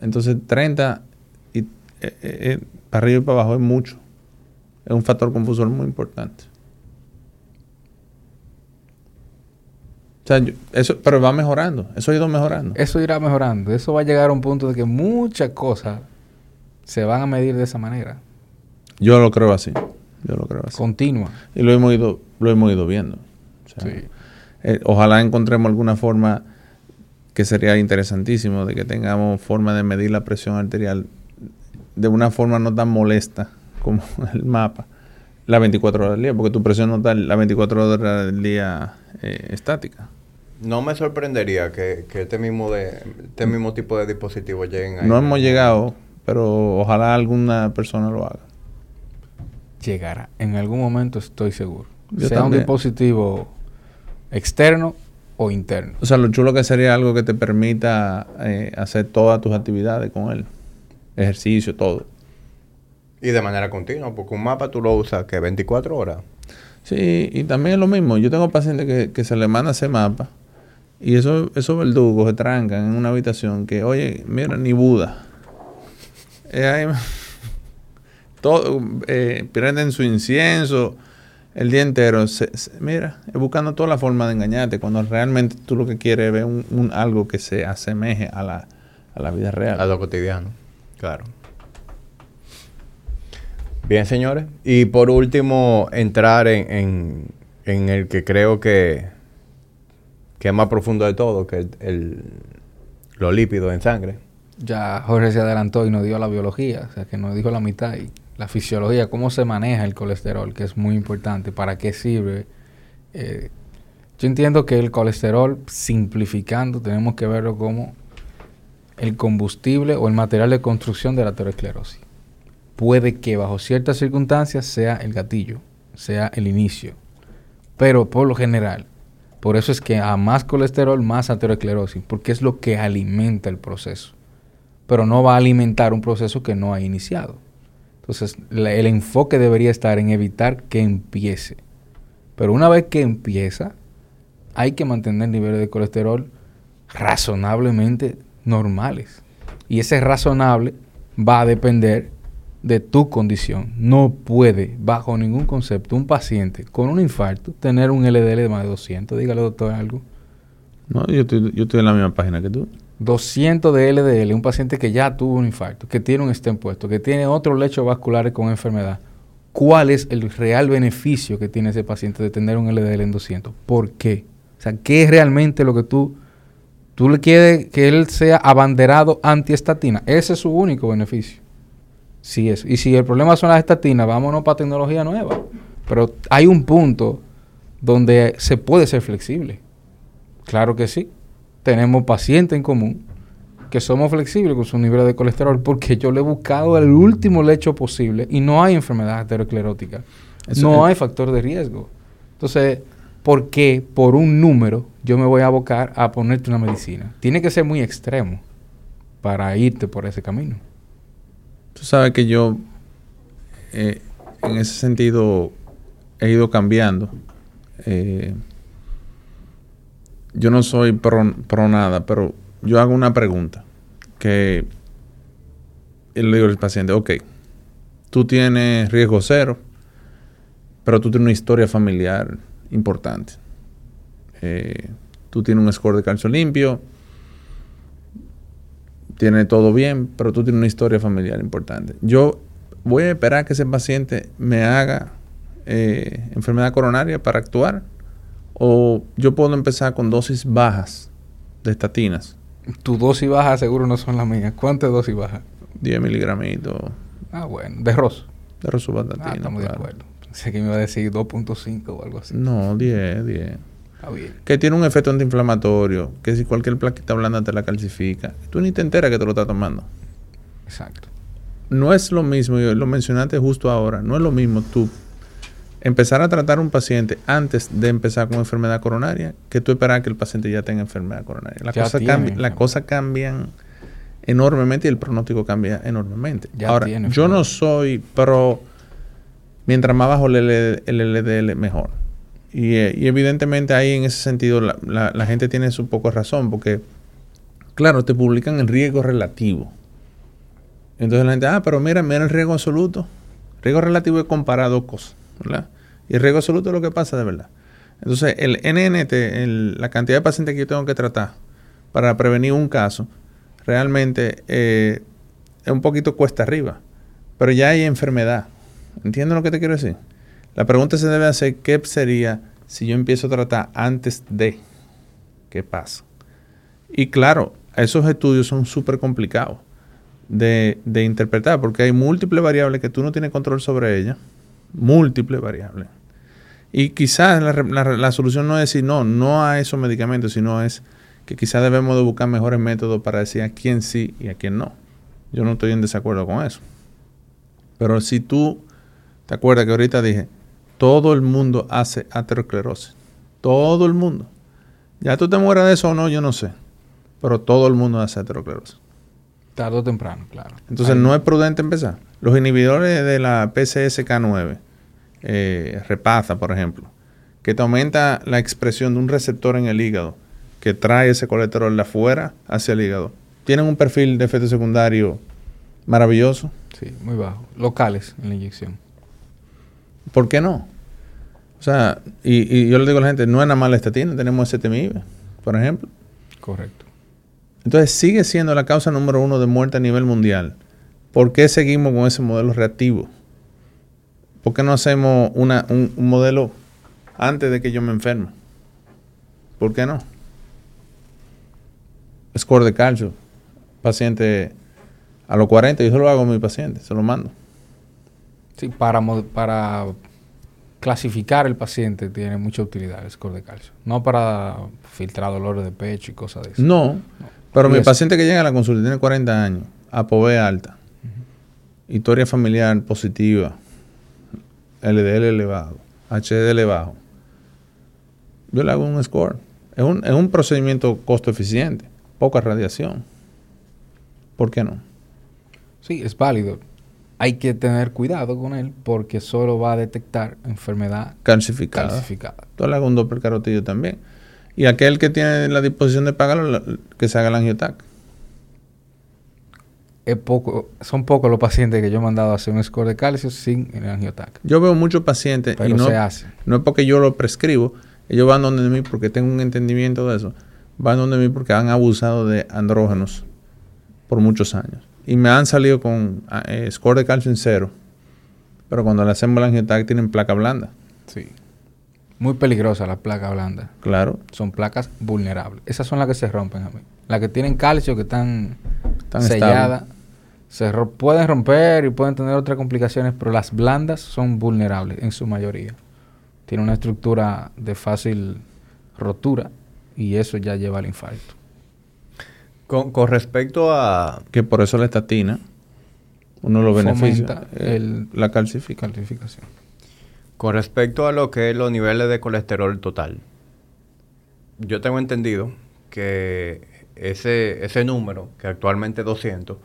Entonces 30 y eh, eh, eh, para arriba y para abajo es mucho. Es un factor confusor muy importante. O sea, eso, pero va mejorando. Eso ha ido mejorando. Eso irá mejorando. Eso va a llegar a un punto de que muchas cosas se van a medir de esa manera. Yo lo creo así. Yo lo creo así. Continua. Y lo hemos ido, lo hemos ido viendo. sí. Eh, ojalá encontremos alguna forma que sería interesantísimo de que tengamos forma de medir la presión arterial de una forma no tan molesta como el mapa la 24 horas del día, porque tu presión no está la 24 horas del día eh, estática. No me sorprendería que, este, mismo de, este mismo tipo de dispositivos lleguen ahí. No hemos llegado, pero ojalá alguna persona lo haga. Llegará. En algún momento estoy seguro. sea un dispositivo externo o interno. O sea, lo chulo que sería algo que te permita eh, hacer todas tus actividades con él. Ejercicio, todo. Y de manera continua, porque un mapa tú lo usas que 24 horas. Sí, y también es lo mismo. Yo tengo pacientes que, se le manda ese mapa y eso, esos verdugos se trancan en una habitación que, oye, mira, ni Buda. Eh, todo, eh, prenden su incienso el día entero. mira, es buscando toda la forma de engañarte cuando realmente tú lo que quieres es ver un, algo que se asemeje a la, a la vida real. A lo cotidiano, claro. Bien, señores. Y por último, entrar en, el que creo que, que, es más profundo de todo, que es el, los lípidos en sangre. Ya Jorge se adelantó y nos dio la biología, o sea, que nos dijo la mitad y la fisiología, cómo se maneja el colesterol, que es muy importante, para qué sirve. Eh, yo entiendo que el colesterol, simplificando, tenemos que verlo como el combustible o el material de construcción de la aterosclerosis puede que bajo ciertas circunstancias sea el gatillo, sea el inicio. Pero por lo general, por eso es que a más colesterol, más aterosclerosis, porque es lo que alimenta el proceso. Pero no va a alimentar un proceso que no ha iniciado. Entonces, el enfoque debería estar en evitar que empiece. Pero una vez que empieza, hay que mantener niveles de colesterol razonablemente normales. Y ese razonable va a depender de tu condición. No puede, bajo ningún concepto, un paciente con un infarto tener un LDL de más de 200. Dígale, doctor, algo. No, yo estoy, yo estoy en la misma página que tú. 200 de LDL, un paciente que ya tuvo un infarto, que tiene un stent puesto, que tiene otros lechos vasculares con enfermedad. ¿Cuál es el real beneficio que tiene ese paciente de tener un LDL en 200? ¿Por qué? O sea, ¿qué es realmente lo que tú, Tú le quieres que él sea abanderado antiestatina. Ese es su único beneficio. Sí, es. Y si el problema son las estatinas, vámonos para tecnología nueva. Pero hay un punto donde se puede ser flexible. Claro que sí. Tenemos pacientes en común que somos flexibles con su nivel de colesterol porque yo le he buscado el último lecho posible y no hay enfermedad aterosclerótica. no hay factor de riesgo. Entonces, ¿por qué por un número yo me voy a abocar a ponerte una medicina? Tiene que ser muy extremo para irte por ese camino. Tú sabes que yo, eh, en ese sentido, he ido cambiando. Eh, yo no soy pro, nada, pero yo hago una pregunta que le digo al paciente, ok, tú tienes riesgo cero, pero tú tienes una historia familiar importante. Eh, tú tienes un score de calcio limpio, tiene todo bien, pero tú tienes una historia familiar importante. Yo voy a esperar que ese paciente me haga eh, enfermedad coronaria para actuar, o yo puedo empezar con dosis bajas de estatinas tu dosis baja seguro no son las mías. ¿Cuántas dosis baja? 10 miligramitos. Ah, bueno. ¿De ROS? De rosuvastatina. Ah, estamos de acuerdo. Pensé que me iba a decir 2.5 o algo así. No, 10, 10. Está bien. Que tiene un efecto antiinflamatorio. Que si cualquier plaquita blanda te la calcifica. Tú ni te enteras que te lo estás tomando. Exacto. No es lo mismo, yo lo mencionaste justo ahora, no es lo mismo tú empezar a tratar a un paciente antes de empezar con enfermedad coronaria que tú esperar que el paciente ya tenga enfermedad coronaria. Las cosas la cosa cambian enormemente y el pronóstico cambia enormemente. Ahora, yo no soy pro, mientras más bajo el, LDL, mejor. Eh, y, evidentemente ahí en ese sentido la, gente tiene su poco razón porque, claro, te publican el riesgo relativo. Entonces la gente, ah, pero mira, mira el riesgo absoluto. Riesgo relativo es comparado cosas. Y el riesgo absoluto es lo que pasa de verdad. Entonces, el NNT, la cantidad de pacientes que yo tengo que tratar para prevenir un caso, realmente eh, es un poquito cuesta arriba. Pero ya hay enfermedad. ¿Entiendes lo que te quiero decir? La pregunta se debe hacer, ¿qué sería si yo empiezo a tratar antes de? ¿Qué pasa? Y claro, esos estudios son súper complicados de interpretar porque hay múltiples variables que tú no tienes control sobre ellas múltiples variables. Y quizás la, solución no es decir no, no a esos medicamentos, sino es que quizás debemos de buscar mejores métodos para decir a quién sí y a quién no. Yo no estoy en desacuerdo con eso. Pero si tú te acuerdas que ahorita dije, todo el mundo hace aterosclerosis. Todo el mundo. Ya tú te mueras de eso o no, yo no sé. Pero todo el mundo hace aterosclerosis. Tardo o temprano, claro. Entonces no es prudente empezar. Los inhibidores de la PCSK9, eh, Repasa, por ejemplo, que te aumenta la expresión de un receptor en el hígado que trae ese colesterol de afuera hacia el hígado, tienen un perfil de efecto secundario maravilloso. Sí, muy bajo. Locales en la inyección. ¿Por qué no? O sea, y, yo le digo a la gente, no es nada más la estatina, tenemos STMIB, por ejemplo. Correcto. Entonces sigue siendo la causa número uno de muerte a nivel mundial. ¿Por qué seguimos con ese modelo reactivo? ¿Por qué no hacemos una, un, modelo antes de que yo me enferme? ¿Por qué no? Score de calcio. Paciente a los 40, yo se lo hago a mi paciente, se lo mando. Sí, para, para clasificar el paciente tiene mucha utilidad el score de calcio. No para filtrar dolores de pecho y cosas de eso. No, pero mi paciente que llega a la consulta tiene 40 años, ApoB alta, historia familiar positiva, LDL elevado, HDL elevado. Yo le hago un score. Es un, es un procedimiento costo eficiente, poca radiación. ¿Por qué no? Sí, es válido. Hay que tener cuidado con él porque solo va a detectar enfermedad calcificada. calcificada. Tú le hago un doppler carotillo también. Y aquel que tiene la disposición de pagarlo, que se haga el angiotac es poco, son pocos los pacientes que yo he mandado a hacer un score de calcio sin el angiotac. Yo veo muchos pacientes y no, se hace. no es porque yo lo prescribo, ellos van donde mí porque tengo un entendimiento de eso. Van donde mí porque han abusado de andrógenos por muchos años. Y me han salido con ah, eh, score de calcio en cero. Pero cuando le hacemos el angiotac tienen placa blanda. Sí. Muy peligrosas las placas blandas. Claro. Son placas vulnerables. Esas son las que se rompen a mí. Las que tienen calcio, que están Tan selladas, se ro- pueden romper y pueden tener otras complicaciones, pero las blandas son vulnerables en su mayoría. Tienen una estructura de fácil rotura y eso ya lleva al infarto. Con, con respecto a... Que por eso la estatina, uno lo beneficia. Eh, el- la calcifica. Calcificación. Con respecto a lo que es los niveles de colesterol total, yo tengo entendido que ese, ese número, que actualmente es 200,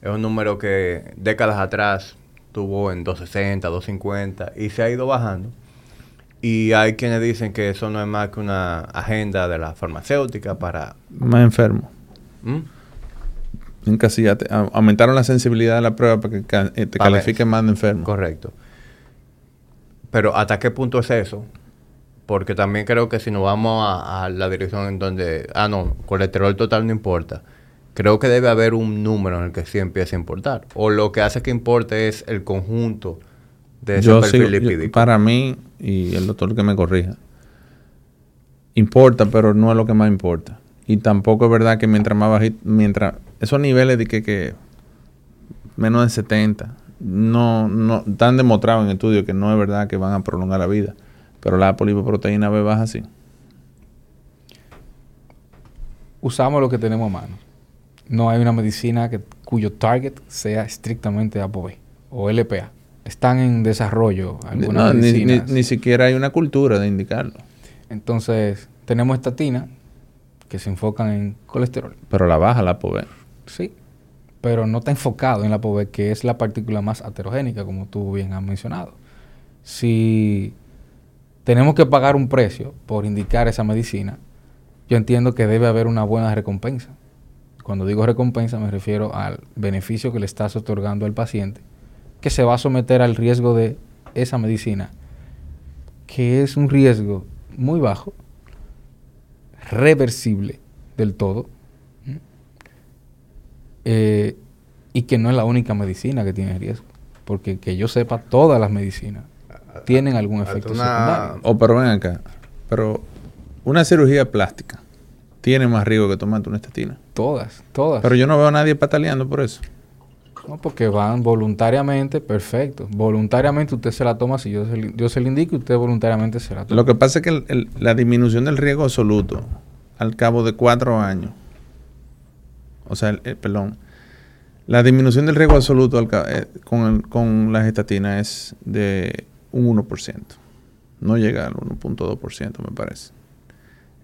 es un número que décadas atrás tuvo en 260, 250 y se ha ido bajando. Y hay quienes dicen que eso no es más que una agenda de la farmacéutica para... Más enfermo. ¿Mm? Encasillate. A- Aumentaron la sensibilidad de la prueba para que eh, te califiquen más de enfermo. Correcto. Pero ¿hasta qué punto es eso? Porque también creo que si nos vamos a, a la dirección en donde, ah, no, colesterol total no importa. Creo que debe haber un número en el que sí empiece a importar. O lo que hace que importe es el conjunto de ese Yo perfil sigo- yo- lipídico. para mí, y el doctor que me corrija, importa, pero no es lo que más importa. Y tampoco es verdad que mientras más bajito, mientras esos niveles de que, que menos de 70, no, no, están demostrados en estudios que no es verdad que van a prolongar la vida. Pero la polipoproteína B baja sí. Usamos lo que tenemos a mano. No hay una medicina que, cuyo target sea estrictamente ApoB o LPA. Están en desarrollo algunas No, ni, ni, medicinas. ni siquiera hay una cultura de indicarlo. Entonces, tenemos estatinas que se enfocan en colesterol. Pero la baja la POV. Sí. Pero no está enfocado en la ApoB, que es la partícula más heterogénica, como tú bien has mencionado. Si tenemos que pagar un precio por indicar esa medicina, yo entiendo que debe haber una buena recompensa. Cuando digo recompensa me refiero al beneficio que le estás otorgando al paciente, que se va a someter al riesgo de esa medicina, que es un riesgo muy bajo, reversible del todo. Eh, y que no es la única medicina que tiene riesgo, porque que yo sepa, todas las medicinas tienen algún efecto una- secundario. O pero ven acá. Pero una cirugía plástica tiene más riesgo que tomarte una estatina. Todas, todas. Pero yo no veo a nadie pataleando por eso. No, porque van voluntariamente, perfecto. Voluntariamente usted se la toma si yo se, le- yo se le indico y usted voluntariamente se la toma. Lo que pasa es que el- el- la disminución del riesgo absoluto al cabo de cuatro años, o sea, el- el- perdón, la disminución del riesgo absoluto al eh, con, con las estatinas es de un 1%. No llega al 1.2%, me parece.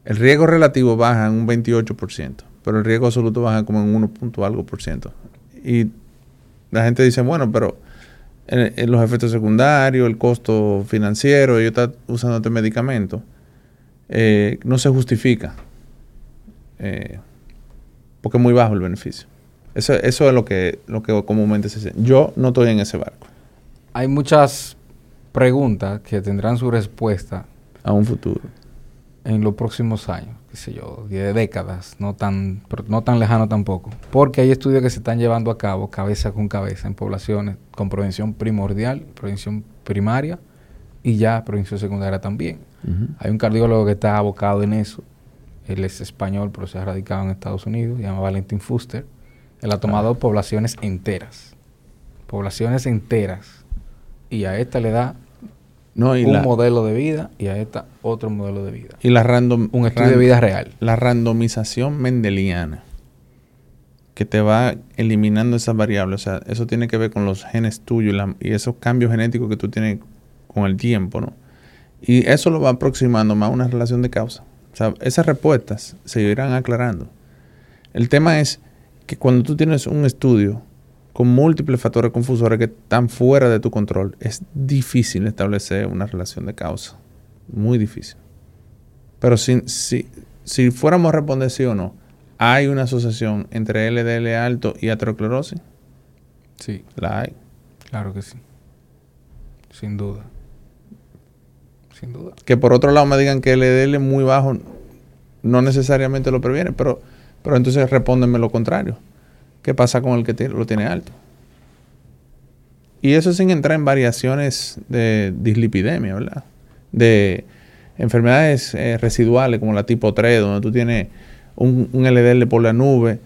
El riesgo relativo baja en un 28%, pero el riesgo absoluto baja como en 1 punto algo por ciento. Y la gente dice, bueno, pero eh, eh, los efectos secundarios, el costo financiero, yo estar usando este medicamento, eh, no se justifica. eh, porque es muy bajo el beneficio. Eso, eso es lo que, lo que comúnmente se dice. Yo no estoy en ese barco Hay muchas preguntas que tendrán su respuesta a un futuro. en los próximos años, qué sé yo, de décadas, no tan, no tan lejano tampoco. Porque hay estudios que se están llevando a cabo cabeza con cabeza en poblaciones con prevención primordial, prevención primaria y ya prevención secundaria también. Hay un cardiólogo que está abocado en eso. Él es español, pero se ha radicado en Estados Unidos. Se llama Valentín Fuster. Él ha tomado poblaciones enteras. Poblaciones enteras. Y a esta le da No, y un la, modelo de vida y a esta otro modelo de vida. y la random, Un estudio de vida real. La randomización mendeliana que te va eliminando esas variables. O sea, eso tiene que ver con los genes tuyos y, la- y esos cambios genéticos que tú tienes con el tiempo, ¿no? Y eso lo va aproximando más a una relación de causa. O sea, esas respuestas se irán aclarando. El tema es que cuando tú tienes un estudio con múltiples factores confusores que están fuera de tu control, es difícil establecer una relación de causa. Muy difícil. Pero si, si, si fuéramos a responder sí o no, ¿hay una asociación entre LDL alto y aterosclerosis? Sí, La hay. claro que sí. Sin duda. Sin duda. Que por otro lado me digan que el LDL muy bajo no necesariamente lo previene, pero, pero entonces respóndeme lo contrario. ¿Qué pasa con el que lo tiene alto? Y eso sin entrar en variaciones de dislipidemia, ¿verdad? De enfermedades eh, residuales como la tipo 3, donde tú tienes un, LDL por la nube,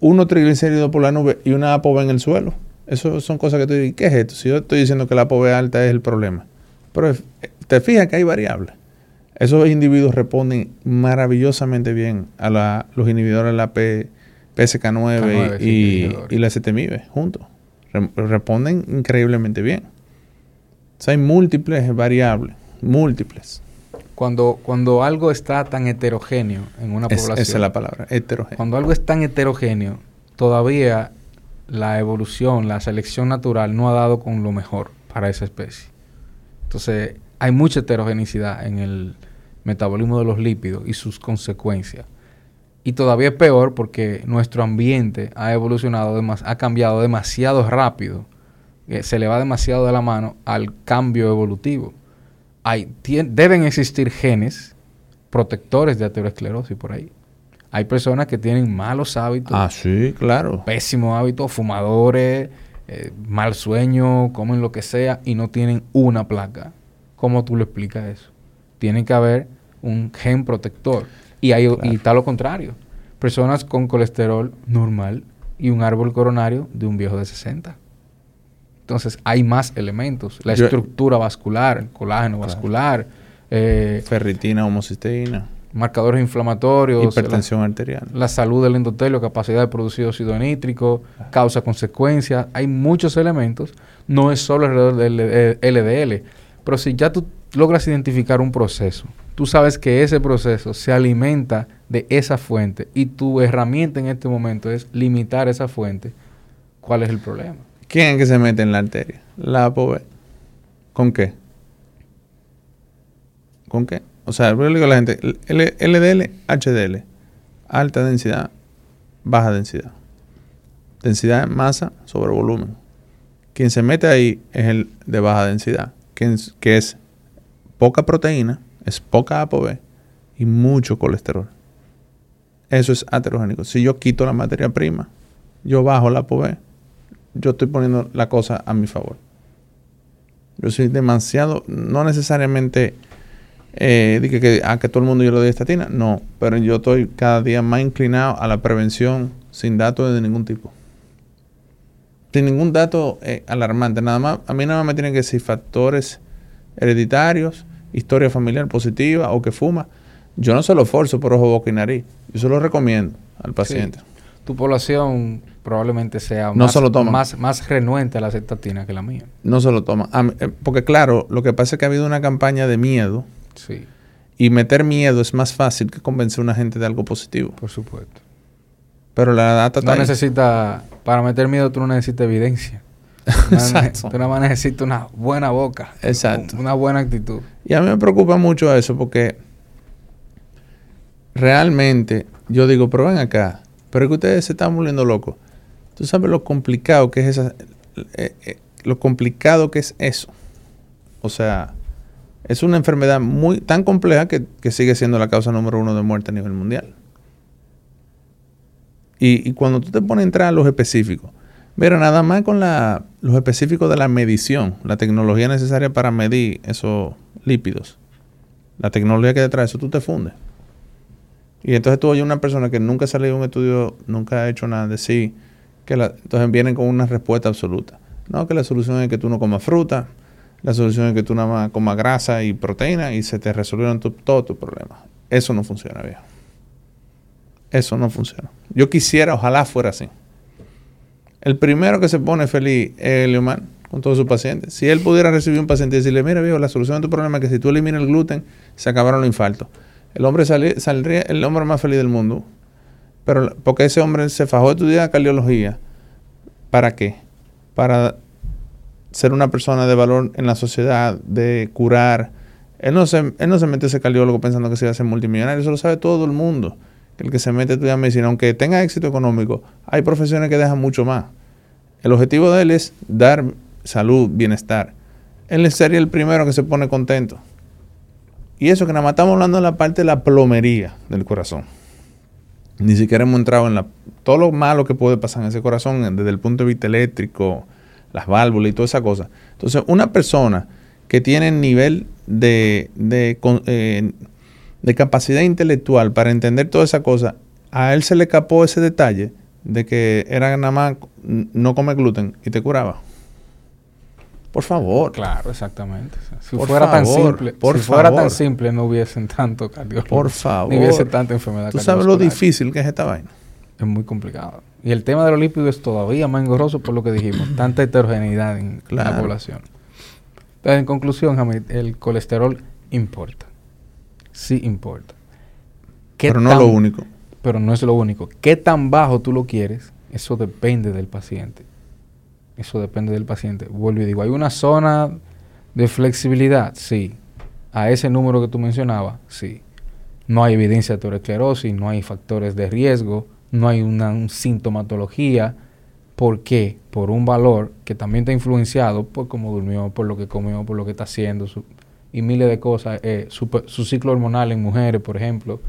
uno triglicéridos por la nube y una ApoB en el suelo. Eso son cosas que tú dices, ¿qué es esto? Si yo estoy diciendo que la ApoB alta es el problema. Pero eh, te fijas que hay variables. Esos individuos responden maravillosamente bien a la, los inhibidores de la P, PSK9 y, y, la CTMIB juntos. responden increíblemente bien. O sea, hay múltiples variables, múltiples. Cuando, cuando algo está tan heterogéneo en una población. Esa es la palabra, heterogéneo. Cuando algo es tan heterogéneo, todavía la evolución, la selección natural no ha dado con lo mejor para esa especie. Entonces, hay mucha heterogeneidad en el metabolismo de los lípidos y sus consecuencias. Y todavía es peor porque nuestro ambiente ha evolucionado, ha cambiado demasiado rápido. se le va demasiado de la mano al cambio evolutivo. Hay, deben existir genes protectores de aterosclerosis por ahí. Hay personas que tienen malos hábitos. Ah, sí, claro. Pésimos hábitos, fumadores, eh, mal sueño, comen lo que sea y no tienen una placa. ¿Cómo tú le explicas eso? Tiene que haber un gen protector. Y, hay, y está lo contrario. Personas con colesterol normal y un árbol coronario de un viejo de 60. Entonces hay más elementos. La estructura vascular, el colágeno vascular. Eh, Ferritina, homocisteína. Marcadores inflamatorios. Hipertensión arterial. La salud del endotelio, capacidad de producir óxido nítrico, causa-consecuencia. Hay muchos elementos. No es solo alrededor del LDL. Pero si ya tú logras identificar un proceso tú sabes que ese proceso se alimenta de esa fuente y tu herramienta en este momento es limitar esa fuente, ¿cuál es el problema? ¿Quién es que se mete en la arteria? La ApoB. ¿Con qué? ¿Con qué? O sea, yo le digo a la gente, LDL, HDL, alta densidad, baja densidad. Densidad de masa sobre volumen. Quien se mete ahí es el de baja densidad, que es poca proteína, es poca ApoB y mucho colesterol. Eso es aterogénico. Si yo quito la materia prima, yo bajo la ApoB, yo estoy poniendo la cosa a mi favor. Yo soy demasiado, no necesariamente eh, que, a que todo el mundo yo le doy estatina, no, pero yo estoy cada día más inclinado a la prevención sin datos de ningún tipo. Sin ningún dato eh, alarmante, nada más, a mí nada más me tienen que decir factores hereditarios, historia familiar positiva o que fuma, yo no se lo forzo por ojo, boca y nariz. Yo se lo recomiendo al paciente. Tu población probablemente sea más, más, más, renuente a la acetatina que la mía. No se lo toma. Eh, porque claro, lo que pasa es que ha habido una campaña de miedo. Sí. Y meter miedo es más fácil que convencer a una gente de algo positivo. Por supuesto. Pero la data no necesita, para meter miedo tú no necesitas evidencia. Exacto. Tú nada más necesitas una buena boca. Exacto. Una buena actitud. Y a mí me preocupa mucho eso porque realmente yo digo, pero ven acá, pero es que ustedes se están volviendo locos. Tú sabes lo complicado que es esa, eh, eh, lo complicado que es eso. O sea, es una enfermedad muy tan compleja que, que, sigue siendo la causa número uno de muerte a nivel mundial. Y, y cuando tú te pones a entrar a los específicos, Mira, nada más con la, los específicos de la medición, la tecnología necesaria para medir esos lípidos, la tecnología que detrás de eso, tú te fundes. Y entonces tú oyes una persona que nunca ha salido de un estudio, nunca ha hecho nada, decir que entonces vienen con una respuesta absoluta. No, que la solución es que tú no comas fruta, la solución es que tú nada más comas grasa y proteína y se te resolvieron todos tus problemas. Eso no funciona bien. Eso no funciona. Yo quisiera, ojalá fuera así. El primero que se pone feliz es Leomar con todos sus pacientes. Si él pudiera recibir un paciente y decirle, mira, viejo, la solución de tu problema es que si tú eliminas el gluten, se acabaron los infartos. El hombre saldría el hombre más feliz del mundo. Pero porque ese hombre se fajó de estudiar cardiología. ¿Para qué? Para ser una persona de valor en la sociedad, de curar. Él no se, él no se ese cardiólogo pensando que se iba a ser multimillonario. Eso lo sabe todo el mundo el que se mete a estudiar medicina, aunque tenga éxito económico, hay profesiones que dejan mucho más. El objetivo de él es dar salud, bienestar. Él sería el primero que se pone contento. Y eso que nada más estamos hablando de la parte de la plomería del corazón. Ni siquiera hemos entrado en la, todo lo malo que puede pasar en ese corazón desde el punto de vista eléctrico, las válvulas y toda esa cosa. Entonces, una persona que tiene nivel de, eh, de capacidad intelectual para entender toda esa cosa, a él se le escapó ese detalle de que era nada más no comer gluten y te curaba. Por favor. Claro, exactamente. Si Por fuera tan favor, simple, por si fuera favor. tan simple, no hubiesen tanto cardiólogos. Por favor. Ni hubiese tanta enfermedad Tú sabes lo difícil que es esta vaina. Es muy complicado. Y el tema de los lípidos es todavía más engorroso por lo que dijimos. tanta heterogeneidad en la población. Pero en conclusión, Hamid, el colesterol importa. Sí importa. ¿Qué Pero no tan- lo único. Pero no es lo único. ¿Qué tan bajo tú lo quieres? Eso depende del paciente. Eso depende del paciente. Vuelvo y digo, ¿hay una zona de flexibilidad? Sí. A ese número que tú mencionabas, sí. No hay evidencia de aterosclerosis, no hay factores de riesgo, no hay una un sintomatología. ¿Por qué? Por un valor que también está influenciado por cómo durmió, por lo que comió, por lo que está haciendo su- y miles de cosas. eh, su, ciclo hormonal en mujeres, por ejemplo.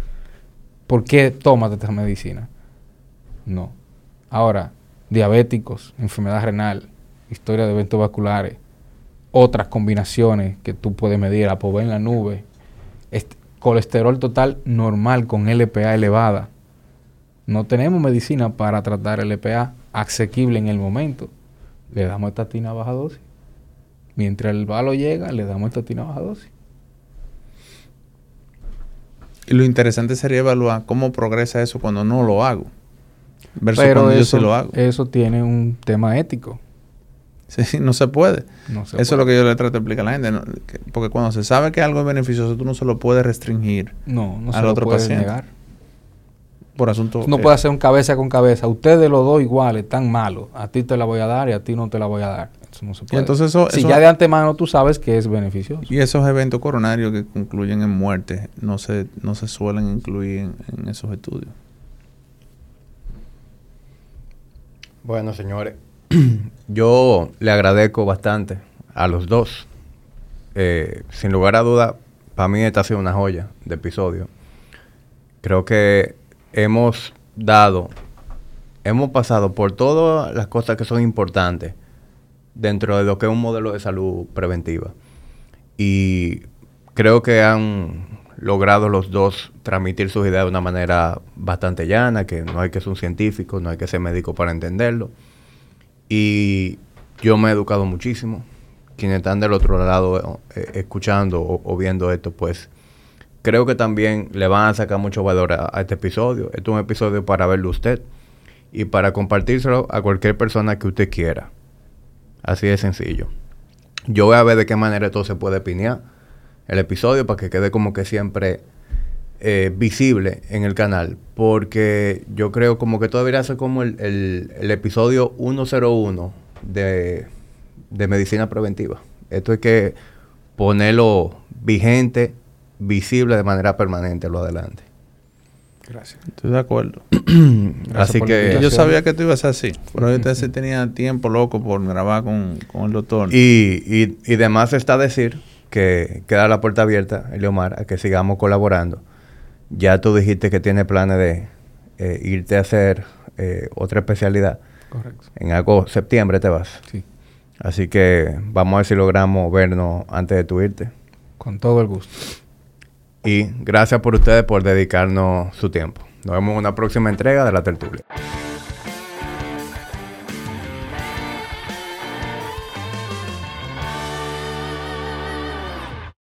¿Por qué tomas esta medicina? No. Ahora, diabéticos, enfermedad renal, historia de eventos vasculares, otras combinaciones que tú puedes medir, ApoB en la nube, este, colesterol total normal con LPA elevada. No tenemos medicina para tratar LPA asequible en el momento. Le damos estatina a baja dosis. Mientras el valo llega, le damos estatina baja dosis. Y lo interesante sería evaluar cómo progresa eso cuando no lo hago. Versus Pero cuando eso, yo sí lo hago. eso tiene un tema ético. Sí, no se puede. No se Eso es puede. lo que yo le trato de explicar a la gente. ¿no? Que- porque cuando se sabe que algo es beneficioso, tú no se lo puedes restringir No, no se al lo otro puedes paciente. negar. por asunto. No eh, puedes hacer un cabeza con cabeza. Ustedes los dos iguales, tan malos. A ti te la voy a dar y a ti no te la voy a dar. Eso no se puede. entonces eso- si eso- ya de antemano tú sabes que es beneficioso. Y esos eventos coronarios que concluyen en muerte no se, no se suelen incluir en, en esos estudios. Bueno, señores, yo le agradezco bastante a los dos. Eh, sin lugar a duda, para mí esta ha sido una joya de episodio. Creo que hemos dado, hemos pasado por todas las cosas que son importantes dentro de lo que es un modelo de salud preventiva. Y creo que han logrado los dos transmitir sus ideas de una manera bastante llana, que no hay que ser un científico, no hay que ser médico para entenderlo. Y yo me he educado muchísimo. Quienes están del otro lado eh, escuchando o, viendo esto, pues creo que también le van a sacar mucho valor a, a este episodio. Este es un episodio para verlo usted y para compartírselo a cualquier persona que usted quiera. Así de sencillo. Yo voy a ver de qué manera esto se puede pinear el episodio para que quede como que siempre eh, visible en el canal. Porque yo creo como que esto debería como el, el- el episodio 101 de, de medicina preventiva. Esto hay que ponerlo vigente, visible de manera permanente lo adelante. Gracias. Estoy de acuerdo. Así que... Yo sabía que tú ibas así. Pero ahorita sí tenía tiempo loco por grabar con, con el doctor. Y, y, y demás está decir que queda la puerta abierta, Eliomar, a que sigamos colaborando. Ya tú dijiste que tienes planes de eh, irte a hacer eh, otra especialidad. Correcto. En algo, septiembre te vas. Sí. Así que vamos a ver si logramos vernos antes de tu irte. Con todo el gusto. Y gracias por ustedes por dedicarnos su tiempo. Nos vemos en una próxima entrega de la tertulia.